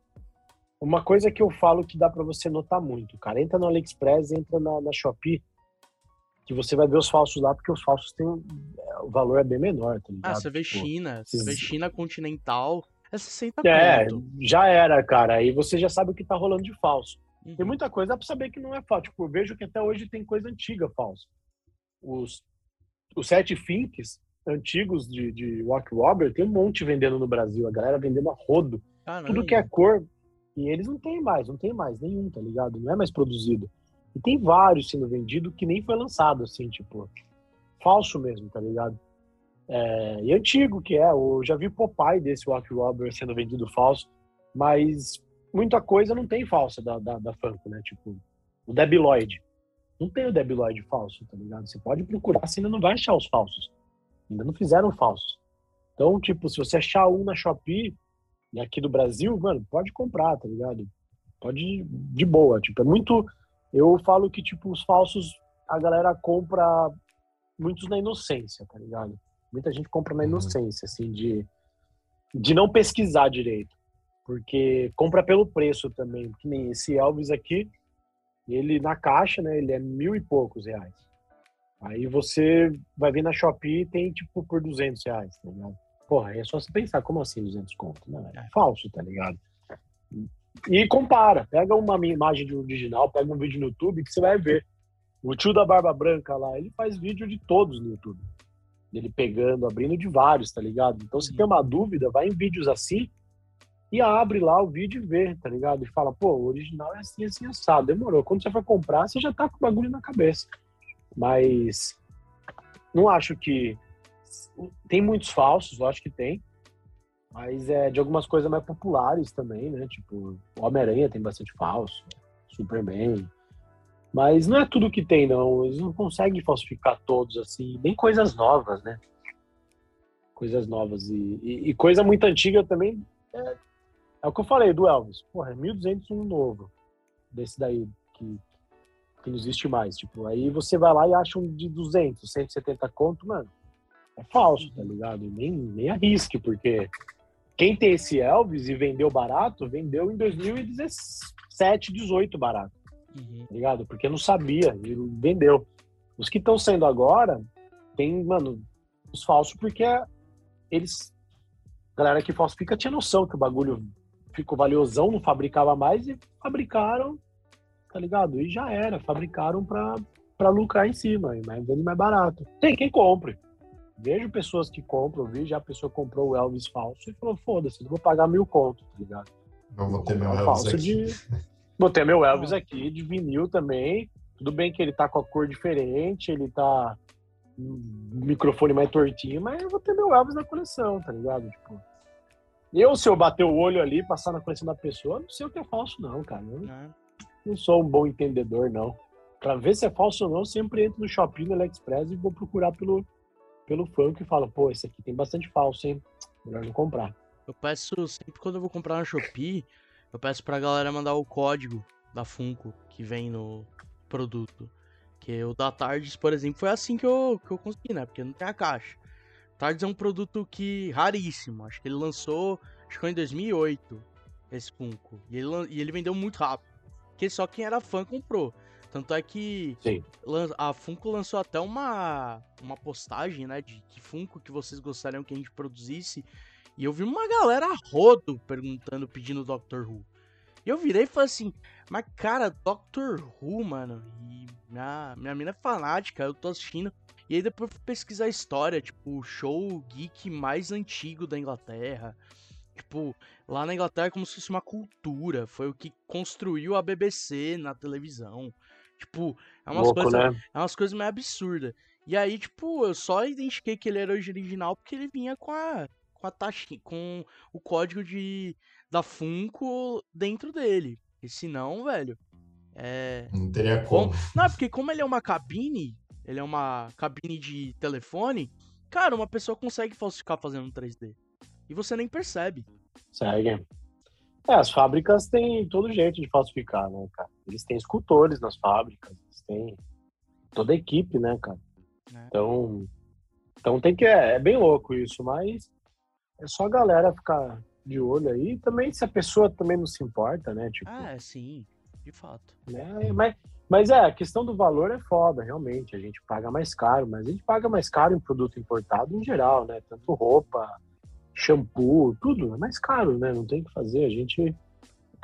Speaker 3: uma coisa que eu falo que dá para você notar muito, cara, entra no AliExpress, entra na, na Shopee, que você vai ver os falsos lá, porque os falsos têm. O valor é bem menor, tá
Speaker 1: ligado? Ah, você vê tipo, China, você vê China continental, é 60
Speaker 3: É, ponto. já era, cara. Aí você já sabe o que tá rolando de falso. Uhum. Tem muita coisa pra saber que não é falso. Tipo, eu vejo que até hoje tem coisa antiga falsa. Os, os sete finks antigos de, de Walk Robber tem um monte vendendo no Brasil. A galera vendendo a rodo. Caramba. Tudo que é cor. E eles não tem mais, não tem mais nenhum, tá ligado? Não é mais produzido. E tem vários sendo vendido que nem foi lançado, assim, tipo, falso mesmo, tá ligado? É, e antigo que é, eu já vi Popeye desse Walk Robber sendo vendido falso, mas muita coisa não tem falsa da, da, da Funko, né? Tipo, o Debiloid. Não tem o Debiloid falso, tá ligado? Você pode procurar, você ainda não vai achar os falsos. Ainda não fizeram falsos. Então, tipo, se você achar um na Shopee, e aqui do Brasil, mano, pode comprar, tá ligado? Pode de boa. Tipo, é muito eu falo que, tipo, os falsos, a galera compra muitos na inocência, tá ligado? Muita gente compra na uhum. inocência, assim, de, de não pesquisar direito. Porque compra pelo preço também. Que nem esse Elvis aqui, ele na caixa, né, ele é mil e poucos reais. Aí você vai ver na Shopee e tem, tipo, por 200 reais, tá ligado? Porra, aí é só você pensar, como assim 200 conto? Não, é falso, tá ligado? E compara, pega uma imagem de original, pega um vídeo no YouTube que você vai ver. O tio da Barba Branca lá, ele faz vídeo de todos no YouTube. Ele pegando, abrindo de vários, tá ligado? Então, se tem uma dúvida, vai em vídeos assim e abre lá o vídeo e vê, tá ligado? E fala, pô, o original é assim, assim, assado. Demorou. Quando você for comprar, você já tá com o bagulho na cabeça. Mas não acho que. Tem muitos falsos, eu acho que tem. Mas é de algumas coisas mais populares também, né? Tipo, Homem-Aranha tem bastante falso, Superman. Mas não é tudo que tem, não. Eles não conseguem falsificar todos, assim. Nem coisas novas, né? Coisas novas. E, e, e coisa muito antiga também. É, é, o que eu falei do Elvis. Porra, é 1200 um novo. Desse daí, que, que não existe mais. Tipo, aí você vai lá e acha um de 200, 170 conto, mano. É falso, tá ligado? E nem, nem arrisque, porque quem tem esse Elvis e vendeu barato, vendeu em 2017, 18 barato. Uhum. Tá ligado? Porque não sabia, e vendeu. Os que estão saindo agora, tem, mano, os falsos, porque eles. A galera que falsifica tinha noção que o bagulho ficou valiosão, não fabricava mais e fabricaram, tá ligado? E já era, fabricaram pra, pra lucrar em cima, mas vende mais barato. Tem quem compre. Vejo pessoas que compram, vi já a pessoa comprou o Elvis falso e falou, foda-se, não vou pagar mil conto, tá ligado?
Speaker 2: Eu vou ter meu Elvis aqui. De...
Speaker 3: Vou ter meu Elvis aqui, de vinil também. Tudo bem que ele tá com a cor diferente, ele tá um microfone mais tortinho, mas eu vou ter meu Elvis na coleção, tá ligado? Tipo, eu, se eu bater o olho ali, passar na coleção da pessoa, não sei o que é falso, não, cara. Eu é. não sou um bom entendedor, não. Pra ver se é falso ou não, sempre entro no Shopping, no AliExpress e vou procurar pelo, pelo funk e fala, pô, esse aqui tem bastante falso, hein? Melhor não comprar.
Speaker 1: Eu peço, sempre quando eu vou comprar na Shopee, eu peço pra galera mandar o código da Funko que vem no produto. Que o da Tardes, por exemplo, foi assim que eu, que eu consegui, né? Porque não tem a caixa. Tardes é um produto que raríssimo. Acho que ele lançou, acho que foi em 2008, esse Funko. E ele, e ele vendeu muito rápido. Porque só quem era fã comprou. Tanto é que Sim. a Funko lançou até uma, uma postagem, né, de que Funko que vocês gostariam que a gente produzisse. E eu vi uma galera rodo perguntando, pedindo Doctor Who. E eu virei e falei assim, mas cara, Doctor Who, mano, e minha, minha mina é fanática, eu tô assistindo. E aí depois fui pesquisar a história, tipo, o show geek mais antigo da Inglaterra. Tipo, lá na Inglaterra é como se fosse uma cultura. Foi o que construiu a BBC na televisão. Tipo, é umas
Speaker 3: Louco,
Speaker 1: coisas
Speaker 3: né?
Speaker 1: é umas coisas meio absurdas. E aí, tipo, eu só identifiquei que ele era original porque ele vinha com a com a taxa, com o código de da Funko dentro dele. E senão, velho, é
Speaker 2: Não teria
Speaker 1: Bom,
Speaker 2: como.
Speaker 1: não, porque como ele é uma cabine, ele é uma cabine de telefone, cara, uma pessoa consegue falsificar fazendo um 3D. E você nem percebe.
Speaker 3: Segue. É, as fábricas têm todo jeito de falsificar, né, cara? Eles têm escultores nas fábricas, eles têm toda a equipe, né, cara?
Speaker 1: É.
Speaker 3: Então, então tem que. É, é bem louco isso, mas é só a galera ficar de olho aí. Também, se a pessoa também não se importa, né? Tipo,
Speaker 1: Ah, é, sim, de fato.
Speaker 3: né? Mas, mas é, a questão do valor é foda, realmente. A gente paga mais caro, mas a gente paga mais caro em produto importado em geral, né? Tanto roupa, shampoo, tudo é mais caro, né? Não tem o que fazer. A gente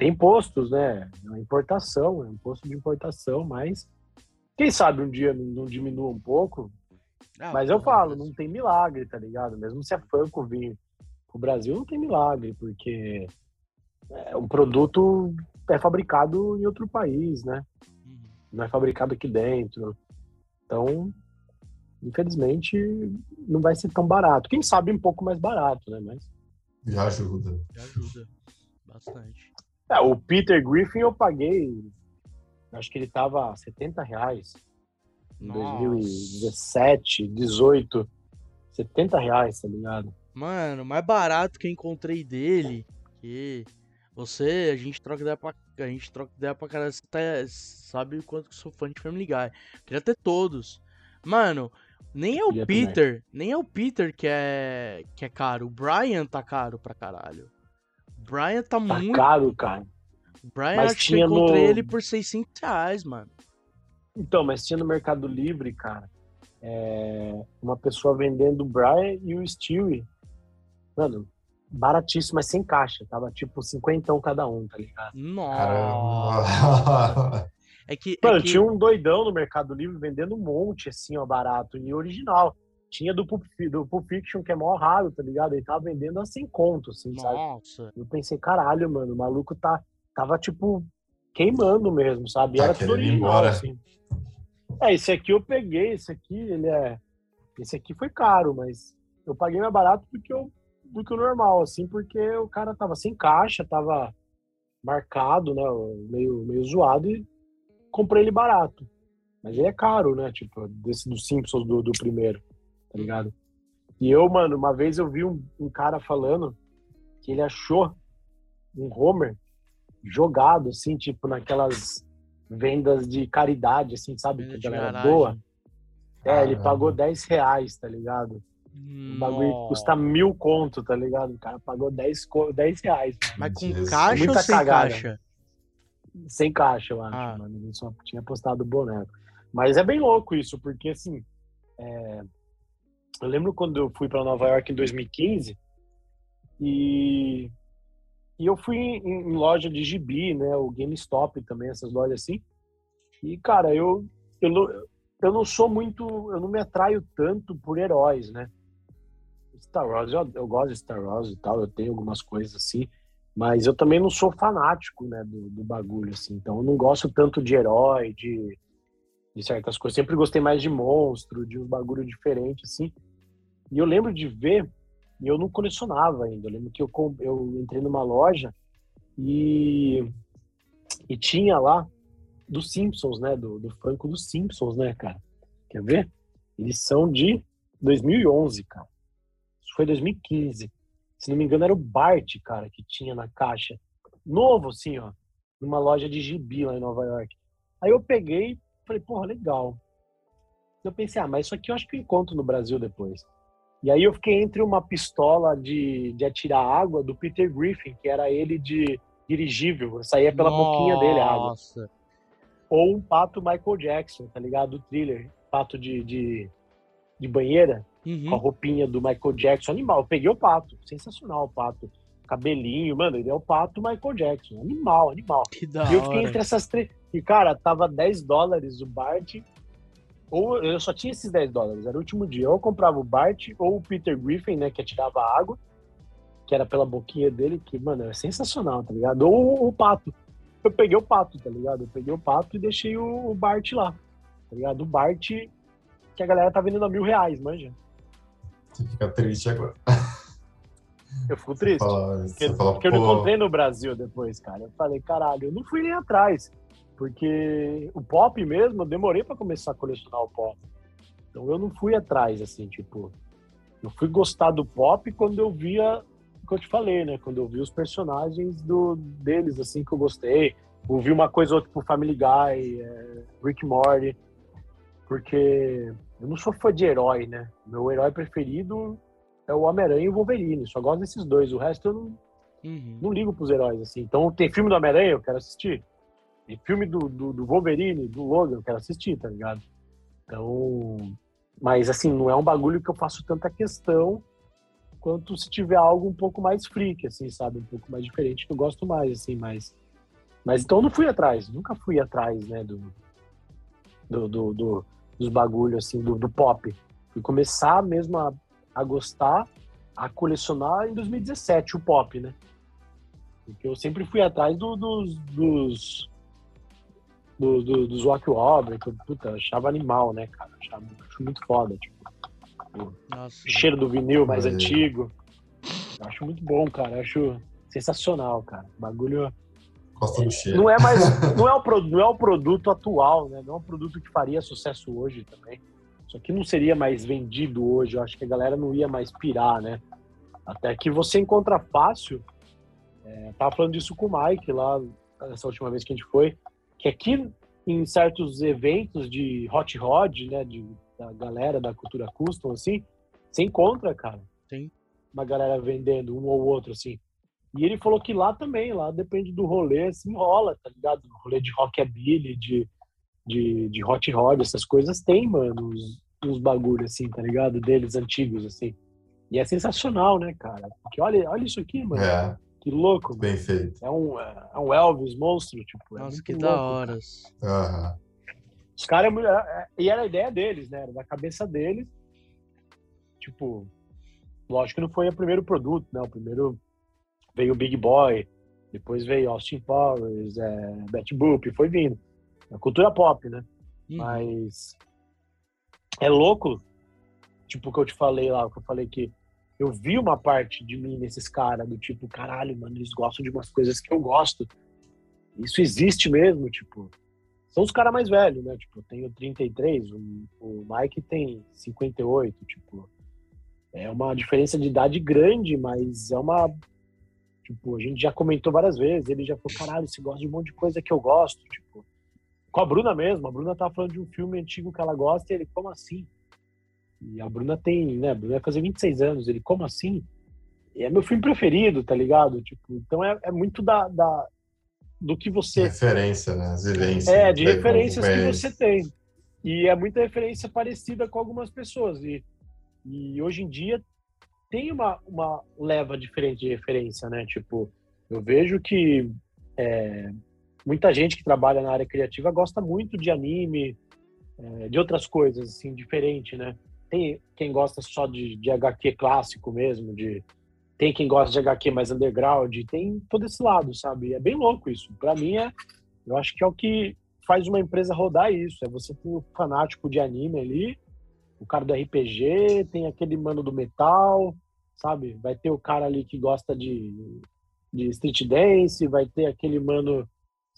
Speaker 3: tem impostos, né? É uma importação, é um imposto de importação, mas quem sabe um dia não, não diminua um pouco.
Speaker 1: Ah,
Speaker 3: Mas eu falo, não tem milagre, tá ligado? Mesmo se a Funko vir pro Brasil, não tem milagre, porque é, um produto é fabricado em outro país, né?
Speaker 1: Uhum.
Speaker 3: não é fabricado aqui dentro. Então, infelizmente, não vai ser tão barato. Quem sabe um pouco mais barato, né? Mas
Speaker 2: Já ajuda.
Speaker 1: Já ajuda bastante.
Speaker 3: É, o Peter Griffin eu paguei, acho que ele tava 70 reais em
Speaker 1: Nossa.
Speaker 3: 2017, 18, 70 reais, tá ligado?
Speaker 1: Mano, o mais barato que eu encontrei dele, que você, a gente troca ideia pra, a gente troca ideia pra caralho, você tá, sabe o quanto que sou fã de Family Guy. Queria ter todos. Mano, nem é o
Speaker 3: Queria também.
Speaker 1: Peter, nem é o Peter que é que é caro, o Brian tá caro pra caralho. O Brian tá,
Speaker 3: Tá
Speaker 1: muito,
Speaker 3: caro, cara.
Speaker 1: o Brian
Speaker 3: Mas
Speaker 1: acho que eu
Speaker 3: tinha
Speaker 1: encontrei
Speaker 3: no-
Speaker 1: ele por 600 reais, mano.
Speaker 3: Então, mas tinha no Mercado Livre, cara, é, uma pessoa vendendo o Brian e o Stewie. Mano, baratíssimo, mas sem caixa. Tava tipo 50 cada um, tá ligado?
Speaker 1: Nossa. É que, é
Speaker 3: Mano,
Speaker 1: que-
Speaker 3: tinha um doidão no Mercado Livre vendendo um monte, assim, ó, barato, e original. Tinha do Pulp, do Pulp Fiction, que é mó raro, tá ligado? Ele tava vendendo a 100 conto, assim, sabe?
Speaker 1: Nossa.
Speaker 3: Eu pensei, caralho, mano, o maluco tá, tava, tipo, queimando mesmo, sabe?
Speaker 2: Tá
Speaker 3: era tudo original,
Speaker 2: embora.
Speaker 3: assim. É, esse aqui eu peguei, esse aqui, ele é... Esse aqui foi caro, mas eu paguei mais barato do que, eu, do que o normal, assim, porque o cara tava sem caixa, tava marcado, né, meio, meio zoado, e comprei ele barato. Mas ele é caro, né, tipo, desse dos Simpsons do, do primeiro, tá ligado? E eu, mano, uma vez eu vi um, um cara falando que ele achou um Homer jogado, assim, tipo, naquelas vendas de caridade, assim, sabe?
Speaker 1: Venda
Speaker 3: Que a galera
Speaker 1: garagem.
Speaker 3: doa. É, ele
Speaker 2: Caramba.
Speaker 3: pagou 10 reais, tá ligado? O bagulho
Speaker 1: Nossa.
Speaker 3: custa mil conto, tá ligado? O cara pagou 10, co- 10 reais.
Speaker 1: Mas com
Speaker 2: Jesus.
Speaker 1: caixa ou
Speaker 3: Muita
Speaker 1: sem
Speaker 3: cagada.
Speaker 1: caixa?
Speaker 3: Sem caixa, eu acho,
Speaker 1: Ah.
Speaker 3: mano. Ele só tinha postado o boneco. Mas é bem louco isso, porque assim. é, Eu lembro quando eu fui para Nova York em 2015 e, e eu fui em, em loja de gibi, né? O GameStop também, essas lojas assim. E, cara, eu, eu, não, eu não sou muito. Eu não me atraio tanto por heróis, né? Star Wars, eu, eu gosto de Star Wars e tal, eu tenho algumas coisas assim. Mas eu também não sou fanático, né, do, do bagulho, assim. Então eu não gosto tanto de herói, de, de certas coisas. Sempre gostei mais de monstro, de um bagulho diferente, assim. E eu lembro de ver, e eu não colecionava ainda. Eu lembro que eu, eu entrei numa loja e, e tinha lá dos Simpsons, né, do, do Funko dos Simpsons, né, cara? Quer ver? Eles são de 2011, cara. Isso foi 2015 se não me engano, era o Bart, cara, que tinha na caixa. Novo, assim, ó. Numa loja de gibi lá em Nova York. Aí eu peguei falei, porra, legal. Eu pensei, ah, mas isso aqui eu acho que eu encontro no Brasil depois. E aí eu fiquei entre uma pistola de, de atirar água do Peter Griffin, que era ele de dirigível. Saía pela boquinha dele a água.
Speaker 1: Nossa.
Speaker 3: Ou um pato Michael Jackson, tá ligado? Do thriller. Pato de, de, de banheira com a
Speaker 1: Uhum.
Speaker 3: roupinha do Michael Jackson, animal. Eu peguei o pato, sensacional o pato. Cabelinho, mano, ele é o pato Michael Jackson. Animal, animal.
Speaker 1: Que da
Speaker 3: e eu fiquei
Speaker 1: hora.
Speaker 3: entre essas três. E, cara, tava 10 dólares o Bart ou eu só tinha esses 10 dólares, era o último dia. Ou eu comprava o Bart ou o Peter Griffin, né, que atirava água, que era pela boquinha dele, que, mano, é sensacional, tá ligado? Ou o pato. Eu peguei o pato, tá ligado? Eu peguei o pato e deixei o, o Bart lá, tá ligado? O Bart que a galera tá vendendo a mil reais, manja.
Speaker 2: Você fica triste agora.
Speaker 3: Eu fico triste.
Speaker 2: Fala,
Speaker 3: porque,
Speaker 2: fala,
Speaker 3: porque eu não encontrei no Brasil depois, cara. Eu falei, caralho, eu não fui nem atrás. Porque o pop mesmo, eu demorei pra começar a colecionar o pop. Então eu não fui atrás, assim, tipo. Eu fui gostar do pop quando eu via que eu te falei, né? Quando eu vi os personagens do, deles, assim, que eu gostei. Ouvi uma coisa ou outra tipo Family Guy, é, Rick Morty. Porque eu não sou fã de herói, né? Meu herói preferido é o Homem-Aranha e o Wolverine. Só gosto desses dois. O resto eu não,
Speaker 1: Uhum.
Speaker 3: não ligo pros heróis, assim. Então tem filme do Homem-Aranha, eu quero assistir. Filme do, do, do Wolverine, do Logan, eu quero assistir, tá ligado? Então. Mas assim, não é um bagulho que eu faço tanta questão quanto se tiver algo um pouco mais freak, assim, sabe? Um pouco mais diferente, que eu gosto mais, assim, mas. Mas então eu não fui atrás, nunca fui atrás, né, do. do, do, do- dos bagulhos, assim, do, do pop. Fui começar mesmo a, a gostar, a colecionar em 2017, o pop, né? Porque eu sempre fui atrás do- dos. dos do, do, dos Walk Wobble, que eu puta, achava animal, né, cara? Achava, acho muito foda, tipo,
Speaker 1: Nossa.
Speaker 3: o cheiro do vinil mais
Speaker 2: É.
Speaker 3: antigo. Eu acho muito bom, cara. Eu acho sensacional, cara. O bagulho.
Speaker 2: Gosta do cheiro.
Speaker 3: Não é mais. Não é, o, pro- não é o produto atual, né? Não é um produto que faria sucesso hoje também. Isso aqui não seria mais vendido hoje. Eu acho que a galera não ia mais pirar, né? Até que você encontra fácil. É, tava falando disso com o Mike lá, essa última vez que a gente foi. Que aqui, em certos eventos de hot rod, né? De, da galera da cultura custom, assim, você encontra, cara.
Speaker 1: Sim.
Speaker 3: Uma galera vendendo um ou outro, assim. E ele falou que lá também, lá depende do rolê, assim, rola, tá ligado? Rolê de rockabilly, de, de, de hot rod, essas coisas tem, mano, uns, uns bagulho, assim, tá ligado? Deles antigos, assim. E é sensacional, né, cara? Porque olha, olha isso aqui, mano.
Speaker 2: É,
Speaker 3: Que louco, mano.
Speaker 2: bem feito.
Speaker 3: É um, é um Elvis monstro, tipo. é
Speaker 1: Nossa,
Speaker 3: muito
Speaker 1: que
Speaker 3: louco,
Speaker 1: da hora.
Speaker 2: Aham.
Speaker 3: Os caras, é muito- é- é- e era a ideia deles, né? Era da cabeça deles. Tipo, lógico que não foi o primeiro produto, né? O primeiro veio o Big Boy, depois veio Austin Powers, é, Betty Boop, foi vindo. A cultura pop, né?
Speaker 1: Uhum.
Speaker 3: Mas é louco, tipo o que eu te falei lá, o que eu falei que eu vi uma parte de mim nesses caras, do tipo, caralho, mano, eles gostam de umas coisas que eu gosto. Isso existe mesmo, tipo. São os caras mais velhos, né? Tipo, eu tenho 33, o, o Mike tem 58, tipo. É uma diferença de idade grande, mas é uma. Tipo, a gente já comentou várias vezes, ele já falou, caralho, você gosta de um monte de coisa que eu gosto, tipo. Com a Bruna mesmo, a Bruna tava falando de um filme antigo que ela gosta e ele, como assim? E a Bruna tem, né? A Bruna vai fazer 26 anos, ele, como assim? E é meu filme preferido, tá ligado? Tipo, então é, é muito da, da, do que você
Speaker 2: Referência, né? As vivências.
Speaker 3: é, de
Speaker 2: né?
Speaker 3: referências que você tem. E é muita referência parecida com algumas pessoas. E, e hoje em dia tem uma, uma leva diferente de referência, né? Tipo, eu vejo que é, muita gente que trabalha na área criativa gosta muito de anime, é, de outras coisas, assim, diferente, né? Tem quem gosta só de, de HQ clássico mesmo, de tem quem gosta de HQ mais underground, tem todo esse lado, sabe? É bem louco isso. Pra mim é, eu acho que é o que faz uma empresa rodar isso. É você ter o fanático de anime ali, o cara do RPG, tem aquele mano do metal, sabe? Vai ter o cara ali que gosta de, de street dance, vai ter aquele mano,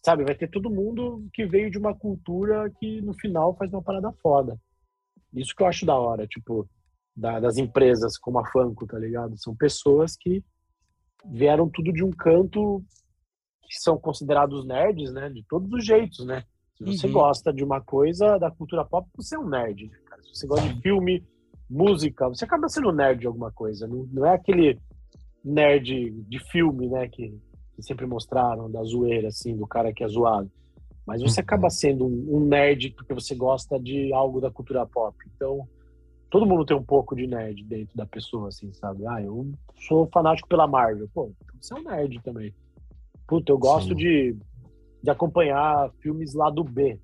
Speaker 3: sabe? Vai ter todo mundo que veio de uma cultura que no final faz uma parada foda. Isso que eu acho da hora, tipo, da- das empresas como a Funko, tá ligado? São pessoas que vieram tudo de um canto que são considerados nerds, né? De todos os jeitos, né? Se você
Speaker 1: Uhum.
Speaker 3: gosta de uma coisa da cultura pop, você é um nerd, né, cara? Se você gosta de filme, música, você acaba sendo nerd de alguma coisa. Não, não é aquele nerd de filme, né? Que, que sempre mostraram, da zoeira, assim, do cara que é zoado. Mas você
Speaker 2: Uhum.
Speaker 3: acaba sendo um, nerd porque você gosta de algo da cultura pop. Então, todo mundo tem um pouco de nerd dentro da pessoa, assim, sabe? Ah, eu sou fanático pela Marvel. Pô, então você é um nerd também. Puta, eu gosto
Speaker 2: Sim.
Speaker 3: de, de acompanhar filmes lá do B.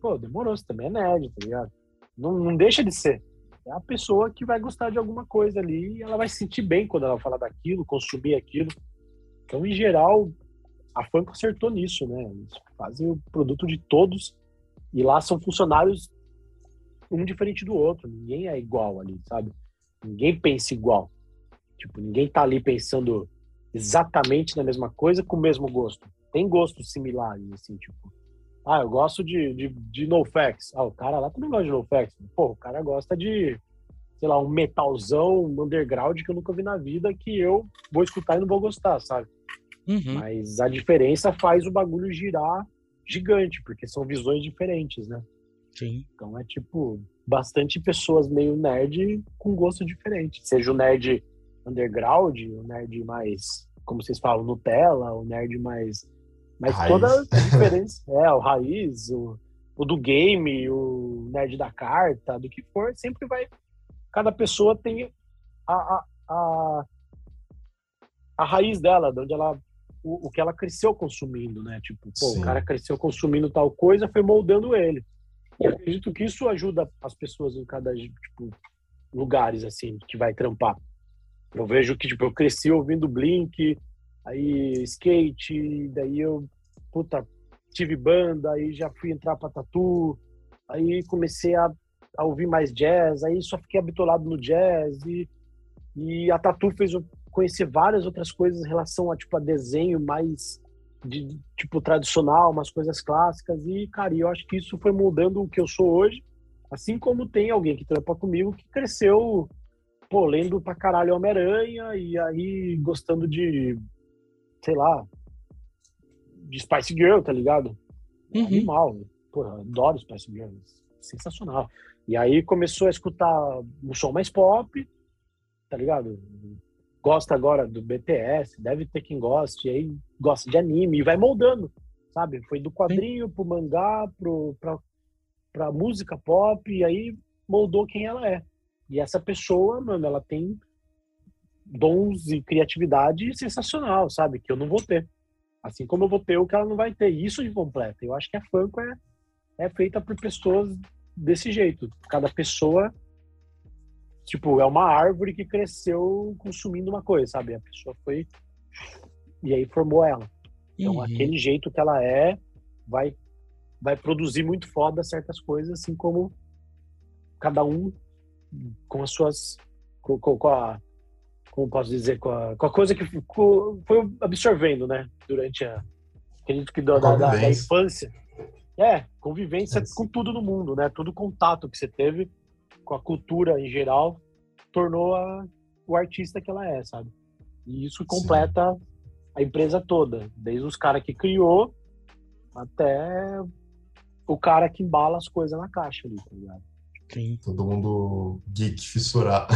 Speaker 3: Pô, demorou, você também é nerd, tá ligado? Não, não deixa de ser. É a pessoa que vai gostar de alguma coisa ali e ela vai se sentir bem quando ela falar daquilo, consumir aquilo. Então, em geral, a Funko acertou nisso, né? Eles fazem o produto de todos e lá são funcionários um diferente do outro. Ninguém é igual ali, sabe? Ninguém pensa igual. Tipo, ninguém tá ali pensando exatamente na mesma coisa com o mesmo gosto. Tem gostos similares, assim, tipo. Ah, eu gosto de, de, de NoFX. Ah, o cara lá também gosta de NoFX. Pô, o cara gosta de, sei lá, um metalzão, um underground que eu nunca vi na vida que eu vou escutar e não vou gostar, sabe? Uhum. Mas a diferença faz o bagulho girar gigante, porque são visões diferentes, né?
Speaker 1: Sim.
Speaker 3: Então é tipo, bastante pessoas meio nerd com gosto diferente. Seja o nerd underground, o nerd mais, como vocês falam, Nutella, o nerd mais. Mas raiz. toda a diferença. é, o raiz, o, o do game, o nerd da carta, do que for, sempre vai. Cada pessoa tem a, a, a, a raiz dela, de onde ela o, o que ela cresceu consumindo, né? Tipo, pô, Sim. o cara cresceu consumindo tal coisa, foi moldando ele. E eu acredito que isso ajuda as pessoas em cada tipo, lugares assim que vai trampar. Eu vejo que tipo eu cresci ouvindo Blink, aí skate, daí eu puta tive banda, aí já fui entrar para tatu, aí comecei a, a, ouvir mais jazz, aí só fiquei habituado no jazz e, e a tatu fez eu conhecer várias outras coisas em relação a tipo a desenho mais de tipo tradicional, umas coisas clássicas e cara, eu acho que isso foi mudando o que eu sou hoje, assim como tem alguém que trampa comigo que cresceu pô, lendo pra caralho Homem-Aranha e aí gostando de sei lá, de Spice Girl, tá ligado? Uhum. Animal, pô, adoro Spice Girl, sensacional. E aí começou a escutar um som mais pop, tá ligado? Gosta agora do BTS, deve ter quem goste, aí gosta de anime e vai moldando, sabe? Foi do quadrinho pro mangá, pro, pra, pra música pop, e aí moldou quem ela é. E essa pessoa, mano, ela tem dons e criatividade sensacional, sabe? Que eu não vou ter. Assim como eu vou ter o que ela não vai ter. Isso de completa. Eu acho que a Funko é, é feita por pessoas desse jeito. Cada pessoa, tipo, é uma árvore que cresceu consumindo uma coisa, sabe? A pessoa foi e aí formou ela. Então, uhum. aquele jeito que ela é, vai vai produzir muito foda certas coisas, assim como cada um com as suas com, com, com a como posso dizer com a, com a coisa que ficou, foi absorvendo, né, durante a acredito que da, da, da, infância. É, convivência é. com tudo no mundo, né? Todo contato que você teve com a cultura em geral tornou a, o artista que ela é, sabe? E isso completa Sim. a empresa toda, desde os caras que criou até o cara que embala as coisas na caixa ali, tá ligado?
Speaker 2: Sim. Todo mundo geek fissurado.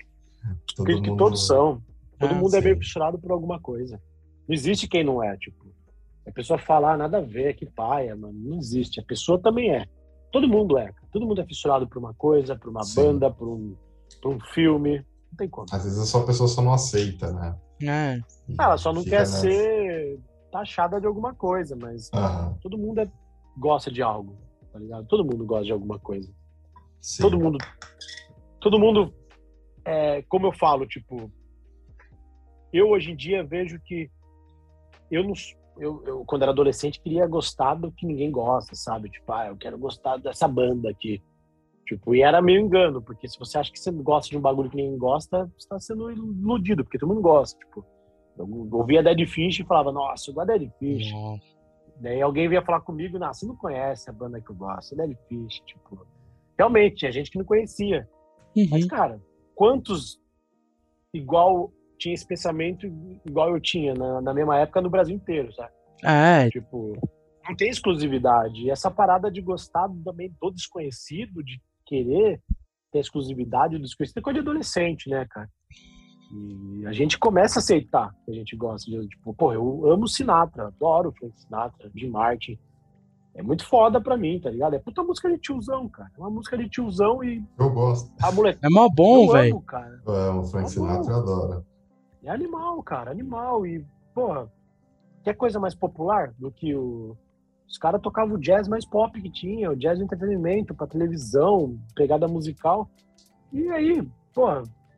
Speaker 3: Todo mundo... que todos são. Todo ah, mundo sim. é meio fissurado por alguma coisa. Não existe quem não é, tipo. A pessoa fala, ah, nada a ver, que paia, mano. Não existe. A pessoa também é. Todo mundo é. Todo mundo é fissurado por uma coisa, por uma sim. banda, por um, por um filme. Não tem como.
Speaker 2: Às vezes a pessoa só não aceita, né?
Speaker 1: É.
Speaker 3: Ah, ela só não quer nessa. ser taxada de alguma coisa, mas uhum. todo mundo é, gosta de algo, tá ligado? Todo mundo gosta de alguma coisa. Sim. Todo mundo. Todo mundo. É, como eu falo, tipo. Eu hoje em dia vejo que. Eu não. Eu, eu, quando era adolescente, queria gostar do que ninguém gosta, sabe? Tipo, ah, eu quero gostar dessa banda aqui. Tipo, e era meio engano, porque se você acha que você gosta de um bagulho que ninguém gosta, você tá sendo iludido, porque todo mundo gosta. Tipo, eu ouvia Dead Fish e falava, nossa, eu gosto de Dead Fish. Daí alguém vinha falar comigo, não, você não conhece a banda que eu gosto, Dead Fish, tipo realmente, tinha gente que não conhecia. Uhum. Mas, cara, quantos igual tinha esse pensamento igual eu tinha na, na mesma época no Brasil inteiro, sabe?
Speaker 1: É.
Speaker 3: Tipo, não tem exclusividade. E essa parada de gostar também do desconhecido, de querer ter exclusividade do desconhecido, é coisa de adolescente, né, cara? E a gente começa a aceitar que a gente gosta de, tipo, pô, eu amo Sinatra, adoro Frank Sinatra, de Martin é muito foda pra mim, tá ligado? É puta música de tiozão, cara. É uma música de tiozão e.
Speaker 2: Eu gosto.
Speaker 3: A moleque...
Speaker 1: É mó bom, velho.
Speaker 2: Eu amo, Frank é Sinatra, eu adoro.
Speaker 3: É animal, cara, animal. E, porra, quer coisa mais popular do que o Os caras tocavam o jazz mais pop que tinha, o jazz de entretenimento, pra televisão, pegada musical. E aí, pô,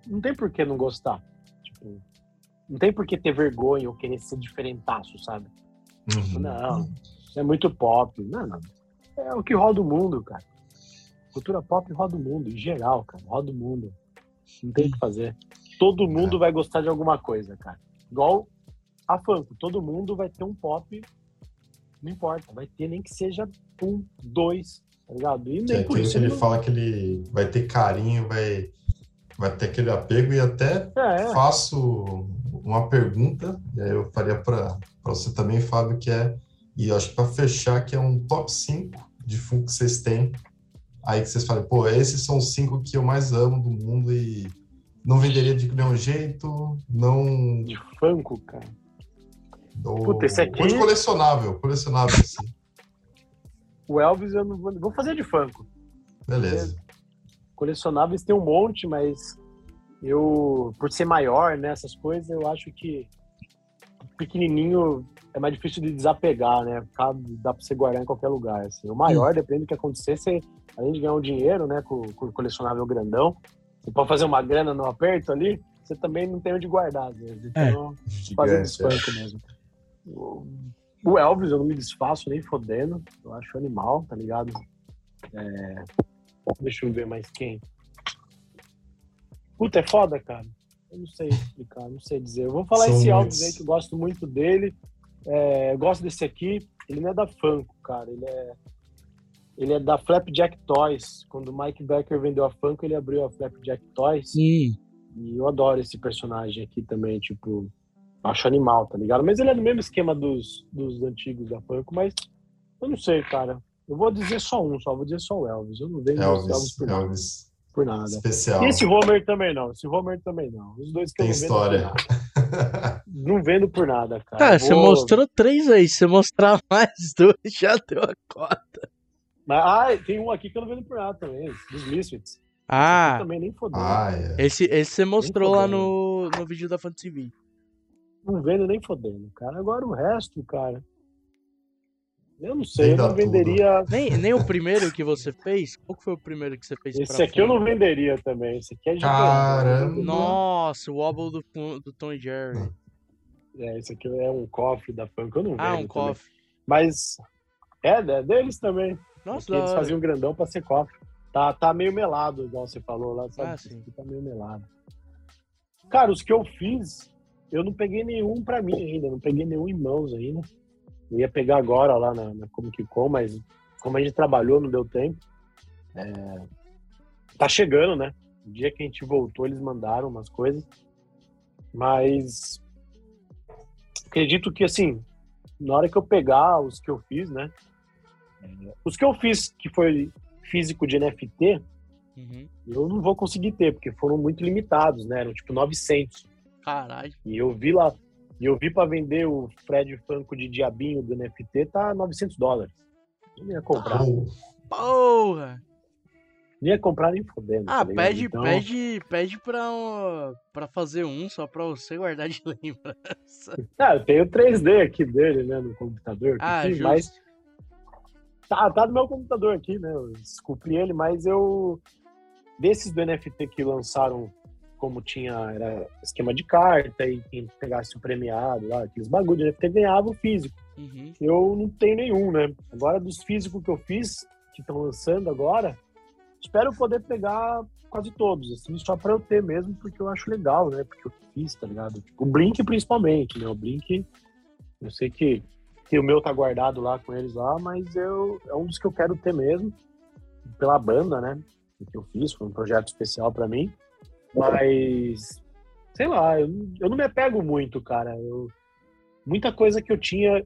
Speaker 3: não tem por que não gostar. Tipo, não tem por que ter vergonha ou querer ser diferentaço, sabe?
Speaker 2: Uhum.
Speaker 3: Não, é muito pop. Não, não. É o que roda o mundo, cara. Cultura pop roda o mundo, em geral, cara. Roda o mundo. Não tem o que fazer. Todo mundo vai gostar de alguma coisa, cara. Igual a funk. Todo mundo vai ter um pop. Não importa. Vai ter nem que seja um, dois, tá ligado? E
Speaker 2: Que é
Speaker 3: nem por isso.
Speaker 2: ele
Speaker 3: não-
Speaker 2: fala que ele vai ter carinho, vai, vai ter aquele apego e até
Speaker 3: É, é.
Speaker 2: faço uma pergunta, e aí eu faria para você também, Fábio, que é, e acho que para fechar, que é um top 5 de funk que vocês têm, aí que vocês falam, pô, esses são os cinco que eu mais amo do mundo e não venderia de nenhum jeito, não...
Speaker 3: De funko, cara.
Speaker 2: Ou,
Speaker 3: Puta, esse aqui-
Speaker 2: de colecionável, colecionável, assim.
Speaker 3: O Elvis eu não vou. Vou fazer de funko.
Speaker 2: Beleza.
Speaker 3: colecionáveis tem um monte, mas eu, por ser maior, né, essas coisas, eu acho que pequenininho é mais difícil de desapegar, né? Dá pra você guardar em qualquer lugar. Assim. O maior, depende do que acontecer, você, além de ganhar um dinheiro, né, com, com o colecionável grandão, você pode fazer uma grana no aperto ali, você também não tem onde guardar, às vezes. Então, fazer
Speaker 2: Gigante, é.
Speaker 3: desfanco mesmo. O- Elvis, eu não me desfaço nem fodendo. Eu acho animal, tá ligado? É, Deixa eu ver mais quem. Puta, é foda, cara. Eu não sei explicar, não sei dizer. Eu vou falar
Speaker 2: São
Speaker 3: esse. Elvis aí que eu gosto muito dele. É, eu gosto desse aqui. Ele não é da Funko, cara. Ele é. Ele é da Flapjack Toys. Quando o Mike Becker vendeu a Funko, ele abriu a Flapjack Toys.
Speaker 1: Hum.
Speaker 3: E eu adoro esse personagem aqui também, tipo, acho animal, tá ligado? Mas ele é do mesmo esquema dos, dos antigos da Funko, mas eu não sei, cara. Eu vou dizer só um, só vou dizer só o Elvis. Eu não vejo Elvis,
Speaker 2: Elvis,
Speaker 3: por, nada,
Speaker 2: Elvis,
Speaker 3: por nada.
Speaker 2: especial.
Speaker 3: E esse Homer também não, esse Homer também não. Os dois que
Speaker 2: Tem
Speaker 3: eu não
Speaker 2: história.
Speaker 3: Não vendo por nada, cara.
Speaker 1: Cara,
Speaker 3: Eu
Speaker 1: você mostrou três aí. Se você mostrar mais dois, já deu a cota.
Speaker 3: Mas, ah, tem um aqui que eu não vendo por nada também, dos Misfits. Esse
Speaker 1: Ah,
Speaker 3: aqui também nem fodeu.
Speaker 2: ah, é.
Speaker 1: esse, esse você mostrou lá
Speaker 3: fodendo.
Speaker 1: no, no vídeo da Fantasy 20.
Speaker 3: Não vendo nem fodendo, cara. Agora o resto, cara. Eu não sei,
Speaker 2: Nem
Speaker 3: eu não venderia.
Speaker 1: Nem, nem o primeiro que você fez? Qual que foi o primeiro que você fez
Speaker 3: Esse
Speaker 1: pra
Speaker 3: aqui eu
Speaker 1: fora?
Speaker 3: não venderia também. Esse aqui é gigante.
Speaker 2: Caramba.
Speaker 1: Nossa, o Wobble do, do Tom e Jerry.
Speaker 3: É, esse aqui é um cofre da Funk, eu não
Speaker 1: Ah,
Speaker 3: vendo
Speaker 1: um
Speaker 3: também.
Speaker 1: cofre.
Speaker 3: Mas é, é deles também.
Speaker 1: Nossa,
Speaker 3: eles faziam grandão pra ser cofre. Tá, tá meio melado, igual você falou lá, sabe?
Speaker 1: Ah, sim.
Speaker 3: tá meio melado. Cara, os que eu fiz, eu não peguei nenhum pra mim ainda, não peguei nenhum em mãos ainda. Eu ia pegar agora lá na, na Comic Con, mas como a gente trabalhou, não deu tempo. É, Tá chegando, né? O dia que a gente voltou, eles mandaram umas coisas. Mas acredito que assim, na hora que eu pegar os que eu fiz, né? Os que eu fiz que foi físico de NFT,
Speaker 1: Uhum.
Speaker 3: eu não vou conseguir ter, porque foram muito limitados, né? Eram tipo 900.
Speaker 1: Caralho.
Speaker 3: E eu vi lá, e eu vi para vender o Fred Franco de Diabinho do NFT, tá 900 dólares. Eu não ia comprar.
Speaker 2: Pô,
Speaker 1: Porra!
Speaker 3: Não ia comprar nem fodendo.
Speaker 1: Ah,
Speaker 3: tá
Speaker 1: pede,
Speaker 3: Então,
Speaker 1: pede, pede pra, um- pra fazer um só pra você guardar de lembrança.
Speaker 3: Ah, eu tenho o 3D aqui dele, né, no computador.
Speaker 1: Ah, justo.
Speaker 3: mas tá, tá no meu computador aqui, né? Eu esculpi ele, mas eu. Desses do NFT que lançaram, como tinha era esquema de carta e quem pegasse o premiado lá, aqueles bagulho de NFT ganhava o físico.
Speaker 1: Uhum.
Speaker 3: Eu não tenho nenhum, né? Agora, dos físicos que eu fiz, que estão lançando agora, espero poder pegar quase todos, assim, só pra eu ter mesmo, porque eu acho legal, né? Porque eu fiz, tá ligado? Tipo, o Blink principalmente, né? O Blink, eu sei que, que o meu tá guardado lá com eles lá, mas eu, é um dos que eu quero ter mesmo, pela banda, né? Que eu fiz, foi um projeto especial pra mim. Mas, sei lá, eu, não- eu não me apego muito, cara. Eu, muita coisa que eu tinha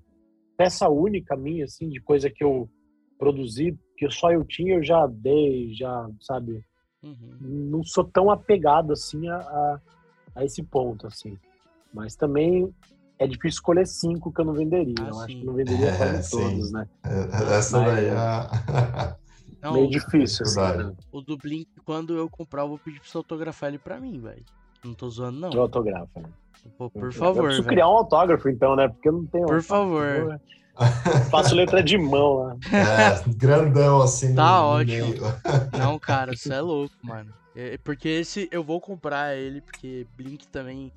Speaker 3: peça única minha, assim, de coisa que eu produzi, que só eu tinha, eu já dei, já, sabe?
Speaker 1: Uhum.
Speaker 3: Não sou tão apegado, assim, a, a, a esse ponto, assim. Mas também é difícil escolher cinco que eu não venderia.
Speaker 1: Ah,
Speaker 3: eu
Speaker 1: sim.
Speaker 3: acho que não venderia
Speaker 2: É,
Speaker 3: quase
Speaker 2: sim.
Speaker 3: todos, né?
Speaker 2: é- essa
Speaker 3: Mas-
Speaker 2: daí é a...
Speaker 1: Não,
Speaker 3: Meio difícil, assim. Né?
Speaker 1: o do Blink, quando eu comprar, eu vou pedir pra você autografar ele pra mim, velho. Não tô zoando, não.
Speaker 3: Eu autografo, né?
Speaker 1: Pô, por
Speaker 3: Eu
Speaker 1: favor,
Speaker 3: preciso criar um autógrafo, então, né? Porque eu não tenho.
Speaker 1: Por
Speaker 3: autógrafo.
Speaker 1: favor.
Speaker 3: Faço letra de mão lá.
Speaker 2: É, grandão assim.
Speaker 1: Tá ótimo.
Speaker 2: meio.
Speaker 1: Não, cara, você é louco, mano. É, Porque esse eu vou comprar ele, porque Blink também.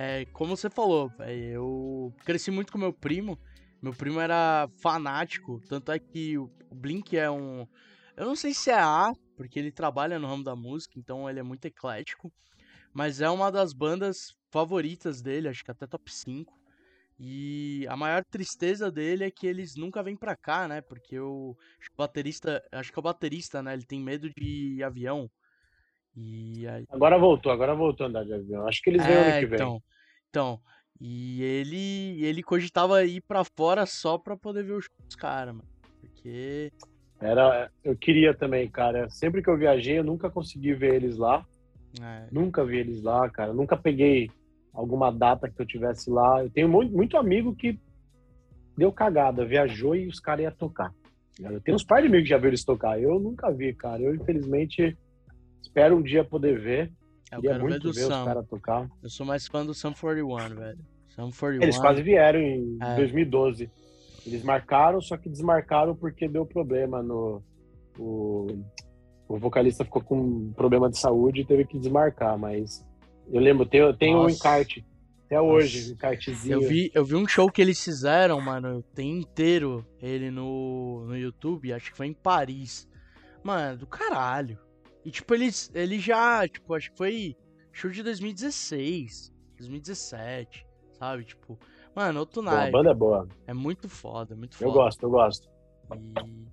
Speaker 1: É, como você falou, eu cresci muito com meu primo. Meu primo era fanático, tanto é que o Blink é um. Eu não sei se é A, porque ele trabalha no ramo da música, então ele é muito eclético. Mas é uma das bandas favoritas dele, acho que até top 5. E a maior tristeza dele é que eles nunca vêm pra cá, né? Porque o baterista, acho que é o baterista, né? Ele tem medo de avião. E aí,
Speaker 3: Agora voltou, agora voltou a andar de avião. Acho que eles vêm ano
Speaker 1: é,
Speaker 3: que vem.
Speaker 1: então, então, e ele ele cogitava ir pra fora só pra poder ver os dos caras, mano. Porque
Speaker 3: Era, eu queria também, cara. Sempre que eu viajei, eu nunca consegui ver eles lá.
Speaker 1: é,
Speaker 3: Nunca vi eles lá, cara. Nunca peguei alguma data que eu tivesse lá. Eu tenho muito, muito amigo que deu cagada, viajou e os caras iam tocar. Eu tenho uns par de amigos que já viram eles tocar. Eu nunca vi, cara. Eu, infelizmente, espero um dia poder ver.
Speaker 1: eu
Speaker 3: Queria
Speaker 1: quero ver
Speaker 3: muito
Speaker 1: do
Speaker 3: ver os
Speaker 1: Sam.
Speaker 3: caras tocar.
Speaker 1: Eu sou mais fã do Sam 41, velho. Sam 41.
Speaker 3: Eles quase vieram em
Speaker 1: É.
Speaker 3: 2012. Eles marcaram, só que desmarcaram porque deu problema no. O, o vocalista ficou com problema de saúde e teve que desmarcar, mas eu lembro, tem, tem um encarte. Até hoje, um encartezinho.
Speaker 1: Eu vi, eu vi um show que eles fizeram, mano, tem inteiro ele no, no YouTube, acho que foi em Paris. Mano, do caralho. E tipo, eles, ele já, tipo, acho que foi show de 2016, 2017, sabe? Tipo, mano, outro
Speaker 3: Pô, a banda é boa.
Speaker 1: É muito foda, muito
Speaker 3: Eu
Speaker 1: foda.
Speaker 3: gosto, eu gosto.
Speaker 1: E.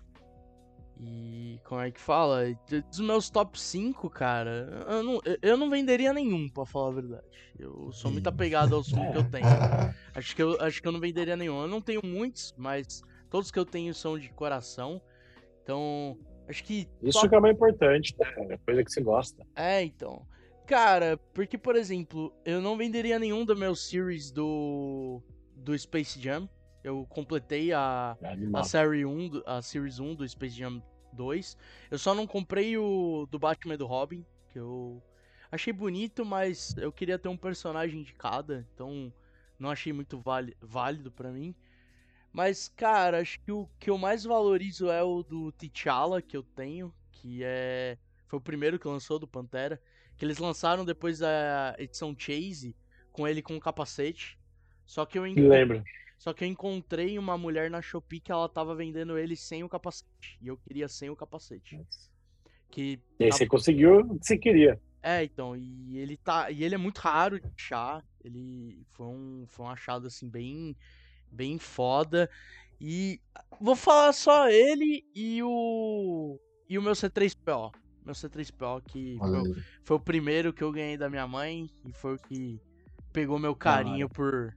Speaker 1: E como é que fala? Dos meus top 5, cara, eu não, eu não venderia nenhum, pra falar a verdade. Eu sou muito apegado ao som que eu tenho. Acho que eu, acho que eu não venderia nenhum. Eu não tenho muitos, mas todos que eu tenho são de coração. Então, acho que.
Speaker 3: Isso
Speaker 1: top-
Speaker 3: que é mais importante, né? É coisa que você gosta.
Speaker 1: É, então. Cara, porque, por exemplo, eu não venderia nenhum do meu series do. do Space Jam. Eu completei a,
Speaker 3: É
Speaker 1: a, série 1, do- a Series 1 do Space Jam 2. Eu só não comprei o do Batman do Robin, que eu achei bonito, mas eu queria ter um personagem de cada, então não achei muito válido pra mim. Mas, cara, acho que o que eu mais valorizo é o do T'Challa que eu tenho, que é foi o primeiro que lançou do Pantera, que eles lançaram depois da edição Chase com ele com o capacete. Só que eu
Speaker 3: lembro.
Speaker 1: só que eu encontrei uma mulher na Shopee que ela tava vendendo ele sem o capacete. E eu queria sem o capacete. Que.
Speaker 3: E aí você conseguiu o que você queria.
Speaker 1: É, então, e ele tá. E ele é muito raro de achar. Ele foi um, foi um achado assim bem. Bem foda. E vou falar só ele e o. E o meu C3PO. Meu C3PO, que foi, foi o primeiro que eu ganhei da minha mãe. E foi o que pegou meu carinho por.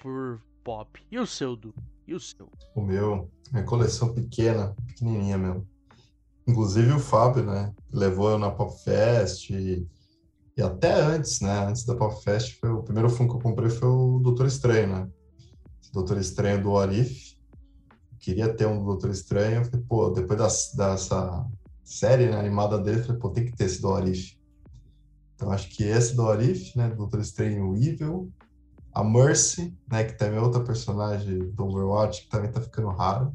Speaker 1: Por pop. E o seu, Du? E o seu?
Speaker 2: O meu, minha coleção pequena, pequenininha mesmo. Inclusive o Fábio, né? Levou eu na Pop Fest e, e até antes, né? Antes da Pop Fest, foi o primeiro filme que eu comprei foi o Doutor Estranho, né? Doutor Estranho do Arif. Queria ter um do Doutor Estranho. Falei, pô, depois das- dessa série né, animada dele, falei, pô, tem que ter esse do Arif. Então acho que esse do Arif, né? Do Doutor Estranho Evil. A Mercy, né? Que também é outra personagem do Overwatch, que também tá ficando raro.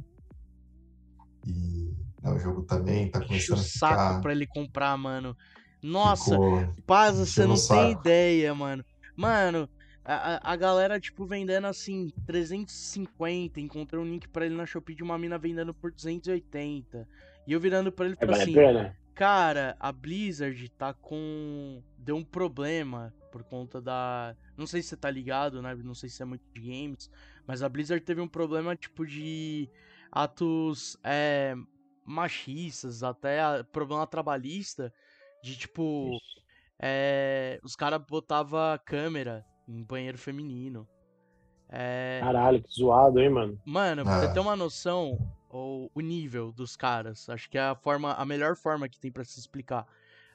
Speaker 2: E né, o jogo também tá
Speaker 1: Enche o
Speaker 2: começando a
Speaker 1: saco
Speaker 2: ficar.
Speaker 1: pra ele comprar, mano. Nossa,
Speaker 2: ficou-
Speaker 1: Paz, você não tem
Speaker 2: saco.
Speaker 1: ideia, mano. Mano, a, a- a galera, tipo, vendendo assim, 350. Encontrei um link pra ele na Shopee de uma mina vendendo por 280. E eu virando pra ele e
Speaker 3: É,
Speaker 1: assim? Cara, a Blizzard tá com. Deu um problema por conta da. Não sei se você tá ligado, né? Não sei se é muito de games. Mas a Blizzard teve um problema, tipo, de atos é, machistas, até a- problema trabalhista. De tipo. É, os caras botavam câmera em banheiro feminino. É,
Speaker 3: Caralho, que zoado, hein, mano?
Speaker 1: Mano, pra você
Speaker 2: Ah.
Speaker 1: ter uma noção, o, o nível dos caras, acho que é a forma, a melhor forma que tem pra se explicar.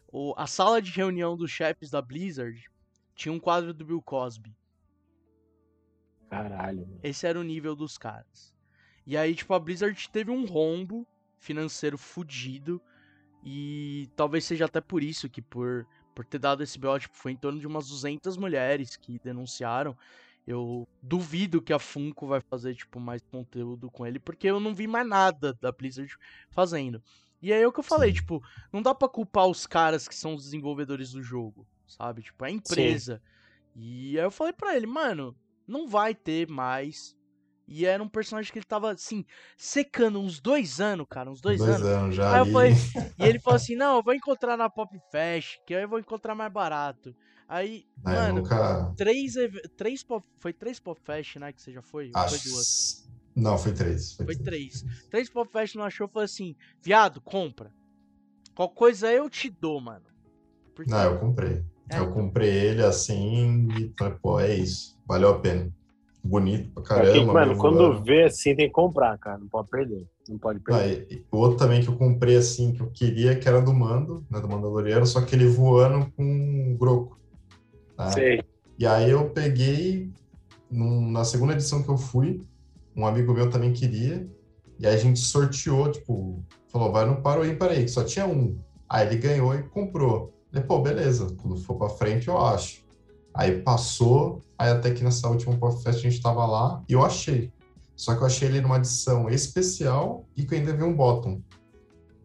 Speaker 1: O, a sala de reunião dos chefes da Blizzard tinha um quadro do Bill Cosby.
Speaker 3: Caralho, mano.
Speaker 1: Esse era o nível dos caras. E aí, tipo, a Blizzard teve um rombo financeiro fudido. E talvez seja até por isso que por por ter dado esse BO, tipo, foi em torno de umas 200 mulheres que denunciaram. Eu duvido que a Funko vai fazer, tipo, mais conteúdo com ele, porque eu não vi mais nada da Blizzard fazendo. E aí é o que eu falei,
Speaker 2: Sim.
Speaker 1: tipo, não dá pra culpar os caras que são os desenvolvedores do jogo, sabe? Tipo, é a empresa. E aí eu falei pra ele, mano, não vai ter mais. E era um personagem que ele tava, assim, secando uns dois anos, cara, uns dois, anos.
Speaker 2: já
Speaker 1: Aí eu
Speaker 2: ali.
Speaker 1: falei, e ele falou assim, não, eu vou encontrar na Pop Fest, que aí eu vou encontrar mais barato. Aí,
Speaker 2: eu
Speaker 1: mano,
Speaker 2: nunca.
Speaker 1: três, três pop, foi três Pop Fest, né, que você já foi?
Speaker 2: Acho...
Speaker 1: Foi duas?
Speaker 2: Não, foi três. Foi,
Speaker 1: Foi
Speaker 2: três.
Speaker 1: três. Três Pop Fest não achou, falei assim, viado, compra. Qual coisa eu te dou, mano. Porque,
Speaker 2: Não, eu comprei.
Speaker 1: É,
Speaker 2: eu
Speaker 1: então.
Speaker 2: comprei ele assim e pô, é isso. Valeu a pena. Bonito pra
Speaker 3: quem-
Speaker 2: caramba.
Speaker 3: mano,
Speaker 2: meio
Speaker 3: quando
Speaker 2: voando.
Speaker 3: vê assim, tem que comprar, cara. Não pode perder. Não pode
Speaker 2: Ah,
Speaker 3: perder.
Speaker 2: e- e o outro também que eu comprei assim, que eu queria, que era do Mando, né, do Mandaloriano, só que ele voando com um Groco. tá?
Speaker 3: Sei.
Speaker 2: E aí eu peguei, num- na segunda edição que eu fui, um amigo meu também queria, e aí a gente sorteou, tipo, falou, vai no para o ímpar aí, que só tinha um. Aí ele ganhou e comprou. Falei, pô, beleza, quando for pra frente eu acho. Aí passou, aí até que nessa última Pop Fest a gente tava lá e eu achei. Só que eu achei ele numa edição especial e que ainda veio um bottom.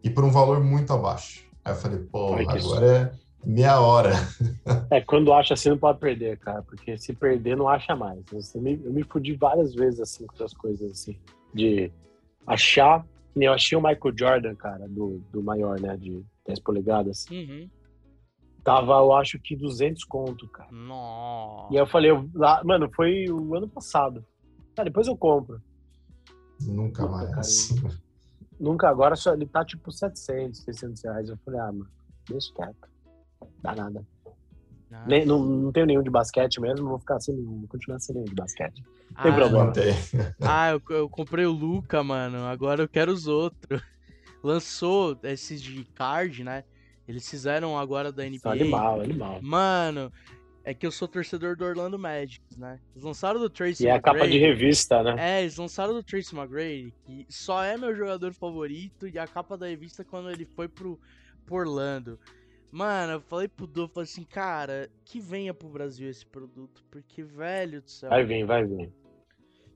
Speaker 2: E por um valor muito abaixo. Aí eu falei, pô,
Speaker 3: Ai,
Speaker 2: agora é meia hora.
Speaker 3: É, quando acha assim, não pode perder, cara. Porque se perder, não acha mais. Eu me, eu me fudi várias vezes, assim, com essas coisas, assim. De achar... Eu achei o Michael Jordan, cara, do, do maior, né? De 10 polegadas.
Speaker 1: Uhum.
Speaker 3: Tava, eu acho que 200 conto, cara.
Speaker 1: Nossa.
Speaker 3: E aí eu falei, eu, lá, mano, foi o ano passado. Ah, depois eu compro.
Speaker 2: Nunca
Speaker 3: Puta,
Speaker 2: mais.
Speaker 3: Nunca, agora só, ele tá tipo 700, 600 reais. Eu falei, ah, mano, deixa quieto. Dá nada. Nem- não, não tenho nenhum de basquete mesmo, vou ficar sem nenhum, vou continuar sem nenhum de basquete. tem
Speaker 1: ah,
Speaker 3: problema.
Speaker 2: Mantém.
Speaker 1: Ah, eu, eu comprei o Luca, mano. Agora eu quero os outros. Lançou esses de card, né? Eles fizeram agora da NBA.
Speaker 3: Só animal, animal.
Speaker 1: Mano, é que eu sou torcedor do Orlando Magic, né? Eles lançaram do Tracy
Speaker 3: E é a capa de revista, né?
Speaker 1: É, eles lançaram do Tracy McGrady, que só é meu jogador favorito, e a capa da revista quando ele foi pro, pro Orlando. Mano, eu falei pro Du, falei assim, cara, que venha pro Brasil esse produto, porque, velho do céu.
Speaker 3: Vai vir, vai vir.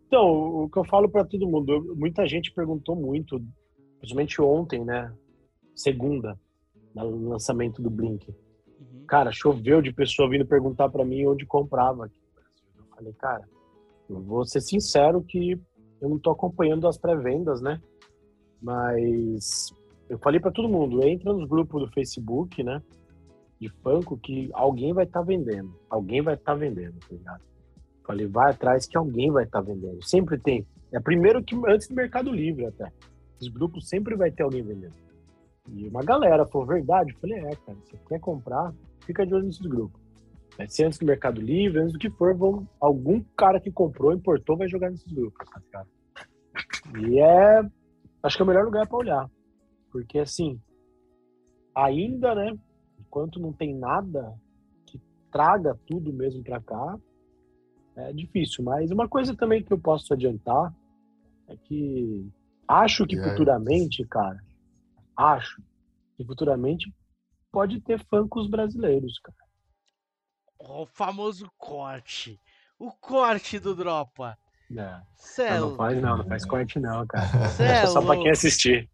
Speaker 3: Então, o que eu falo pra todo mundo, muita gente perguntou muito, principalmente ontem, né? Segunda, no lançamento do Blink.
Speaker 1: Uhum.
Speaker 3: Cara, choveu de pessoa vindo perguntar pra mim onde comprava. Eu falei, cara, eu vou ser sincero que eu não tô acompanhando as pré-vendas, né? Mas eu falei pra todo mundo, entra nos grupos do Facebook, né? De Funko que alguém vai estar vendendo. Alguém vai estar vendendo, tá ligado? Falei, vai atrás que alguém vai estar vendendo. Sempre tem. É primeiro que antes do Mercado Livre até. Os grupos sempre vai ter alguém vendendo. E uma galera falou, verdade? Eu falei, é, cara, você quer comprar, fica de olho nesses grupos. Vai ser antes do Mercado Livre, antes do que for, vão, algum cara que comprou, importou, vai jogar nesses grupos, tá ligado? E é, acho que é o melhor lugar para olhar. Porque, assim, ainda, né, enquanto não tem nada que traga tudo mesmo para cá, é difícil. Mas uma coisa também que eu posso adiantar é que acho que futuramente, cara, acho que futuramente pode ter funkos brasileiros, cara.
Speaker 1: O famoso corte. O corte do Dropa.
Speaker 3: Não,
Speaker 1: Cê é
Speaker 3: não, não faz não, não faz corte não, cara.
Speaker 1: É
Speaker 3: É só pra quem assistir.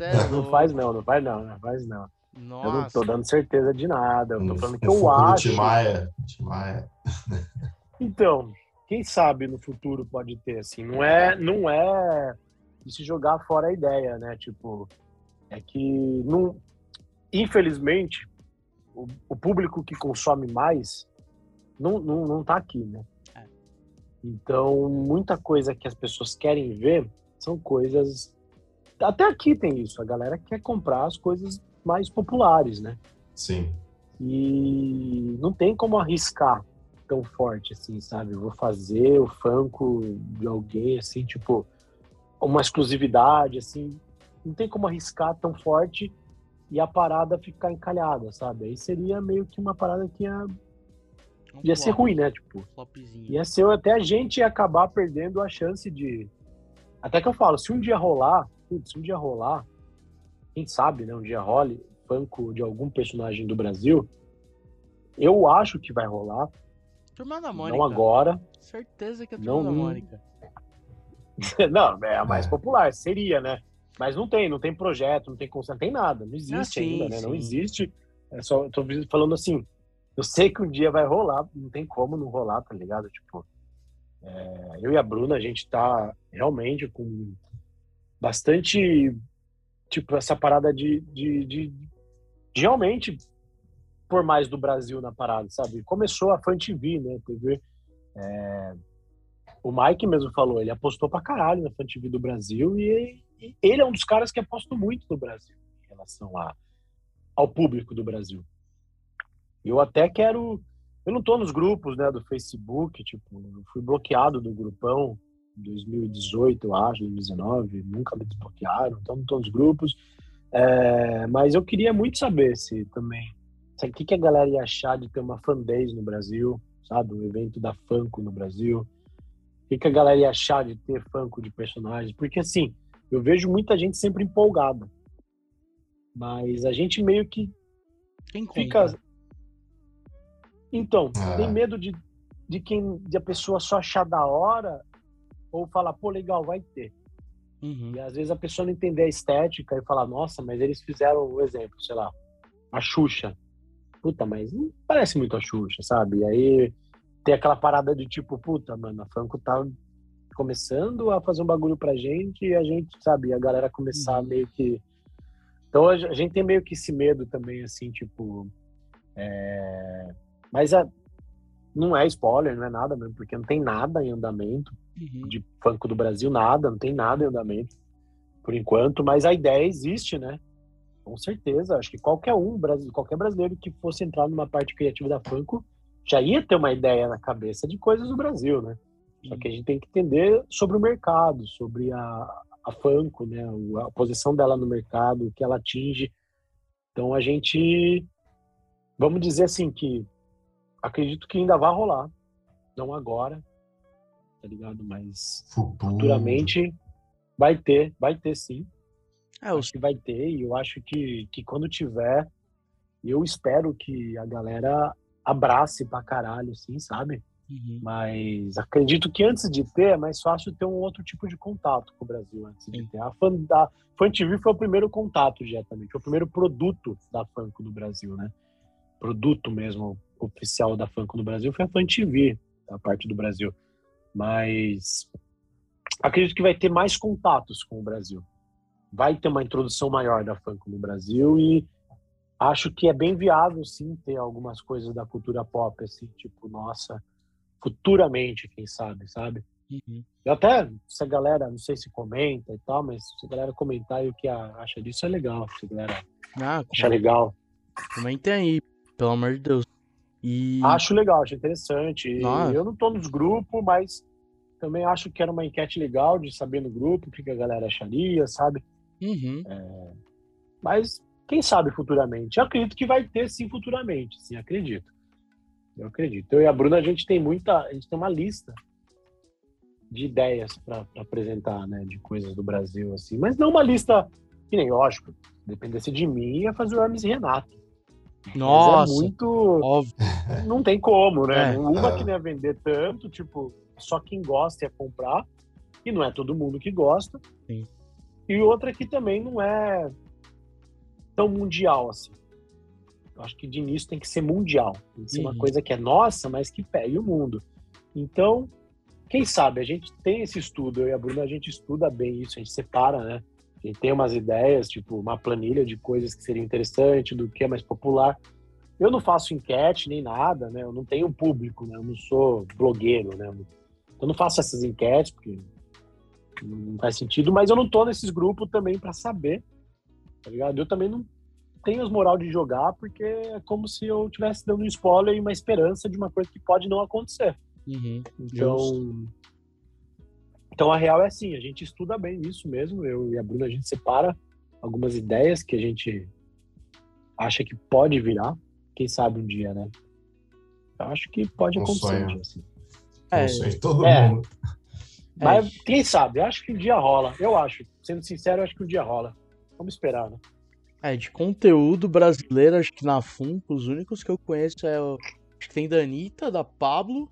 Speaker 1: é
Speaker 3: Não faz não, não faz não, não faz não. Eu não
Speaker 1: Nossa.
Speaker 3: tô dando certeza de nada, eu tô
Speaker 2: No-
Speaker 3: falando que eu
Speaker 2: do
Speaker 3: acho.
Speaker 2: Timaya. Timaya.
Speaker 3: Então, quem sabe no futuro pode ter, assim, não é, não é de se jogar fora a ideia, né? Tipo, é que não, infelizmente o, o público que consome mais não, não, não tá aqui, né?
Speaker 1: É.
Speaker 3: Então, muita coisa que as pessoas querem ver são coisas. Até aqui tem isso, a galera quer comprar as coisas mais populares, né?
Speaker 2: Sim.
Speaker 3: E não tem como arriscar tão forte assim, sabe? Eu vou fazer o Funko de alguém assim, tipo, uma exclusividade assim, não tem como arriscar tão forte e a parada ficar encalhada, sabe? Aí seria meio que uma parada que ia,
Speaker 1: Um
Speaker 3: ia ser
Speaker 1: flop,
Speaker 3: ruim, né? Tipo,
Speaker 1: Flopzinho.
Speaker 3: ia ser até a gente ia acabar perdendo a chance de. Até que eu falo, se um dia rolar, putz, se um dia rolar, quem sabe, né? Um dia role Funko de algum personagem do Brasil, Eu acho que vai rolar.
Speaker 1: Turma da Mônica.
Speaker 3: Não agora.
Speaker 1: Certeza que é a Turma
Speaker 3: Não-
Speaker 1: da Mônica.
Speaker 3: não, é a mais
Speaker 2: É.
Speaker 3: popular, seria, né? Mas não tem, não tem projeto, não tem conceito, não tem nada. Não existe
Speaker 1: Ah, sim,
Speaker 3: ainda, né? Não existe. É só, eu tô falando assim, eu sei que um dia vai rolar, não tem como não rolar, tá ligado? Tipo, é, eu e a Bruna, a gente tá realmente com bastante, tipo, essa parada de, de, de, de realmente por mais do Brasil na parada, sabe? Começou a Fan TV, né? TV, é, o Mike mesmo falou, ele apostou pra caralho na Fan TV do Brasil e, ele é um dos caras que apostou muito no Brasil em relação a, ao público do Brasil. Eu até quero. Eu não tô nos grupos né, do Facebook, tipo, eu fui bloqueado do grupão em 2018, eu acho, 2019, nunca me desbloquearam, então não tô nos grupos. É, mas eu queria muito saber se também. O que, que a galera ia achar de ter uma fanbase no Brasil, sabe? Um evento da Funko no Brasil. O que, que a galera ia achar de ter Funko de personagens? Porque assim, eu vejo muita gente sempre empolgada. Mas a gente meio que
Speaker 1: Quem
Speaker 3: fica.
Speaker 1: compra?
Speaker 3: Então,
Speaker 2: É.
Speaker 3: tem medo de, de quem de a pessoa só achar da hora ou falar, pô, legal, vai ter.
Speaker 1: Uhum.
Speaker 3: E às vezes a pessoa não entender a estética e falar, nossa, mas eles fizeram um exemplo, sei lá, a Xuxa. Puta, mas não parece muito a Xuxa, sabe? E aí tem aquela parada de tipo, puta, mano, a Funko tá começando a fazer um bagulho pra gente e a gente, sabe, a galera começar
Speaker 1: Uhum.
Speaker 3: meio que. Então a gente tem meio que esse medo também, assim, tipo. é, Mas a... não é spoiler, não é nada mesmo, porque não tem nada em andamento
Speaker 1: Uhum.
Speaker 3: de Funko do Brasil, nada, não tem nada em andamento por enquanto, mas a ideia existe, né? Com certeza, acho que qualquer um, qualquer brasileiro que fosse entrar numa parte criativa da Funko já ia ter uma ideia na cabeça de coisas do Brasil, né? Só que a gente tem que entender sobre o mercado, sobre a, a Funko, né? A posição dela no mercado, o que ela atinge. Então a gente, vamos dizer assim que acredito que ainda vai rolar, não agora, tá ligado? Mas
Speaker 2: Futuro.
Speaker 3: futuramente vai ter, vai ter sim.
Speaker 1: É, os
Speaker 3: Acho que vai ter e eu acho que, que quando tiver, eu espero que a galera abrace pra caralho, assim, sabe?
Speaker 1: Uhum.
Speaker 3: Mas acredito que antes de ter, é mais fácil ter um outro tipo de contato com o Brasil antes de
Speaker 1: Sim.
Speaker 3: ter. A Fan, da, Fan TV foi o primeiro contato diretamente, foi o primeiro produto da Funko no Brasil, né? Produto mesmo oficial da Funko no Brasil foi a Fan TV, da parte do Brasil. Mas acredito que vai ter mais contatos com o Brasil. Vai ter uma introdução maior da Funko no Brasil e acho que é bem viável, sim, ter algumas coisas da cultura pop, assim, tipo, nossa, futuramente, quem sabe, sabe?
Speaker 1: Uhum.
Speaker 3: Eu até, se a galera, não sei se comenta e tal, mas se a galera comentar aí o que acha disso, é legal. Se a galera
Speaker 1: Ah,
Speaker 3: achar legal.
Speaker 1: comentem aí, pelo amor de Deus. E
Speaker 3: Acho legal, acho interessante. E
Speaker 1: Nossa.
Speaker 3: Eu não tô nos grupos, mas também acho que era uma enquete legal de saber no grupo o que a galera acharia, sabe?
Speaker 1: Uhum.
Speaker 3: Mas quem sabe futuramente? Eu acredito que vai ter sim futuramente, sim, acredito. Eu acredito. Eu e a Bruna, a gente tem muita, a gente tem uma lista de ideias para apresentar, né, de coisas do Brasil assim, mas não uma lista que nem lógico, dependesse de mim ia fazer o Hermes e Renato. Mas
Speaker 1: Nossa,
Speaker 3: é muito,
Speaker 1: óbvio.
Speaker 3: não tem como, né?
Speaker 1: É.
Speaker 3: Uma
Speaker 2: É.
Speaker 3: que não ia vender tanto, tipo, só quem gosta ia comprar, e não é todo mundo que gosta.
Speaker 1: Sim.
Speaker 3: E outra que também não é tão mundial assim. Eu acho que de início tem que ser mundial. Tem que ser uma
Speaker 1: Uhum.
Speaker 3: coisa que é nossa, mas que pegue o mundo. Então, quem sabe, a gente tem esse estudo, eu e a Bruna, a gente estuda bem isso, a gente separa, né? A gente tem umas ideias, tipo, uma planilha de coisas que seriam interessantes, do que é mais popular. Eu não faço enquete nem nada, né? Eu não tenho público, né? Eu não sou blogueiro, né? Eu não faço essas enquetes, porque não faz sentido, mas eu não tô nesses grupos também para saber, tá ligado? Eu também não tenho as moral de jogar, porque é como se eu estivesse dando um spoiler e uma esperança de uma coisa que pode não acontecer.
Speaker 1: Uhum.
Speaker 3: Então, então a real é assim, a gente estuda bem isso mesmo. Eu e a Bruna a gente separa algumas ideias que a gente acha que pode virar. Quem sabe um dia, né? Eu acho que pode
Speaker 2: Um
Speaker 3: acontecer um
Speaker 2: sonho.
Speaker 3: dia, assim.
Speaker 1: É,
Speaker 2: É, sonho todo
Speaker 3: É.
Speaker 2: mundo.
Speaker 3: Mas quem sabe? Eu acho que um dia rola. Eu acho. Sendo sincero, eu acho que um dia rola. Vamos esperar, né?
Speaker 1: É, de conteúdo brasileiro, acho que na Funko, os únicos que eu conheço é o. Acho que tem da Anitta, da Pablo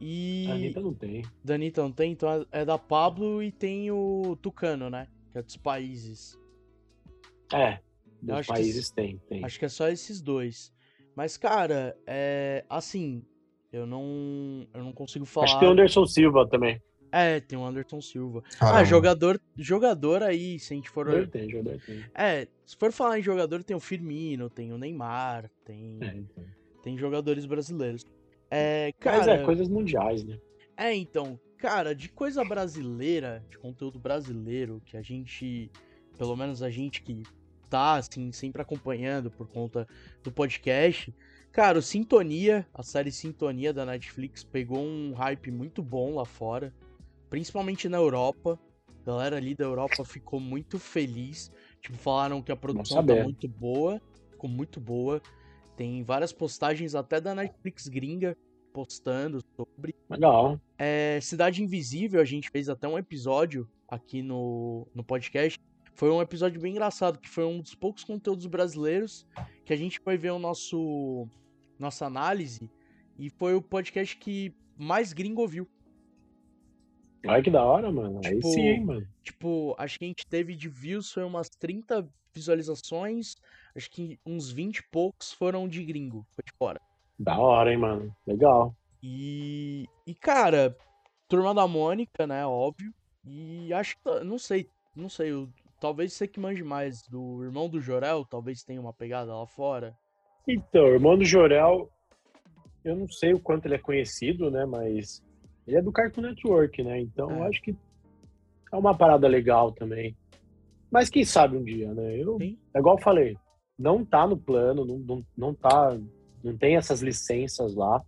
Speaker 1: e.
Speaker 3: A Anitta não tem.
Speaker 1: Da Anitta não tem, então é- é da Pablo e tem o Tucano, né? Que é dos países.
Speaker 3: É, dos
Speaker 1: acho que
Speaker 3: países tem, tem.
Speaker 1: Acho que é só esses dois. Mas, cara, é. Assim, eu não. Eu não consigo falar.
Speaker 3: Acho que tem o Anderson Silva também.
Speaker 1: É, tem o Anderson Silva.
Speaker 2: Caramba.
Speaker 1: Ah, jogador, jogador aí, se a gente for.
Speaker 3: Jogador tem, jogador tem.
Speaker 1: É, se for falar em jogador, tem o Firmino, tem o Neymar, tem,
Speaker 3: É, então.
Speaker 1: tem jogadores brasileiros. É,
Speaker 3: Mas
Speaker 1: cara,
Speaker 3: é, coisas mundiais, né?
Speaker 1: é, então, cara, de coisa brasileira, de conteúdo brasileiro, que a gente, pelo menos a gente que tá, assim, sempre acompanhando por conta do podcast, cara, o Sintonia, a série Sintonia da Netflix, pegou um hype muito bom lá fora, principalmente na Europa. A galera ali da Europa ficou muito feliz. Tipo, falaram que a produção tá muito boa, ficou muito boa. Tem várias postagens até da Netflix gringa postando sobre.
Speaker 3: Legal.
Speaker 1: É, Cidade Invisível, a gente fez até um episódio aqui no, no podcast. Foi um episódio bem engraçado, que foi um dos poucos conteúdos brasileiros que a gente foi ver o nosso nossa análise e foi o podcast que mais gringo ouviu.
Speaker 3: Olha que da hora, mano. Aí
Speaker 1: Tipo,
Speaker 3: sim, hein, mano.
Speaker 1: Tipo, acho que a gente teve de views foi umas 30 visualizações, acho que uns 20 e poucos foram de gringo, foi de fora.
Speaker 3: Da hora, hein, mano. Legal.
Speaker 1: E, e cara, Turma da Mônica, né, óbvio. E acho que, não sei, não sei, eu- talvez você que manje mais do irmão do Jorel, talvez tenha uma pegada lá fora.
Speaker 3: Então, o irmão do Jorel, eu não sei o quanto ele é conhecido, né? Mas ele é do Cartoon Network, né? Então
Speaker 1: É.
Speaker 3: eu acho que é uma parada legal também. Mas quem sabe um dia, né? Eu,
Speaker 1: Sim.
Speaker 3: é igual eu falei, não tá no plano, não, não, não tá. Não tem essas licenças lá,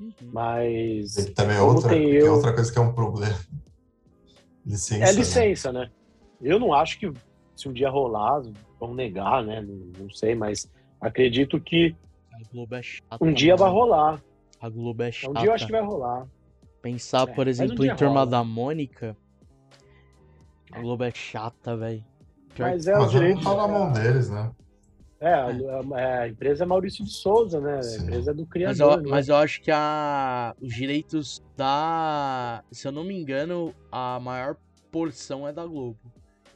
Speaker 1: Uhum.
Speaker 3: mas
Speaker 2: E também é outra, é
Speaker 3: eu-
Speaker 2: outra coisa que é um problema. Licença.
Speaker 3: é
Speaker 2: né?
Speaker 3: licença, né? Eu não acho que se um dia rolar, vão negar, né? Não, não sei, mas acredito que
Speaker 1: A Globo é chata.
Speaker 3: um dia vai rolar.
Speaker 1: A Globo é chata.
Speaker 3: Um dia eu acho que vai rolar.
Speaker 1: Pensar,
Speaker 3: É,
Speaker 1: por
Speaker 3: mas um
Speaker 1: exemplo,
Speaker 3: dia
Speaker 1: em Turma
Speaker 3: rola.
Speaker 1: da Mônica. A Globo é chata, velho.
Speaker 3: Mas é o
Speaker 2: Mas
Speaker 3: direito.
Speaker 2: tá na mão deles, né?
Speaker 3: É, a, a- a empresa é Maurício de Souza, né? A
Speaker 2: Sim.
Speaker 3: empresa é do
Speaker 1: Mas
Speaker 3: criador.
Speaker 1: eu,
Speaker 3: né?
Speaker 1: mas eu acho que a, os direitos da. Se eu não me engano, a maior porção é da Globo.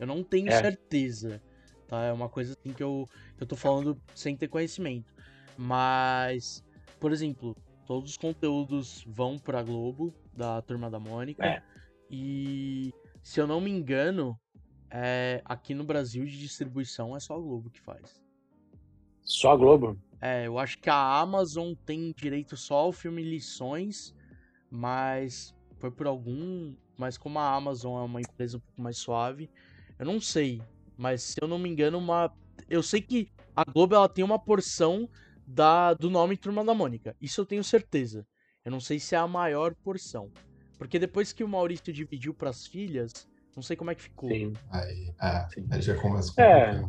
Speaker 1: Eu não tenho
Speaker 3: É.
Speaker 1: certeza. Tá? É uma coisa assim que eu, que eu tô falando sem ter conhecimento. Mas, por exemplo, todos os conteúdos vão pra Globo, da Turma da Mônica.
Speaker 3: É.
Speaker 1: E se eu não me engano, é, aqui no Brasil de distribuição é só a Globo que faz.
Speaker 3: Só a Globo.
Speaker 1: É, eu acho que a Amazon tem direito só ao filme Lições, mas foi por algum. Mas como a Amazon é uma empresa um pouco mais suave, eu não sei. Mas se eu não me engano, uma. Eu sei que a Globo ela tem uma porção da do nome Turma da Mônica. Isso eu tenho certeza. Eu não sei se é a maior porção. Porque depois que o Maurício dividiu pras filhas, não sei como é que ficou.
Speaker 3: Sim.
Speaker 2: Aí, é,
Speaker 3: Sim.
Speaker 2: aí já começa a
Speaker 3: É.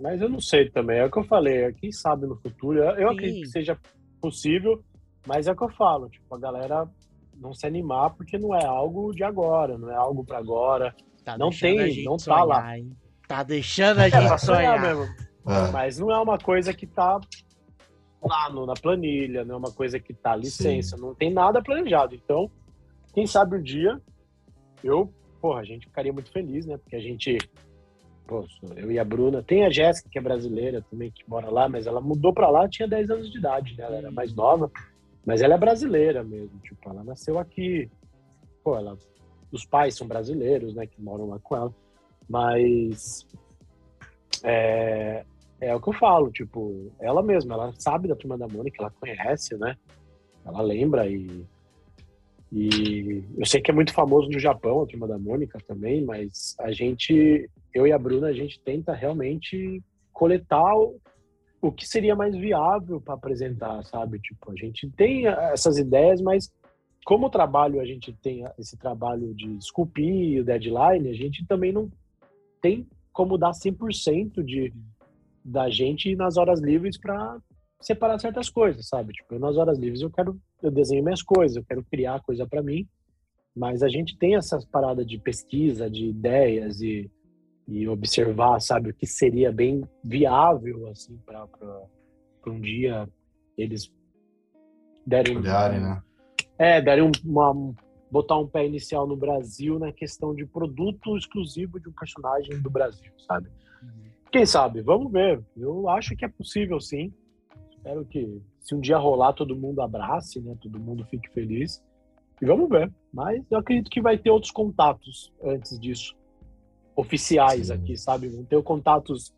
Speaker 3: Mas eu não sei também. É o que eu falei. Quem sabe no futuro. Eu,
Speaker 1: Sim.
Speaker 3: acredito que seja possível, mas é o que eu falo. Tipo, a galera não se animar porque não é algo de agora, não é algo pra agora.
Speaker 1: Tá
Speaker 3: Não
Speaker 1: deixando
Speaker 3: tem,
Speaker 1: a gente
Speaker 3: não tá lá.
Speaker 1: sonhar, hein? Tá deixando a
Speaker 3: É
Speaker 1: gente
Speaker 3: pra sonhar
Speaker 1: sonhar.
Speaker 3: mesmo.
Speaker 2: É,
Speaker 3: Mas não é uma coisa que tá lá no- na planilha, não é uma coisa que tá licença, não tem nada planejado. Então, quem sabe um dia, eu, porra, a gente ficaria muito feliz, né? Porque a gente, pô, eu e a Bruna, tem a Jéssica, que é brasileira também, que mora lá, mas ela mudou pra lá, tinha 10 anos de idade, né? Ela era mais nova, mas ela é brasileira mesmo, tipo, ela nasceu aqui, pô, ela, os pais são brasileiros, né, que moram lá com ela, mas é, é o que eu falo, tipo, ela mesma, ela sabe da Turma da Mônica, ela conhece, né? Ela lembra e e eu sei que é muito famoso no Japão a Turma da Mônica também, mas a gente, eu e a Bruna, a gente tenta realmente coletar o, o que seria mais viável para apresentar, sabe? Tipo, a gente tem essas ideias, mas como o trabalho a gente tem esse trabalho de esculpir o deadline, a gente também não tem como dar 100% de da gente nas horas livres para separar certas coisas, sabe? Tipo, nas horas livres eu quero eu desenho minhas coisas, eu quero criar coisa para mim, mas a gente tem essas paradas de pesquisa, de ideias e e observar, sabe, o que seria bem viável, assim, para um dia eles derem...
Speaker 2: Olharem, né?
Speaker 3: É, darem uma, botar um pé inicial no Brasil na questão de produto exclusivo de um personagem do Brasil, sabe? Quem sabe? Vamos ver. Eu acho que é possível, sim. Espero que, se um dia rolar, todo mundo abrace, né? Todo mundo fique feliz. E vamos ver. Mas eu acredito que vai ter outros contatos antes disso. Oficiais sim. aqui, sabe? Vão ter contatos.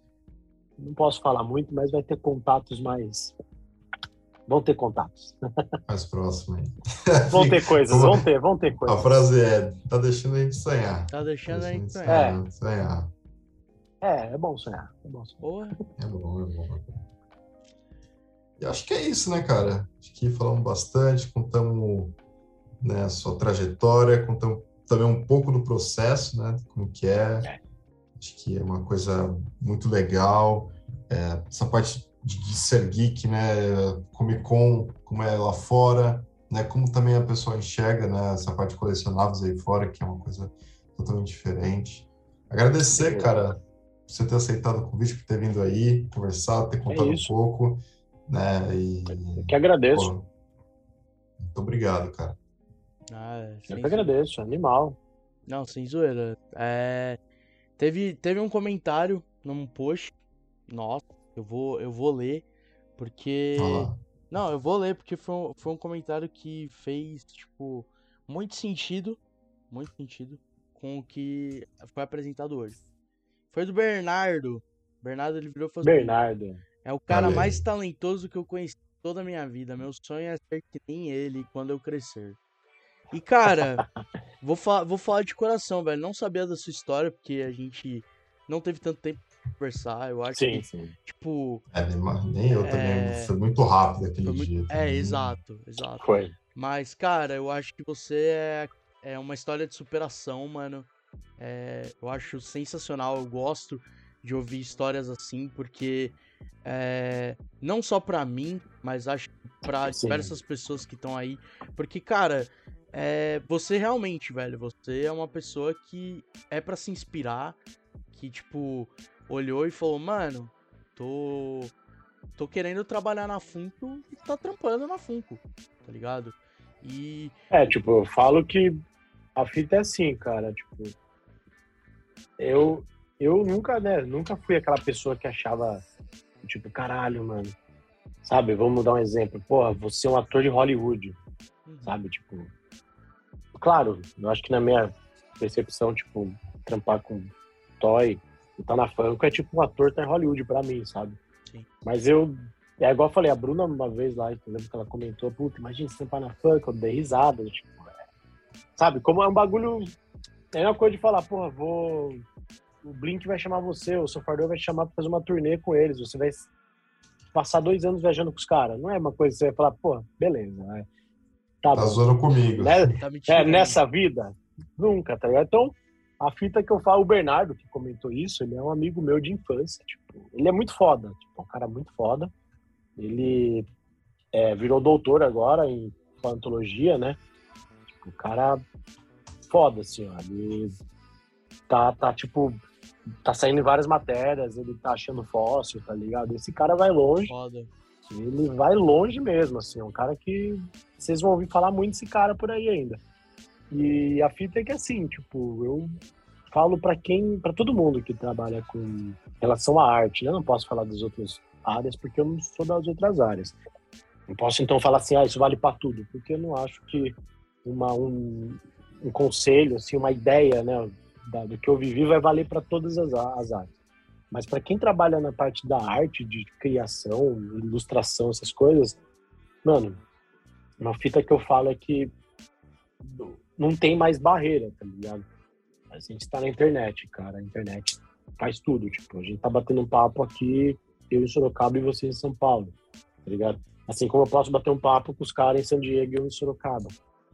Speaker 3: Não posso falar muito, mas vai ter contatos mais Vão ter contatos.
Speaker 2: Mais próximo aí.
Speaker 3: Vão ter coisas, vão ter, vão ter coisas.
Speaker 2: A frase é: tá deixando a gente sonhar.
Speaker 1: Tá deixando a gente sonhar.
Speaker 2: É. sonhar.
Speaker 3: É, é bom sonhar. É bom
Speaker 2: sonhar. É bom, é bom. E acho que é isso, né, cara? Acho que falamos bastante, contamos né, a sua trajetória, contamos também um pouco do processo, né? Como que é. é. Acho que é uma coisa muito legal. É, essa parte de, de ser geek, né? Comic Con, como é lá fora, né? Como também a pessoa enxerga, né? Essa parte de colecionáveis aí fora, que é uma coisa totalmente diferente. Agradecer, é. cara, você ter aceitado o convite, por ter vindo aí, conversado, ter contado é um pouco, né? E,
Speaker 3: Eu que agradeço. Pô,
Speaker 2: muito obrigado, cara.
Speaker 3: Ah, Eu que agradeço, animal.
Speaker 1: Não, sem zoeira. É... Teve, teve um comentário num post nosso eu vou, eu vou ler, porque. Não, eu vou ler porque foi um, foi um comentário que fez, tipo, muito sentido. Muito sentido com o que foi apresentado hoje. Foi do Bernardo. Bernardo ele virou e falou
Speaker 3: assim, Bernardo.
Speaker 1: É o cara Valeu. mais talentoso que eu conheci toda a minha vida. Meu sonho é ser que nem ele quando eu crescer. E, cara, vou, fa vou falar de coração, velho. Não sabia da sua história, porque a gente não teve tanto tempo conversar. Eu acho sim, que, sim. tipo.
Speaker 2: É, nem eu é... também. Foi muito rápido aquele muito... dia.
Speaker 1: É, exato, exato.
Speaker 3: Foi.
Speaker 1: Mas, cara, eu acho que você é, é uma história de superação, mano. É, eu acho sensacional. Eu gosto de ouvir histórias assim, porque é, não só para mim, mas acho para diversas pessoas que estão aí. Porque, cara, é, você realmente, velho, você é uma pessoa que é para se inspirar, que, tipo, olhou e falou, mano, tô. tô querendo trabalhar na Funko e tá trampando na Funko, tá ligado? E.
Speaker 3: É, tipo, eu falo que a fita é assim, cara, tipo. Eu, eu nunca, né, nunca fui aquela pessoa que achava, tipo, caralho, mano. Sabe, vamos dar um exemplo. Porra, você é um ator de Hollywood. Uhum. Sabe, tipo. Claro, eu acho que na minha percepção, tipo, trampar com Toy tá na Funko é tipo um ator tá em Hollywood pra mim, sabe? Sim. Mas eu. É igual eu falei, a Bruna uma vez lá, eu lembro que ela comentou, puta, imagina você tampar na Funko, eu dei risada, tipo, é... sabe? Como é um bagulho. É uma coisa de falar, porra, vou. O Blink vai chamar você, o Sofardor vai te chamar pra fazer uma turnê com eles, você vai passar dois anos viajando com os caras. Não é uma coisa que você vai falar, pô, beleza. Né?
Speaker 2: Tá, tá zoando comigo.
Speaker 3: Né? Tá é, nessa vida? Nunca, tá ligado? Então, a fita que eu falo, o Bernardo, que comentou isso, ele é um amigo meu de infância. Tipo, ele é muito foda, tipo, um cara muito foda. Ele é, virou doutor agora em paleontologia, né? Tipo, o cara foda, assim, ó. Ele tá, tá, tipo, tá saindo em várias matérias, ele tá achando fóssil, tá ligado? Esse cara vai longe. Foda. Ele vai longe mesmo, assim, é um cara que vocês vão ouvir falar muito desse cara por aí ainda. E a fita é que assim, tipo, eu falo para quem, para todo mundo que trabalha com relação à arte, né? Eu não posso falar das outras áreas porque eu não sou das outras áreas. Não posso então falar assim, ah, isso vale para tudo, porque eu não acho que uma, um, um conselho, assim, uma ideia, né, da, do que eu vivi vai valer para todas as, as artes. Mas para quem trabalha na parte da arte, de criação, ilustração, essas coisas, mano, uma fita que eu falo é que não tem mais barreira, tá ligado? A gente tá na internet, cara. A internet faz tudo. Tipo, a gente tá batendo um papo aqui, eu em Sorocaba e você em São Paulo, tá ligado? Assim como eu posso bater um papo com os caras em San Diego e eu em Sorocaba.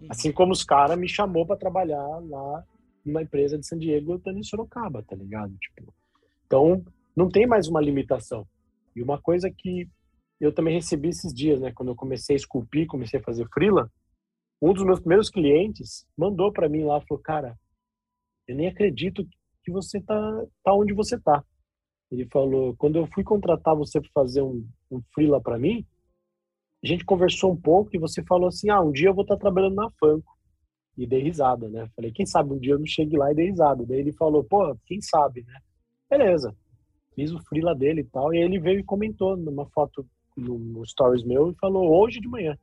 Speaker 3: Assim como os caras me chamou para trabalhar lá numa empresa de San Diego eu em Sorocaba, tá ligado? Tipo, então, não tem mais uma limitação. E uma coisa que eu também recebi esses dias, né? Quando eu comecei a esculpir, comecei a fazer frila, um dos meus primeiros clientes mandou para mim lá, falou, cara, eu nem acredito que você tá, tá onde você tá. Ele falou, quando eu fui contratar você para fazer um, um freela para mim, a gente conversou um pouco e você falou assim, ah, um dia eu vou estar tá trabalhando na Fanco. E dei risada, né? Falei, quem sabe um dia eu não chegue lá e dei risada. Daí ele falou, pô, quem sabe, né? Beleza. Fiz o freela dele e tal. E ele veio e comentou numa foto no, stories meu e falou, hoje de manhã.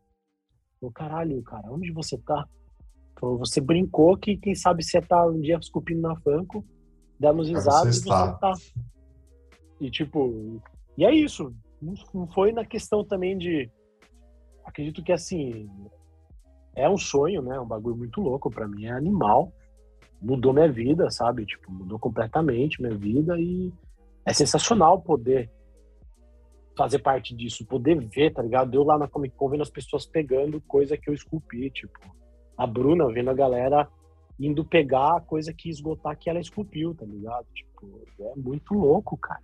Speaker 3: Falei, caralho, cara, onde você tá? Falou, você brincou que quem sabe você tá um dia esculpindo na Fanco, demos risada e você tá. E tipo, e é isso. Não foi na questão também de. Acredito que assim. É um sonho, né? Um bagulho muito louco para mim. É animal. Mudou minha vida, sabe? Tipo, mudou completamente minha vida e é sensacional poder fazer parte disso, poder ver, tá ligado? Eu lá na Comic Con vendo as pessoas pegando coisa que eu esculpi, tipo, a Bruna vendo a galera indo pegar a coisa que esgotar que ela esculpiu, tá ligado? Tipo, é muito louco, cara.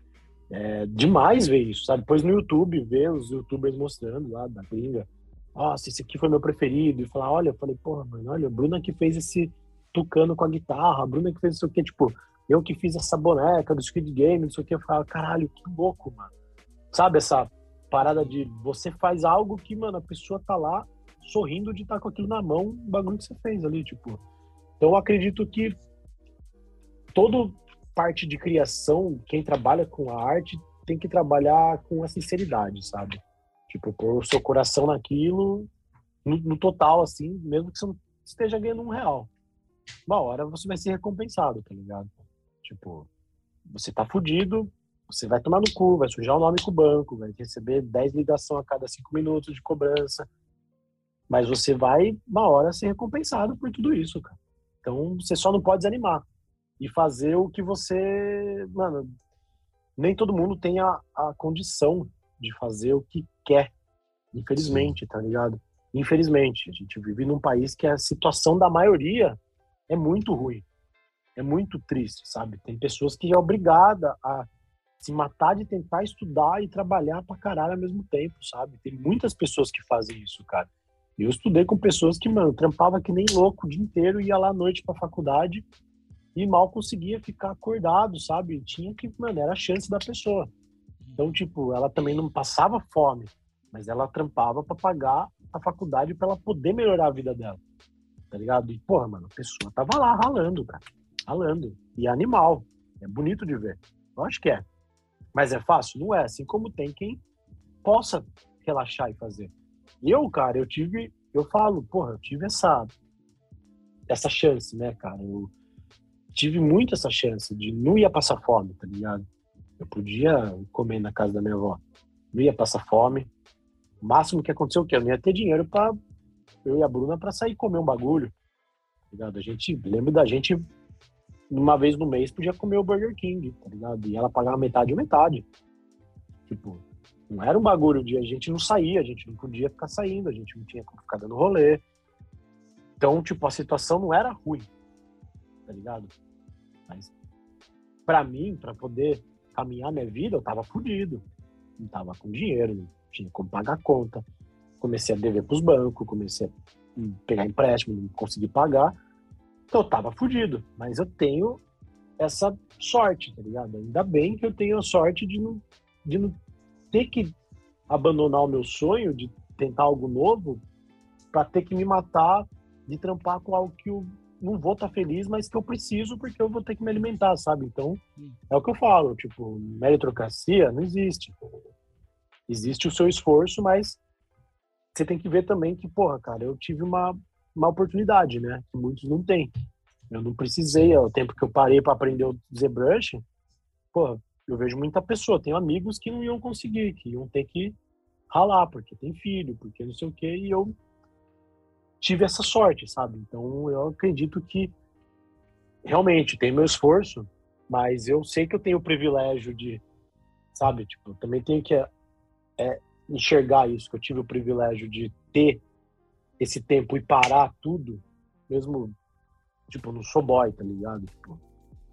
Speaker 3: É demais ver isso, sabe? Depois no YouTube, ver os youtubers mostrando lá da gringa. Nossa, esse aqui foi meu preferido. E falar, olha, eu falei, porra, mano, olha, Bruna que fez esse tucano com a guitarra, a Bruna que fez isso aqui, tipo, eu que fiz essa boneca do Squid Game, não sei o que. Eu falava, caralho, que louco, mano. Sabe essa parada de você faz algo que, mano, a pessoa tá lá sorrindo de estar tá com aquilo na mão, o bagulho que você fez ali, tipo. Então eu acredito que todo parte de criação, quem trabalha com a arte tem que trabalhar com a sinceridade, sabe? Tipo, pôr o seu coração naquilo, no, no, total, assim, mesmo que você não esteja ganhando um real. Uma hora você vai ser recompensado, tá ligado? Tipo, você tá fudido, você vai tomar no cu, vai sujar o nome com o banco, vai receber 10 ligações a cada 5 minutos de cobrança. Mas você vai, uma hora, ser recompensado por tudo isso, cara. Então, você só não pode desanimar e fazer o que você. Mano, nem todo mundo tem a, a condição de fazer o que quer, infelizmente, Sim. tá ligado? Infelizmente, a gente vive num país que a situação da maioria é muito ruim, é muito triste, sabe? Tem pessoas que é obrigada a se matar de tentar estudar e trabalhar pra caralho ao mesmo tempo, sabe? Tem muitas pessoas que fazem isso, cara. Eu estudei com pessoas que, mano, trampava que nem louco o dia inteiro, ia lá à noite pra faculdade e mal conseguia ficar acordado, sabe? Tinha que, mano, era a chance da pessoa. Então, tipo, ela também não passava fome, mas ela trampava para pagar a faculdade para ela poder melhorar a vida dela. Tá ligado? E, porra, mano, a pessoa tava lá ralando, cara. Ralando. E é animal. É bonito de ver. Eu acho que é. Mas é fácil? Não é. Assim como tem quem possa relaxar e fazer. Eu, cara, eu tive. Eu falo, porra, eu tive essa. Essa chance, né, cara? Eu, tive muito essa chance de não ia passar fome, tá ligado? Eu podia comer na casa da minha avó, não ia passar fome. O máximo que aconteceu o quê? Eu não ia ter dinheiro para eu e a Bruna para sair comer um bagulho. Tá ligado? A gente lembra da gente uma vez no mês podia comer o Burger King, tá ligado? E ela pagava metade ou metade. Tipo, não era um bagulho de a gente não saía, a gente não podia ficar saindo, a gente não tinha como ficar dando rolê. Então, tipo, a situação não era ruim, tá ligado? Mas para mim, para poder caminhar minha vida, eu tava fudido. Não tava com dinheiro, não tinha como pagar a conta. Comecei a dever pros bancos, comecei a pegar empréstimo, não consegui pagar. Então eu tava fudido. Mas eu tenho essa sorte, tá ligado? Ainda bem que eu tenho a sorte de não, de não ter que abandonar o meu sonho de tentar algo novo para ter que me matar de trampar com algo que eu não vou estar tá feliz, mas que eu preciso porque eu vou ter que me alimentar, sabe? Então, é o que eu falo, tipo, meritocracia não existe. Existe o seu esforço, mas você tem que ver também que, porra, cara, eu tive uma, uma oportunidade, né? Que muitos não têm. Eu não precisei, ao tempo que eu parei para aprender o ZBrush, porra, eu vejo muita pessoa, tenho amigos que não iam conseguir, que iam ter que ralar, porque tem filho, porque não sei o quê, e eu tive essa sorte, sabe? Então eu acredito que realmente tem meu esforço, mas eu sei que eu tenho o privilégio de, sabe? Tipo, também tenho que é, enxergar isso, que eu tive o privilégio de ter esse tempo e parar tudo, mesmo, tipo, não sou boy, tá ligado? Tipo,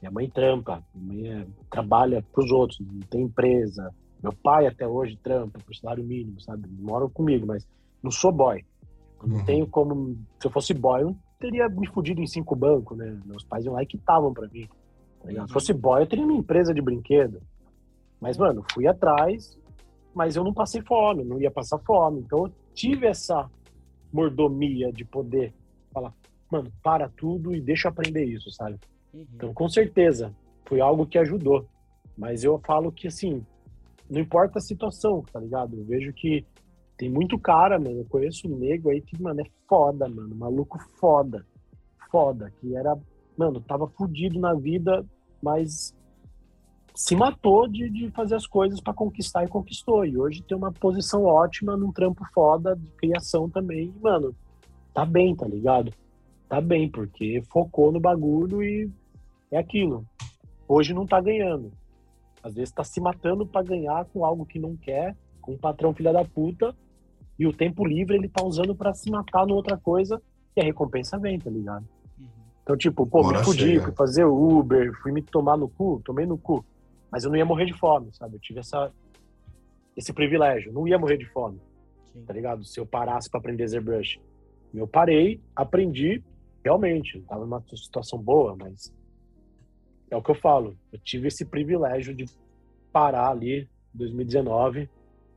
Speaker 3: minha mãe trampa, minha mãe é, trabalha pros outros, não tem empresa, meu pai até hoje trampa por salário mínimo, sabe? Moram comigo, mas não sou boy. Não uhum. tenho como. Se eu fosse boy, eu não teria me fudido em cinco bancos, né? Meus pais iam lá e quitavam pra mim. Tá Se fosse boy, eu teria uma empresa de brinquedo. Mas, mano, fui atrás, mas eu não passei fome, não ia passar fome. Então eu tive essa mordomia de poder falar, mano, para tudo e deixa eu aprender isso, sabe? Uhum. Então, com certeza, foi algo que ajudou. Mas eu falo que, assim, não importa a situação, tá ligado? Eu vejo que tem muito cara, mano. Eu conheço um nego aí que, mano, é foda, mano. Maluco foda. Foda. Que era, mano, tava fudido na vida, mas se matou de, de fazer as coisas para conquistar e conquistou. E hoje tem uma posição ótima num trampo foda de criação também. E, mano, tá bem, tá ligado? Tá bem, porque focou no bagulho e é aquilo. Hoje não tá ganhando. Às vezes tá se matando para ganhar com algo que não quer, com um patrão filha da puta, e o tempo livre ele tá usando para se matar no outra coisa e a recompensa vem, tá ligado? Uhum. Então, tipo, pô, Bora me fudi, fui fazer Uber, fui me tomar no cu, tomei no cu. Mas eu não ia morrer de fome, sabe? Eu tive essa, esse privilégio. Não ia morrer de fome, Sim. tá ligado? Se eu parasse para aprender ZBrush. Eu parei, aprendi, realmente. Não tava numa situação boa, mas é o que eu falo. Eu tive esse privilégio de parar ali em 2019,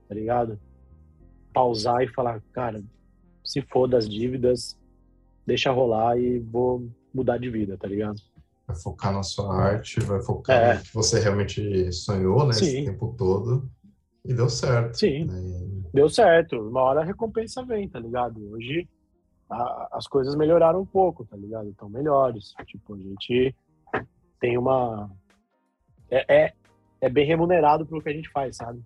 Speaker 3: tá ligado? Pausar e falar, cara, se for das dívidas, deixa rolar e vou mudar de vida, tá ligado?
Speaker 2: vai focar na sua arte, vai focar é. no que você realmente sonhou, né, Sim. esse tempo todo. E deu certo.
Speaker 3: Sim. Né? Deu certo. Uma hora a recompensa vem, tá ligado? Hoje a, as coisas melhoraram um pouco, tá ligado? Estão melhores. Tipo, a gente tem uma. É, é, é, bem remunerado pelo que a gente faz, sabe?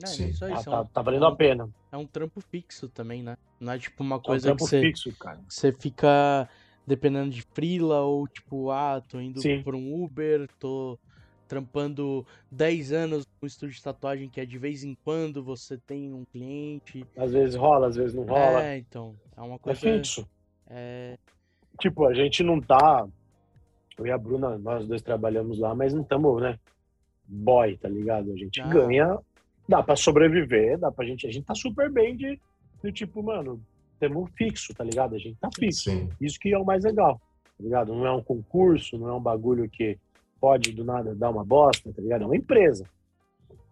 Speaker 1: Não, Sim. Isso aí,
Speaker 3: tá, tá, tá, valendo a pena.
Speaker 1: É um trampo fixo também, né? Não é tipo uma coisa é um que você, fixo, cara. você fica dependendo de frila ou tipo, ah, tô indo Sim. por um Uber, tô trampando 10 anos no estúdio de tatuagem que é de vez em quando você tem um cliente.
Speaker 3: Às vezes rola, às vezes não rola.
Speaker 1: É, então. É uma é coisa.
Speaker 3: É fixo. É... Tipo, a gente não tá. Eu e a Bruna, nós dois trabalhamos lá, mas não estamos, né? Boy, tá ligado? A gente ah. ganha, dá para sobreviver, dá pra gente. A gente tá super bem de, de tipo, mano, temos fixo, tá ligado? A gente tá fixo. Sim. Isso que é o mais legal, tá ligado? Não é um concurso, não é um bagulho que pode do nada dar uma bosta, tá ligado? É uma empresa.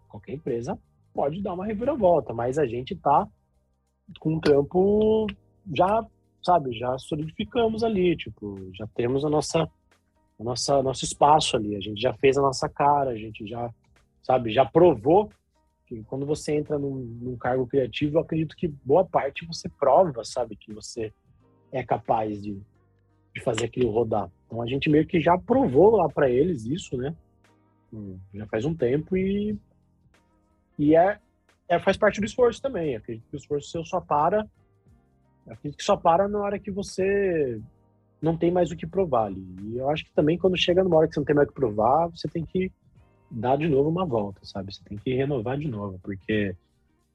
Speaker 3: Qualquer empresa pode dar uma reviravolta, mas a gente tá com um trampo já, sabe, já solidificamos ali, tipo, já temos a nossa, a nossa nosso espaço ali, a gente já fez a nossa cara, a gente já, sabe, já provou quando você entra num, num, cargo criativo, eu acredito que boa parte você prova, sabe, que você é capaz de, de fazer aquilo rodar. Então a gente meio que já provou lá para eles isso, né? Hum, já faz um tempo e e é, é faz parte do esforço também. Acredito que o esforço seu só para, acredito que só para na hora que você não tem mais o que provar ali. E eu acho que também quando chega numa hora que você não tem mais o que provar, você tem que dar de novo uma volta, sabe? Você tem que renovar de novo, porque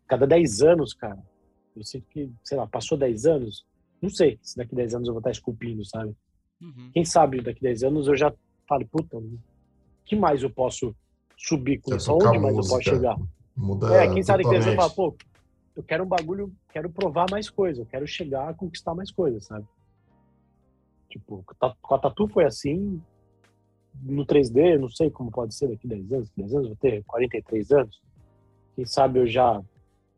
Speaker 3: cada 10 anos, cara, eu sinto que, sei lá, passou 10 anos, não sei se daqui 10 anos eu vou estar esculpindo, sabe? Uhum. Quem sabe daqui 10 anos eu já falo, puta, que mais eu posso subir com isso? Onde mais eu posso chegar?
Speaker 2: Muda
Speaker 3: é, quem sabe que 10 anos eu falo, pô, eu quero um bagulho, quero provar mais coisa, eu quero chegar a conquistar mais coisas, sabe? Tipo, com a Tatu foi assim, no 3D, não sei como pode ser daqui 10 anos, 10 anos, vou ter 43 anos. Quem sabe eu já,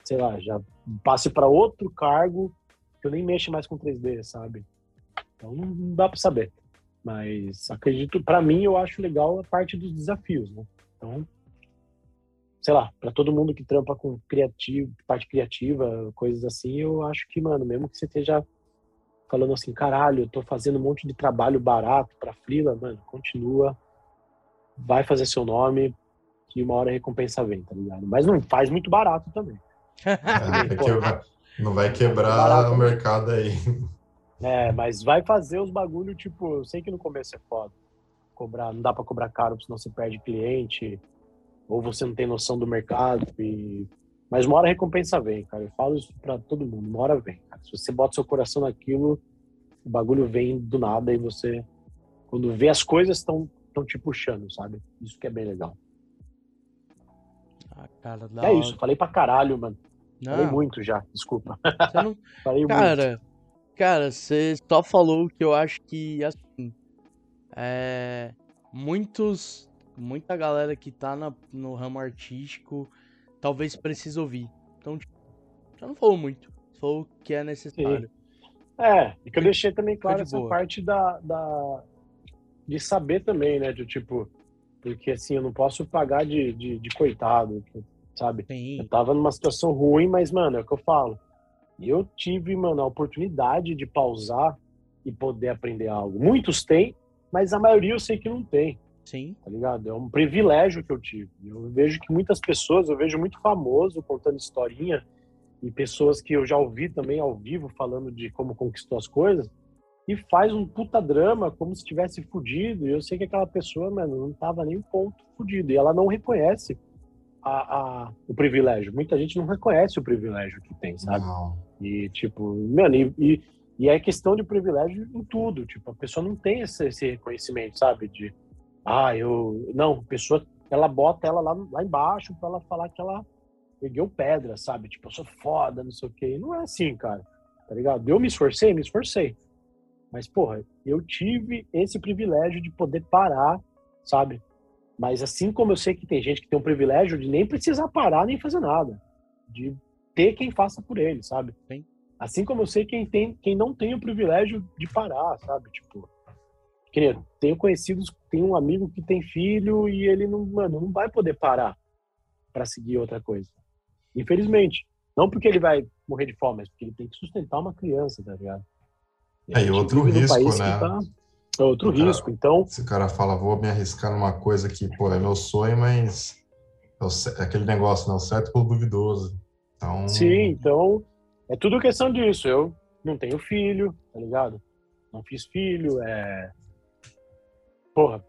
Speaker 3: sei lá, já passe para outro cargo que eu nem mexo mais com 3D, sabe? Então não dá para saber. Mas acredito, para mim, eu acho legal a parte dos desafios, né? Então, sei lá, para todo mundo que trampa com criativo, parte criativa, coisas assim, eu acho que, mano, mesmo que você esteja falando assim, caralho, eu tô fazendo um monte de trabalho barato para frila, mano, continua, vai fazer seu nome, que uma hora a recompensa vem, tá ligado? Mas não faz muito barato também.
Speaker 2: É, não vai quebrar o mercado aí.
Speaker 3: É, mas vai fazer os bagulho, tipo, eu sei que no começo é foda. Cobrar, não dá para cobrar caro, senão você perde cliente, ou você não tem noção do mercado e mas uma hora a recompensa vem, cara. Eu falo isso pra todo mundo. Uma hora vem, cara. Se você bota seu coração naquilo, o bagulho vem do nada e você, quando vê as coisas, estão estão te puxando, sabe? Isso que é bem legal.
Speaker 1: Ah, cara,
Speaker 3: é hora. isso. Falei pra caralho, mano. Não. Falei muito já. Desculpa.
Speaker 1: Não... Falei cara, muito. Cara, você só falou que eu acho que, assim, é, muitos, muita galera que tá na, no ramo artístico talvez precise ouvir. Então, tipo, já não falou muito, falou o que é necessário. Sim.
Speaker 3: É, e que eu deixei também claro essa boa. parte da, da, de saber também, né? De tipo, porque assim, eu não posso pagar de, de, de coitado, sabe? Sim. Eu tava numa situação ruim, mas, mano, é o que eu falo. Eu tive, mano, a oportunidade de pausar e poder aprender algo. Muitos têm, mas a maioria eu sei que não tem.
Speaker 1: Sim.
Speaker 3: Tá ligado? É um privilégio que eu tive. Eu vejo que muitas pessoas, eu vejo muito famoso contando historinha e pessoas que eu já ouvi também ao vivo falando de como conquistou as coisas e faz um puta drama como se tivesse fudido. E eu sei que aquela pessoa, mano, não tava nem um ponto fudido. E ela não reconhece a, a, o privilégio. Muita gente não reconhece o privilégio que tem, sabe? Não. E, tipo, mano, e, e, e, é questão de privilégio em tudo. Tipo, a pessoa não tem esse, esse reconhecimento, sabe? De, ah, eu. Não, pessoa, ela bota ela lá, lá embaixo para ela falar que ela ergueu pedra, sabe? Tipo, eu sou foda, não sei o quê. E não é assim, cara. Tá ligado? Eu me esforcei, me esforcei. Mas, porra, eu tive esse privilégio de poder parar, sabe? Mas assim como eu sei que tem gente que tem o privilégio de nem precisar parar nem fazer nada, de ter quem faça por ele, sabe? Sim. Assim como eu sei quem tem, quem não tem o privilégio de parar, sabe? Tipo, que tenho conhecidos, tem um amigo que tem filho e ele não, mano, não vai poder parar para seguir outra coisa. Infelizmente, não porque ele vai morrer de fome, mas porque ele tem que sustentar uma criança, tá ligado?
Speaker 2: E é, e outro risco, né?
Speaker 3: Tá... É outro o risco, cara, então...
Speaker 2: Se o cara fala, vou me arriscar numa coisa que, pô, é meu sonho, mas é aquele negócio, não, certo pelo duvidoso. Então...
Speaker 3: Sim, então é tudo questão disso. Eu não tenho filho, tá ligado? Não fiz filho, é... Porra,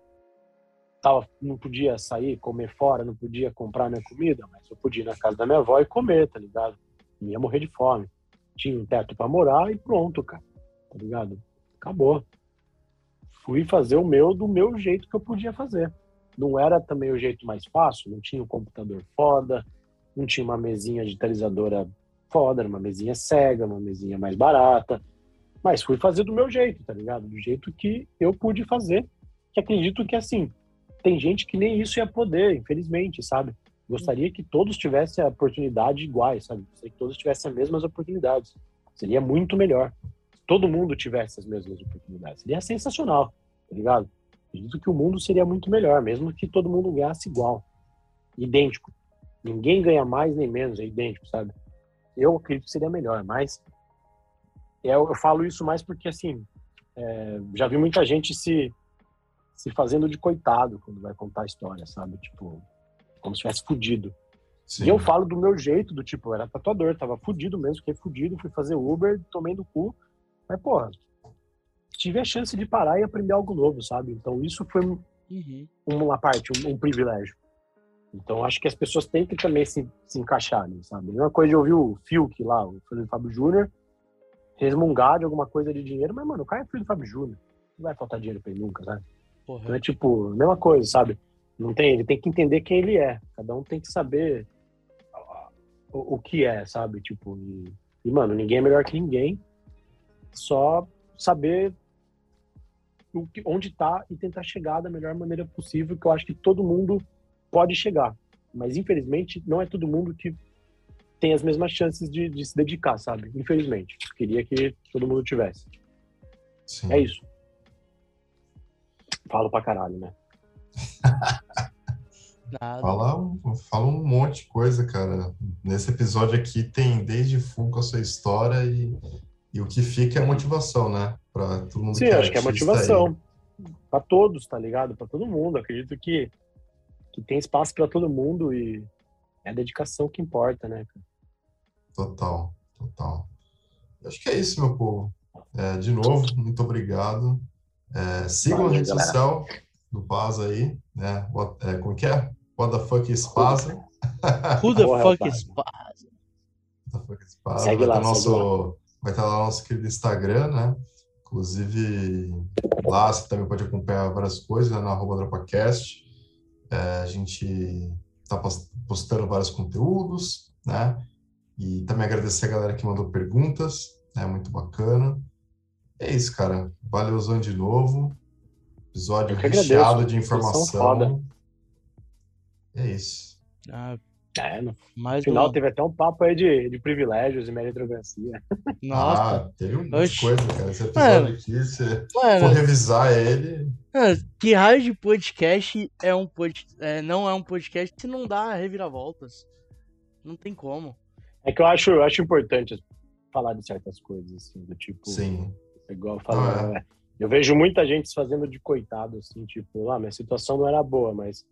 Speaker 3: tava, não podia sair, comer fora, não podia comprar minha comida, mas eu podia ir na casa da minha avó e comer, tá ligado? Não ia morrer de fome. Tinha um teto para morar e pronto, cara tá ligado? Acabou. Fui fazer o meu do meu jeito que eu podia fazer. Não era também o jeito mais fácil, não tinha um computador foda, não tinha uma mesinha digitalizadora foda, era uma mesinha cega, uma mesinha mais barata. Mas fui fazer do meu jeito, tá ligado? Do jeito que eu pude fazer. Que acredito que, assim, tem gente que nem isso ia poder, infelizmente, sabe? Gostaria que todos tivessem a oportunidade iguais, sabe? Gostaria que todos tivessem as mesmas oportunidades. Seria muito melhor todo mundo tivesse as mesmas oportunidades. Seria sensacional, tá ligado? Acredito que o mundo seria muito melhor, mesmo que todo mundo ganhasse igual, idêntico. Ninguém ganha mais nem menos, é idêntico, sabe? Eu acredito que seria melhor, mas eu, eu falo isso mais porque, assim, é, já vi muita gente se, se fazendo de coitado quando vai contar a história, sabe? Tipo, como se tivesse fudido. Sim. E eu falo do meu jeito, do tipo, eu era tatuador, tava fudido mesmo, fiquei fudido, fui fazer Uber, tomei no cu, mas, porra, tive a chance de parar e aprender algo novo, sabe? Então, isso foi uhum. uma parte, um, um, privilégio. Então, acho que as pessoas têm que também se, se encaixar, né, sabe? A mesma coisa de ouvir o Fiuk lá, o filho do Fábio Júnior, resmungar de alguma coisa de dinheiro, mas, mano, o cara é filho do Fábio Júnior. Não vai faltar dinheiro pra ele nunca, sabe? Porra. Então, é tipo, mesma coisa, sabe? Não tem, ele tem que entender quem ele é. Cada um tem que saber o, o que é, sabe? Tipo, e, e, mano, ninguém é melhor que ninguém só saber o que, onde está e tentar chegar da melhor maneira possível, que eu acho que todo mundo pode chegar. Mas, infelizmente, não é todo mundo que tem as mesmas chances de, de se dedicar, sabe? Infelizmente. Queria que todo mundo tivesse. Sim. É isso. Falo pra caralho, né?
Speaker 2: Fala, fala um monte de coisa, cara. Nesse episódio aqui tem desde full com a sua história e e o que fica é a motivação, né? Para todo mundo
Speaker 3: Sim, que é acho que é motivação. Para todos, tá ligado? Para todo mundo. Acredito que, que tem espaço para todo mundo e é a dedicação que importa, né?
Speaker 2: Total, total. Acho que é isso, meu povo. É, de novo, muito obrigado. É, sigam Valeu, a rede galera. social do Paz aí, né? What, é, como que é? What the fuck is Paz?
Speaker 1: Who the fuck is Paz?
Speaker 2: What the fuck is Paz? Segue lá, nosso... Lá vai estar lá no nosso querido Instagram, né? Inclusive, lá você também pode acompanhar várias coisas, né? no arroba DropaCast. É, a gente está postando vários conteúdos, né? E também agradecer a galera que mandou perguntas, é né? muito bacana. É isso, cara. Valeuzão de novo. Episódio recheado de informação.
Speaker 3: foda.
Speaker 2: É isso.
Speaker 1: Ah,
Speaker 3: É, no
Speaker 1: mais
Speaker 3: final
Speaker 1: uma-
Speaker 3: teve até um papo aí de, de privilégios e meritocracia.
Speaker 1: Nossa,
Speaker 2: Ah, teve um monte de coisa, cara. Esse
Speaker 1: Mano.
Speaker 2: episódio aqui, se for
Speaker 1: mano,
Speaker 2: revisar ele,
Speaker 1: mano, que raio de podcast é um pod... é, não é um podcast se não dá reviravoltas. Não tem como.
Speaker 3: É que eu acho, eu acho importante falar de certas coisas, assim, do tipo.
Speaker 2: sim.
Speaker 3: Igual
Speaker 2: Ah,
Speaker 3: né? Eu vejo muita gente se fazendo de coitado, assim, tipo, ah, minha situação não era boa, mas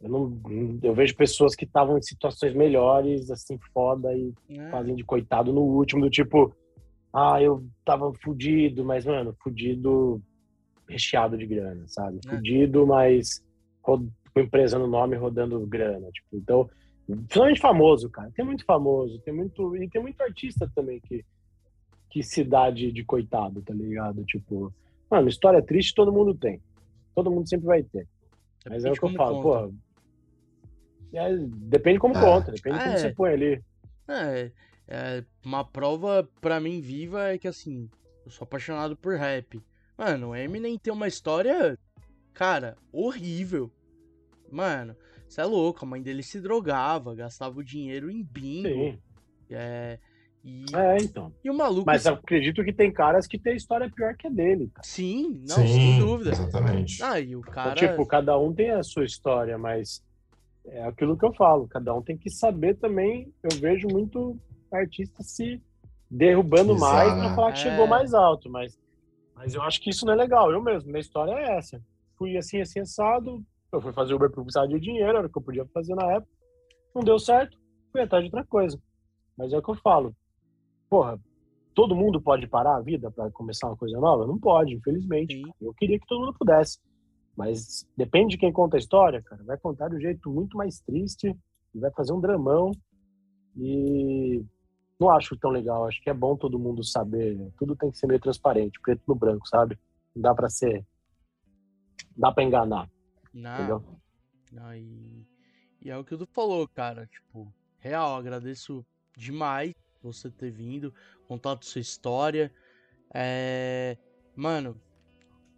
Speaker 3: eu não. Eu vejo pessoas que estavam em situações melhores, assim, foda, e
Speaker 1: É,
Speaker 3: fazem de coitado no último, do tipo, ah, eu tava fudido, mas, mano, fudido recheado de grana, sabe?
Speaker 1: É.
Speaker 3: Fudido, mas com empresa no nome rodando grana, tipo, então, principalmente famoso, cara. Tem muito famoso, tem muito e tem muito artista também que que dá de, coitado, tá ligado? Tipo, mano, história triste todo mundo tem. Todo mundo sempre vai ter. Mas é o que eu
Speaker 1: como
Speaker 3: falo,
Speaker 1: conta.
Speaker 3: pô. é, depende como
Speaker 2: É.
Speaker 3: conta, depende como
Speaker 1: É.
Speaker 3: você põe ali.
Speaker 1: É, é, uma prova pra mim viva é que assim, eu sou apaixonado por rap. Mano, o Eminem tem uma história, cara, horrível. Mano, você é louco, a mãe dele se drogava, gastava o dinheiro em bingo.
Speaker 3: Sim.
Speaker 1: É, e,
Speaker 3: É, então.
Speaker 1: e o maluco.
Speaker 3: Mas eu acredito que tem caras que tem história pior que a dele. cara.
Speaker 1: Sim, não,
Speaker 2: sim,
Speaker 1: sem dúvida.
Speaker 2: exatamente.
Speaker 1: Ah, e o
Speaker 3: Então,
Speaker 1: cara.
Speaker 3: tipo, cada um tem a sua história, mas é aquilo que eu falo. Cada um tem que saber também. Eu vejo muito artista se derrubando
Speaker 2: Pisar,
Speaker 3: mais pra falar que
Speaker 1: É.
Speaker 3: chegou mais alto. Mas, mas eu acho que isso não é legal. Eu mesmo, minha história é essa. Fui assim, assim, assado. Eu fui fazer Uber por precisar de dinheiro, era o que eu podia fazer na época. Não deu certo, fui atrás de outra coisa. Mas é o que eu falo. Porra, todo mundo pode parar a vida para começar uma coisa nova? Não pode, infelizmente.
Speaker 1: Sim.
Speaker 3: Eu queria que todo mundo pudesse. Mas depende de quem conta a história, cara. Vai contar de um jeito muito mais triste e vai fazer um dramão. E não acho tão legal. Acho que é bom todo mundo saber. Tudo tem que ser meio transparente, preto no branco, sabe? Não dá pra ser. Dá pra enganar,
Speaker 1: Não,
Speaker 3: entendeu?
Speaker 1: não, e, e é o que o Du falou, cara. Tipo, real, agradeço demais você ter vindo, contado sua história. É, mano,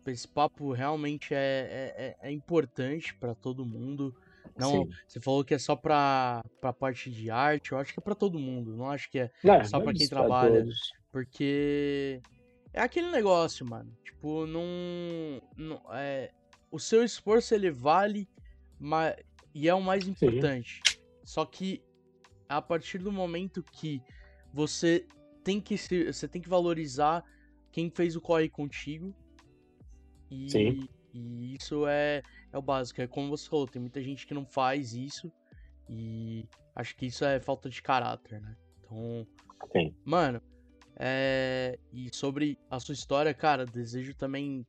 Speaker 1: esse papo realmente é, é, é- é importante pra todo mundo. Não,
Speaker 3: Sim.
Speaker 1: você falou que é só pra, pra parte de arte, eu acho que é pra todo mundo, não acho que é
Speaker 3: É,
Speaker 1: só pra
Speaker 3: mas
Speaker 1: quem
Speaker 3: pra
Speaker 1: trabalha.
Speaker 3: todos.
Speaker 1: Porque é aquele negócio, mano. Tipo, não. não é, o seu esforço ele vale ma- e é o mais importante. Só que a partir do momento que você tem que se, você tem que valorizar quem fez o corre contigo. E,
Speaker 3: Sim.
Speaker 1: e isso é, é o básico. É como você falou, tem muita gente que não faz isso. E acho que isso é falta de caráter, né? Então,
Speaker 3: Sim.
Speaker 1: Mano, é... e sobre a sua história, cara, desejo também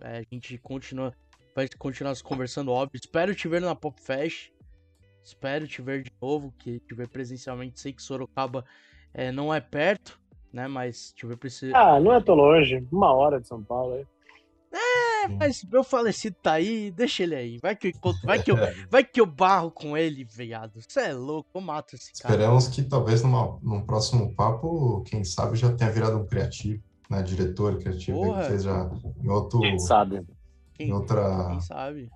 Speaker 1: é, a gente continua, vai continuar se conversando, óbvio. Espero te ver na Pop Fest. Espero te ver de novo, que te ver presencialmente. Sei que Sorocaba é, não é perto, né? Mas te ver precisa.
Speaker 3: Ah, não é tão longe. Uma hora de São Paulo. aí.
Speaker 1: É, mas meu falecido tá aí, deixa ele aí. Vai que eu, encontro- vai que eu, vai que eu barro com ele, viado. Você é louco, eu mato esse cara.
Speaker 2: Esperamos que talvez numa, num próximo papo, quem sabe já tenha virado um criativo, né? Diretor criativo,
Speaker 1: Porra.
Speaker 2: que fez já em, outro,
Speaker 3: Quem sabe?
Speaker 1: Quem,
Speaker 2: em outra,
Speaker 1: quem sabe?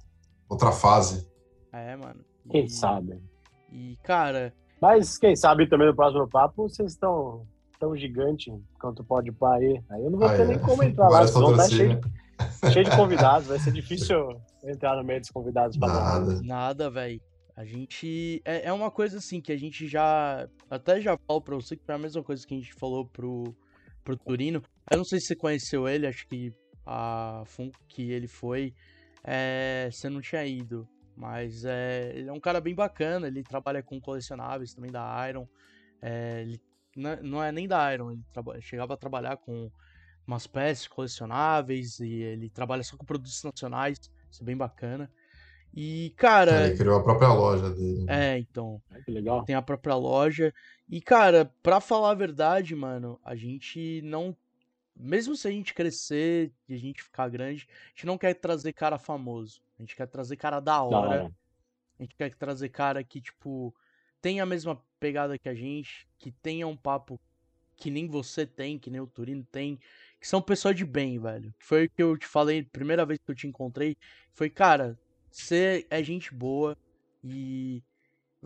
Speaker 2: outra fase.
Speaker 1: É, mano.
Speaker 3: Quem
Speaker 1: E-
Speaker 3: sabe?
Speaker 1: E, cara,
Speaker 3: Mas quem sabe também no próximo papo vocês estão tão gigante quanto pode pá aí. Aí eu não vou
Speaker 2: Ah,
Speaker 3: ter
Speaker 2: é.
Speaker 3: nem como entrar lá. Vão estar cheio de, cheio de convidados. Vai ser difícil entrar no meio dos convidados pra dar.
Speaker 2: Nada.
Speaker 1: Nada, velho. A gente. É, é uma coisa assim que a gente já. Até já falo pra você que foi a mesma coisa que a gente falou pro, pro Turino. Eu não sei se você conheceu ele, acho que a Funko que ele foi. É, você não tinha ido. Mas é, ele é um cara bem bacana, ele trabalha com colecionáveis também da Iron. É, ele não é- não é nem da Iron, ele traba- chegava a trabalhar com umas peças colecionáveis e ele trabalha só com produtos nacionais, isso é bem bacana. E, cara,
Speaker 2: Ele criou a própria loja dele.
Speaker 1: é, então,
Speaker 3: Ai, que legal.
Speaker 1: tem a própria loja. E, cara, pra falar a verdade, mano, a gente não. Mesmo se a gente crescer e a gente ficar grande, a gente não quer trazer cara famoso. A gente quer trazer cara da
Speaker 3: hora.
Speaker 1: A gente quer trazer cara que, tipo, tenha a mesma pegada que a gente, que tenha um papo que nem você tem, que nem o Turino tem, que são pessoas de bem, velho. Foi o que eu te falei, primeira vez que eu te encontrei, foi, cara, você é gente boa e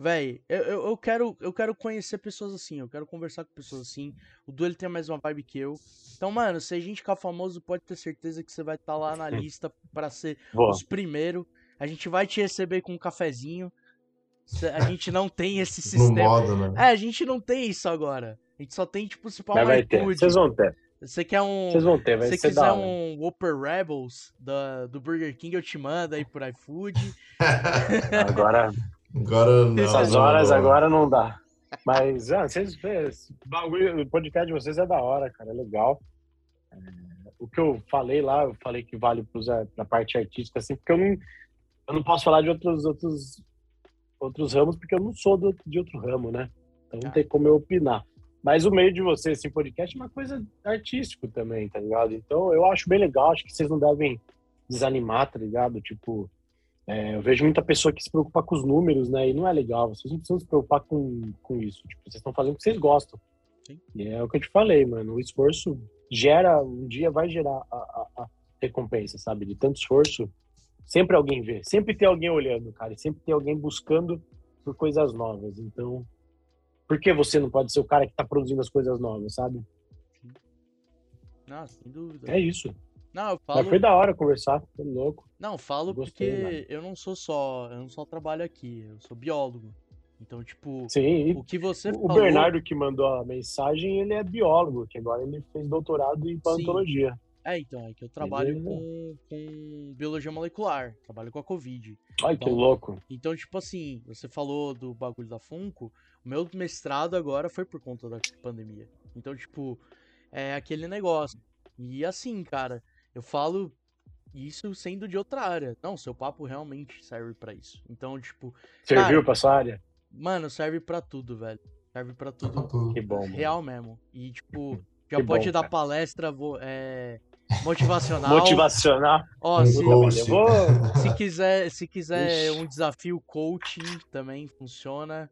Speaker 1: Véi, eu, eu, eu, quero, eu quero conhecer pessoas assim, eu quero conversar com pessoas assim. O Du ele tem a mesma vibe que eu. Então, mano, se a gente ficar famoso, pode ter certeza que você vai estar tá lá na lista para ser Boa. os primeiros. A gente vai te receber com um cafezinho. A gente não tem esse sistema.
Speaker 2: Modo, né?
Speaker 1: É, a gente não tem isso agora. A gente só tem, tipo, se pau
Speaker 3: vai ter. Vocês vão ter.
Speaker 1: Você quer um.
Speaker 3: Vocês vão ter, vai
Speaker 1: Se você quiser um Whopper Rebels da, do Burger King, eu te mando aí por iFood.
Speaker 3: Agora.
Speaker 2: Agora não.
Speaker 3: Essas horas não. agora não dá. Mas, ah, vocês, o podcast de vocês é da hora, cara, é legal. É, o que eu falei lá, eu falei que vale para a parte artística, assim, porque eu não, eu não posso falar de outros, outros, outros ramos, porque eu não sou do, de outro ramo, né? Então não tem como eu opinar. Mas o meio de vocês, esse podcast, é uma coisa artístico também, tá ligado? Então eu acho bem legal, acho que vocês não devem desanimar, tá ligado? Tipo, é, eu vejo muita pessoa que se preocupa com os números, né? E não é legal. Vocês não precisam se preocupar com, com isso. Tipo, vocês estão fazendo o que vocês gostam. Sim. E é o que eu te falei, mano. O esforço gera, um dia vai gerar a, a, a recompensa, sabe? De tanto esforço, sempre alguém vê. Sempre tem alguém olhando, cara. E sempre tem alguém buscando por coisas novas. Então, por que você não pode ser o cara que tá produzindo as coisas novas, sabe?
Speaker 1: Não, sem dúvida.
Speaker 3: É isso.
Speaker 1: Não, eu falo. Mas
Speaker 3: foi da hora conversar, foi louco.
Speaker 1: Não, falo Gostei, porque mano. eu não sou só, eu não só trabalho aqui, eu sou biólogo. Então, tipo,
Speaker 3: Sim,
Speaker 1: o que você
Speaker 3: o
Speaker 1: falou...
Speaker 3: Bernardo que mandou a mensagem, ele é biólogo, que agora ele fez doutorado em paleontologia.
Speaker 1: É, então, é que eu trabalho com, com, biologia molecular, trabalho com a Covid.
Speaker 3: Ai,
Speaker 1: então,
Speaker 3: que louco.
Speaker 1: Então, tipo assim, você falou do bagulho da Funko, o meu mestrado agora foi por conta da pandemia. Então, tipo, é aquele negócio. E assim, cara, eu falo isso sendo de outra área. Não, seu papo realmente serve para isso. Então, tipo.
Speaker 3: Serviu cara, pra sua área?
Speaker 1: Mano, serve para tudo, velho. Serve para tudo.
Speaker 3: Que bom.
Speaker 1: Real mano. mesmo. E, tipo, já que pode bom, dar cara. palestra é, motivacional.
Speaker 3: motivacional.
Speaker 1: Ó, se, se quiser, se quiser um desafio coaching também funciona.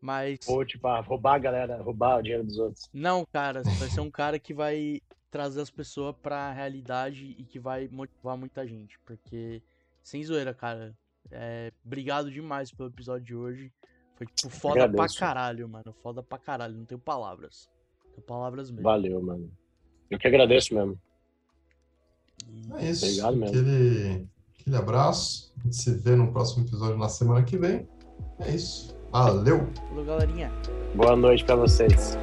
Speaker 1: Mas.
Speaker 3: Coach pra roubar a galera, roubar o dinheiro dos outros.
Speaker 1: Não, cara, vai ser um cara que vai trazer as pessoas pra realidade e que vai motivar muita gente. Porque, sem zoeira, cara, é, obrigado demais pelo episódio de hoje. Foi, tipo, foda Agradeço. pra caralho, mano. Foda pra caralho. Não tenho palavras. Não tenho palavras mesmo.
Speaker 3: Valeu, mano. Eu que agradeço mesmo.
Speaker 2: É isso. Obrigado mesmo. Aquele, aquele abraço. A gente se vê no próximo episódio na semana que vem. É isso. Valeu.
Speaker 1: Falou, galerinha.
Speaker 3: Boa noite pra vocês.